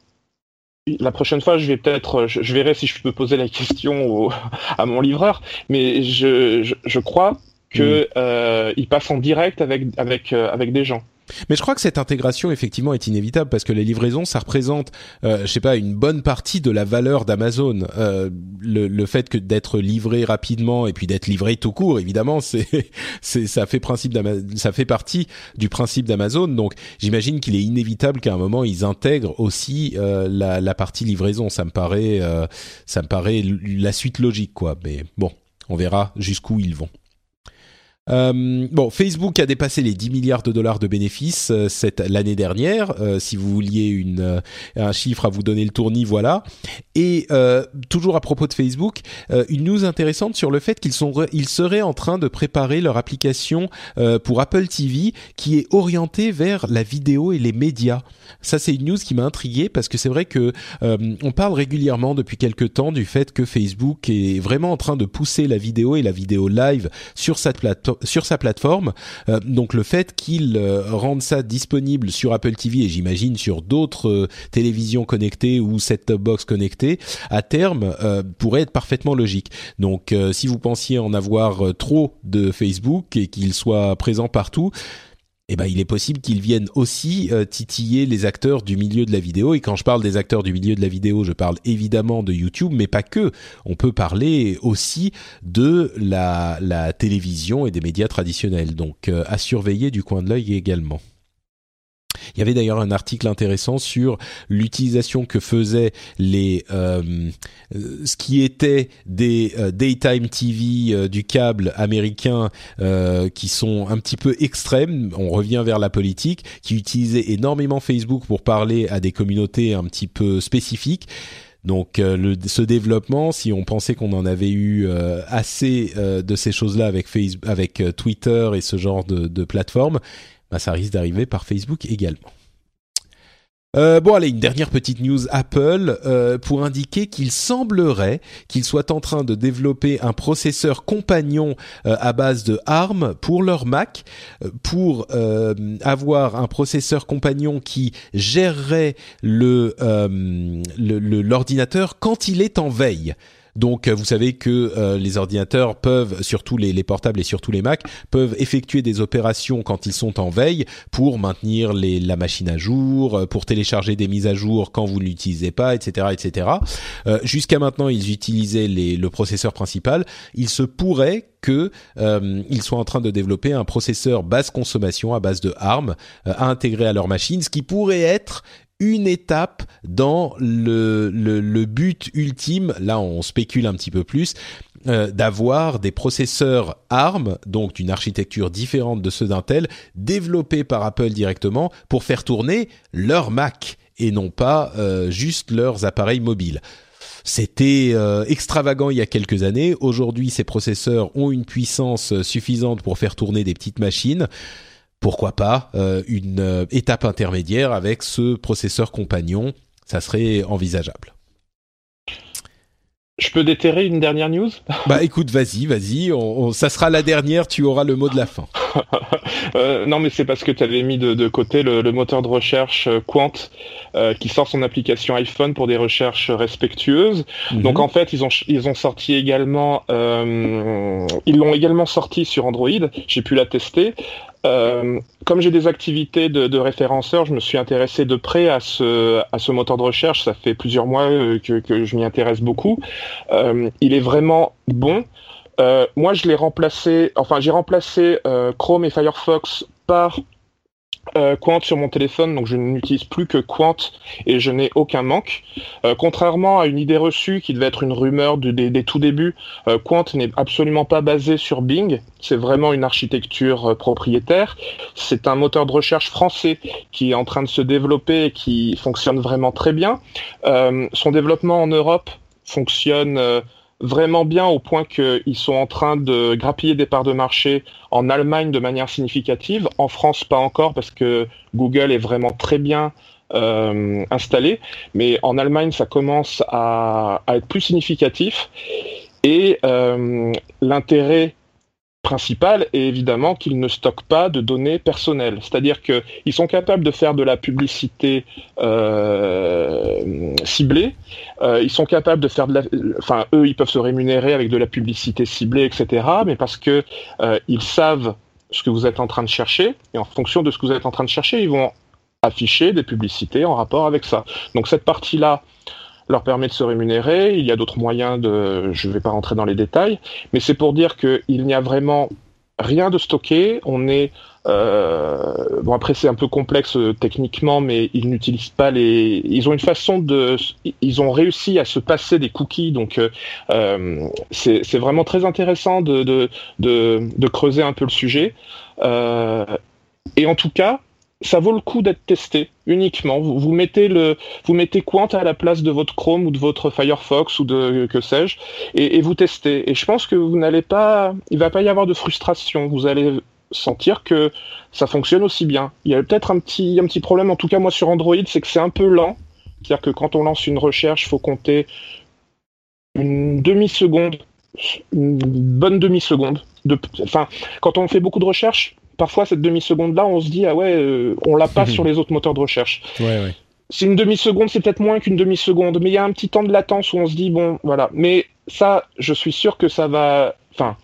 la prochaine fois, je vais peut-être, je, verrai si je peux poser la question à mon livreur, mais je, je, je crois que euh, il passe en direct avec avec euh, avec des gens. Mais je crois que cette intégration effectivement est inévitable parce que les livraisons, ça représente, euh, je sais pas, une bonne partie de la valeur d'Amazon. Euh, le, le, fait que d'être livré rapidement et puis d'être livré tout court, évidemment, c'est, ça fait principe ça fait partie du principe d'Amazon. Donc, j'imagine qu'il est inévitable qu'à un moment ils intègrent aussi euh, la, la, partie livraison. Ça me paraît, euh, ça me paraît la suite logique, quoi. Mais bon, on verra jusqu'où ils vont. Euh, bon, Facebook a dépassé les 10 milliards de dollars de bénéfices euh, cette l'année dernière. Euh, si vous vouliez une euh, un chiffre à vous donner le tournis, voilà. Et toujours à propos de Facebook, une news intéressante sur le fait qu'ils sont ils seraient en train de préparer leur application pour Apple TV qui est orientée vers la vidéo et les médias. Ça, c'est une news qui m'a intrigué parce que c'est vrai que on parle régulièrement depuis quelques temps du fait que Facebook est vraiment en train de pousser la vidéo et la vidéo live sur cette plateforme sur sa plateforme. Euh, donc le fait qu'il euh, rende ça disponible sur Apple TV et j'imagine sur d'autres euh, télévisions connectées ou set-top box connectées, à terme pourrait être parfaitement logique. Donc si vous pensiez en avoir trop de Facebook et qu'il soit présent partout, eh ben, il est possible qu'ils viennent aussi euh, titiller les acteurs du milieu de la vidéo. Et quand je parle des acteurs du milieu de la vidéo, je parle évidemment de YouTube, mais pas que. On peut parler aussi de la, télévision et des médias traditionnels. Donc, euh, à surveiller du coin de l'œil également. Il y avait d'ailleurs un article intéressant sur l'utilisation que faisaient les euh, ce qui était des euh, daytime TV euh, du câble américain qui sont un petit peu extrêmes. On revient vers la politique, qui utilisaient énormément Facebook pour parler à des communautés un petit peu spécifiques. Donc ce développement, si on pensait qu'on en avait eu assez de ces choses-là avec Facebook, avec Twitter et ce genre de, de plateformes, bah, ça risque d'arriver par Facebook également. Euh, bon allez, une dernière petite news Apple euh, pour indiquer qu'il semblerait qu'il soit en train de développer un processeur compagnon euh, à base de ARM pour leur Mac, pour avoir un processeur compagnon qui gérerait le l'ordinateur quand il est en veille. Donc, euh, vous savez que euh, les ordinateurs peuvent, surtout les, les, portables et surtout les Mac, peuvent effectuer des opérations quand ils sont en veille pour maintenir les, la machine à jour, euh, pour télécharger des mises à jour quand vous ne l'utilisez pas, etc., etc. Jusqu'à maintenant, ils utilisaient les, le processeur principal. Il se pourrait que ils soient en train de développer un processeur basse consommation à base de ARM à intégrer à leur machine, ce qui pourrait être une étape dans le, but ultime, là on spécule un petit peu plus, euh, d'avoir des processeurs ARM, donc d'une architecture différente de ceux d'Intel, développés par Apple directement pour faire tourner leur Mac et non pas euh, juste leurs appareils mobiles. C'était euh, extravagant il y a quelques années. Aujourd'hui, ces processeurs ont une puissance suffisante pour faire tourner des petites machines pourquoi pas euh, une euh, étape intermédiaire avec ce processeur compagnon, ça serait envisageable. Je peux déterrer une dernière news? Bah écoute, vas-y, vas-y, ça sera la dernière, tu auras le mot de la fin. euh, non, mais c'est parce que tu avais mis de, côté le, moteur de recherche euh, Quant qui sort son application iPhone pour des recherches respectueuses. Mhm. Donc en fait, ils ont ils ont sorti également, ils l'ont également sorti sur Android. J'ai pu la tester euh, comme j'ai des activités de, de, référenceur, je me suis intéressé de près à ce, à ce moteur de recherche. Ça fait plusieurs mois euh, que, que je m'y intéresse beaucoup. Euh, il est vraiment bon. Euh, moi, je l'ai remplacé, enfin, j'ai remplacé euh, Chrome et Firefox par euh, Quant sur mon téléphone, donc je n'utilise plus que Quant et je n'ai aucun manque. Euh, contrairement à une idée reçue qui devait être une rumeur des, tout débuts, euh, Quant n'est absolument pas basé sur Bing. C'est vraiment une architecture propriétaire. C'est un moteur de recherche français qui est en train de se développer et qui fonctionne vraiment très bien. son développement en Europe fonctionne vraiment bien au point qu'ils sont en train de grappiller des parts de marché en Allemagne de manière significative. En France, pas encore parce que Google est vraiment très bien euh, installé. Mais en Allemagne, ça commence à, à être plus significatif. Et euh, l'intérêt principal est évidemment qu'ils ne stockent pas de données personnelles. C'est-à-dire qu'ils sont capables de faire de la publicité euh, ciblée, euh, ils sont capables de faire de la... Enfin, eux, ils peuvent se rémunérer avec de la publicité ciblée, etc. Mais parce que euh, ils savent ce que vous êtes en train de chercher, et en fonction de ce que vous êtes en train de chercher, ils vont afficher des publicités en rapport avec ça. Donc cette partie-là, leur permet de se rémunérer. Il y a d'autres moyens de, je ne vais pas rentrer dans les détails, mais c'est pour dire qu'il n'y a vraiment rien de stocké. On est euh, bon après c'est un peu complexe euh, techniquement, mais ils n'utilisent pas les. Ils ont une façon de. Ils ont réussi à se passer des cookies, donc euh, c'est vraiment très intéressant de, creuser un peu le sujet. Et en tout cas, ça vaut le coup d'être testé uniquement. Vous, mettez le, vous mettez Quant à la place de votre Chrome ou de votre Firefox ou de que sais-je, et, vous testez. Et je pense que vous n'allez pas, il va pas y avoir de frustration. Vous allez sentir que ça fonctionne aussi bien. Il y a peut-être un petit, un petit problème, en tout cas moi sur Android, c'est que c'est un peu lent. C'est-à-dire que quand on lance une recherche, il faut compter une demi-seconde, une bonne demi-seconde. De, enfin, quand on fait beaucoup de recherches, parfois cette demi-seconde-là, on se dit ah ouais, euh, on l'a pas sur les autres moteurs de recherche. Ouais, ouais. C'est une demi-seconde, c'est peut-être moins qu'une demi-seconde, mais il y a un petit temps de latence où on se dit bon, voilà. Mais ça, je suis sûr que ça va. Enfin,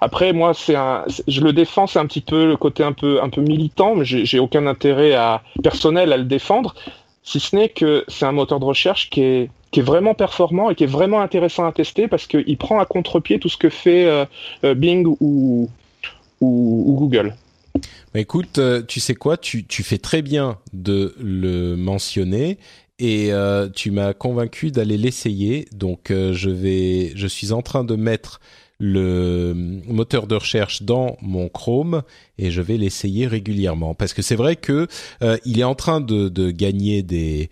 après, moi, c'est un, je le défends, c'est un petit peu le côté un peu, un peu militant, mais j'ai aucun intérêt à personnel à le défendre, si ce n'est que c'est un moteur de recherche qui est, qui est vraiment performant et qui est vraiment intéressant à tester parce qu'il prend à contre-pied tout ce que fait euh, euh, Bing ou, ou, ou Google. Bah écoute, euh, tu sais quoi, tu, fais très bien de le mentionner et euh, tu m'as convaincu d'aller l'essayer. Donc euh, je vais, je suis en train de mettre le moteur de recherche dans mon Chrome et je vais l'essayer régulièrement parce que c'est vrai que il est en train de, gagner des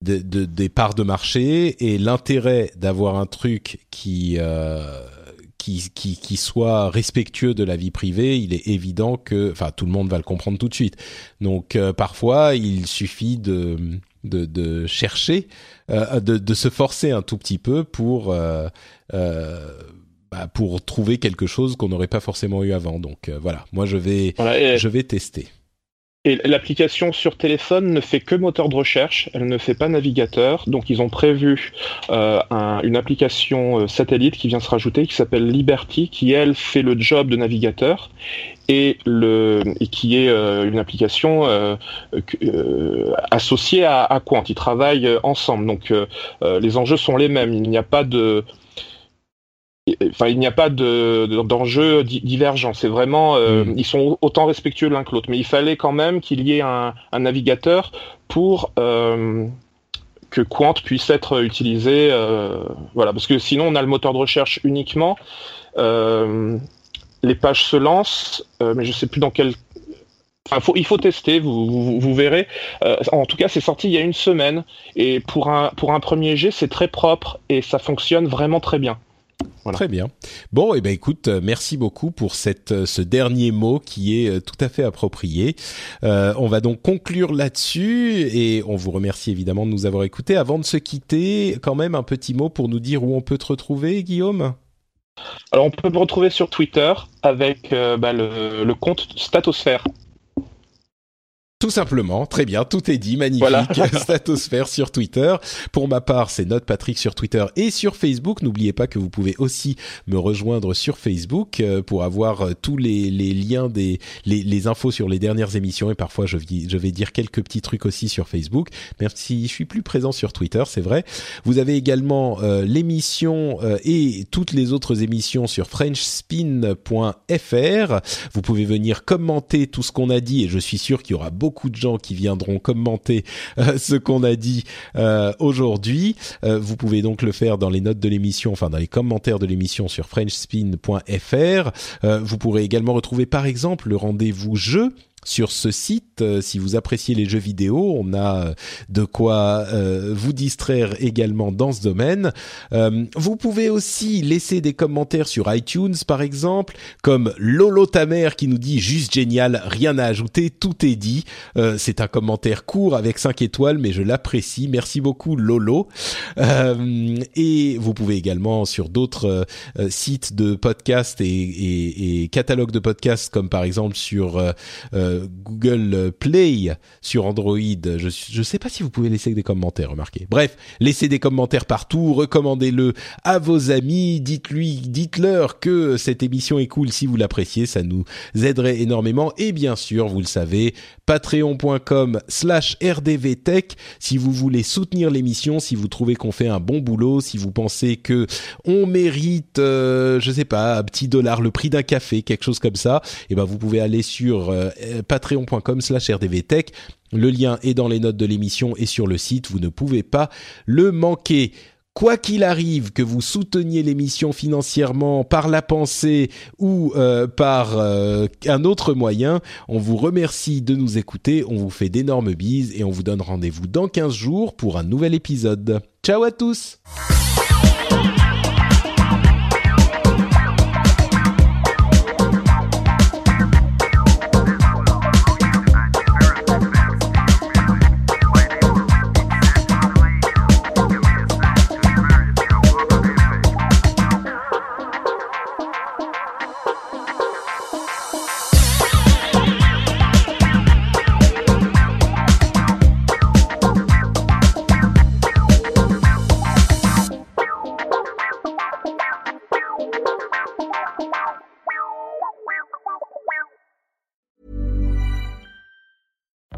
de, de, des parts de marché et l'intérêt d'avoir un truc qui qui, qui, soit respectueux de la vie privée, il est évident que, enfin, tout le monde va le comprendre tout de suite. Donc, euh, parfois, il suffit de de, de chercher, de, de, se forcer un tout petit peu pour bah, pour trouver quelque chose qu'on n'aurait pas forcément eu avant. Donc voilà, moi je vais je vais tester. Et l'application sur téléphone ne fait que moteur de recherche, elle ne fait pas navigateur. Donc ils ont prévu euh, une application euh, satellite qui vient se rajouter, qui s'appelle Liberty, qui elle fait le job de navigateur et, qui est euh, une application associée à, à Quant. Ils travaillent ensemble, donc les enjeux sont les mêmes. Il n'y a pas de Enfin, il n'y a pas d'enjeu divergent. C'est vraiment, euh, hmm. ils sont autant respectueux l'un que l'autre. Mais il fallait quand même qu'il y ait un, navigateur pour euh, que Quant puisse être utilisé. Euh, voilà, parce que sinon on a le moteur de recherche uniquement. les pages se lancent, mais je sais plus dans quel. Enfin, faut, il faut tester, vous, vous verrez. en tout cas, c'est sorti il y a une semaine et pour un pour un premier jet, c'est très propre et ça fonctionne vraiment très bien. Très bien. Bon, et eh ben écoute, euh, merci beaucoup pour cette euh, ce dernier mot qui est euh, tout à fait approprié. on va donc conclure là-dessus et on vous remercie évidemment de nous avoir écoutés. Avant de se quitter, quand même un petit mot pour nous dire où on peut te retrouver, Guillaume? Alors on peut me retrouver sur Twitter avec bah, le, le compte Statosphère. Tout simplement, très bien, tout est dit, magnifique. Voilà. Statosphère sur Twitter. Pour ma part, c'est Note Patrick sur Twitter et sur Facebook. N'oubliez pas que vous pouvez aussi me rejoindre sur Facebook euh, pour avoir euh, tous les, les liens des les, les, infos sur les dernières émissions et parfois je, je vais dire quelques petits trucs aussi sur Facebook. Même si je suis plus présent sur Twitter, c'est vrai. Vous avez également euh, l'émission et toutes les autres émissions sur FrenchSpin.fr. Vous pouvez venir commenter tout ce qu'on a dit et je suis sûr qu'il y aura beaucoup beaucoup de gens qui viendront commenter euh, ce qu'on a dit euh, aujourd'hui. Euh, vous pouvez donc le faire dans les notes de l'émission, enfin dans les commentaires de l'émission sur frenchspin.fr. vous pourrez également retrouver par exemple le rendez-vous jeu sur ce site. Euh, si vous appréciez les jeux vidéo, on a euh, de quoi euh, vous distraire également dans ce domaine. vous pouvez aussi laisser des commentaires sur iTunes, par exemple, comme Lolo Tamer qui nous dit juste génial, rien à ajouter, tout est dit. C'est un commentaire court avec 5 étoiles, mais je l'apprécie. Merci beaucoup Lolo. et vous pouvez également sur d'autres sites de podcasts et, et, et, catalogues de podcasts, comme par exemple sur Google Play sur Android. Je ne sais pas si vous pouvez laisser des commentaires, remarquez. Bref, laissez des commentaires partout, recommandez-le à vos amis, dites-lui, dites-leur que cette émission est cool si vous l'appréciez, ça nous aiderait énormément. Et bien sûr, vous le savez, patreon.com slash rdvtech si vous voulez soutenir l'émission, si vous trouvez qu'on fait un bon boulot, si vous pensez que on mérite, euh, je sais pas, un petit dollar, le prix d'un café, quelque chose comme ça, et eh ben vous pouvez aller sur euh, patreon.com slash rdvtech. Le lien est dans les notes de l'émission et sur le site, vous ne pouvez pas le manquer. Quoi qu'il arrive, que vous souteniez l'émission financièrement par la pensée ou euh, par euh, un autre moyen, on vous remercie de nous écouter, on vous fait d'énormes bises et on vous donne rendez-vous dans 15 jours pour un nouvel épisode. Ciao à tous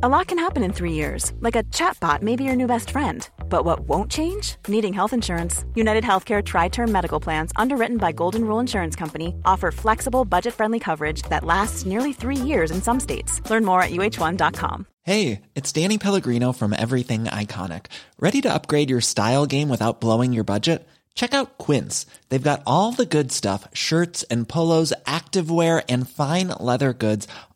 A lot can happen in three years, like a chatbot may be your new best friend. But what won't change? Needing health insurance. United Healthcare Tri Term Medical Plans, underwritten by Golden Rule Insurance Company, offer flexible, budget friendly coverage that lasts nearly three years in some states. Learn more at uh1.com. Hey, it's Danny Pellegrino from Everything Iconic. Ready to upgrade your style game without blowing your budget? Check out Quince. They've got all the good stuff shirts and polos, activewear, and fine leather goods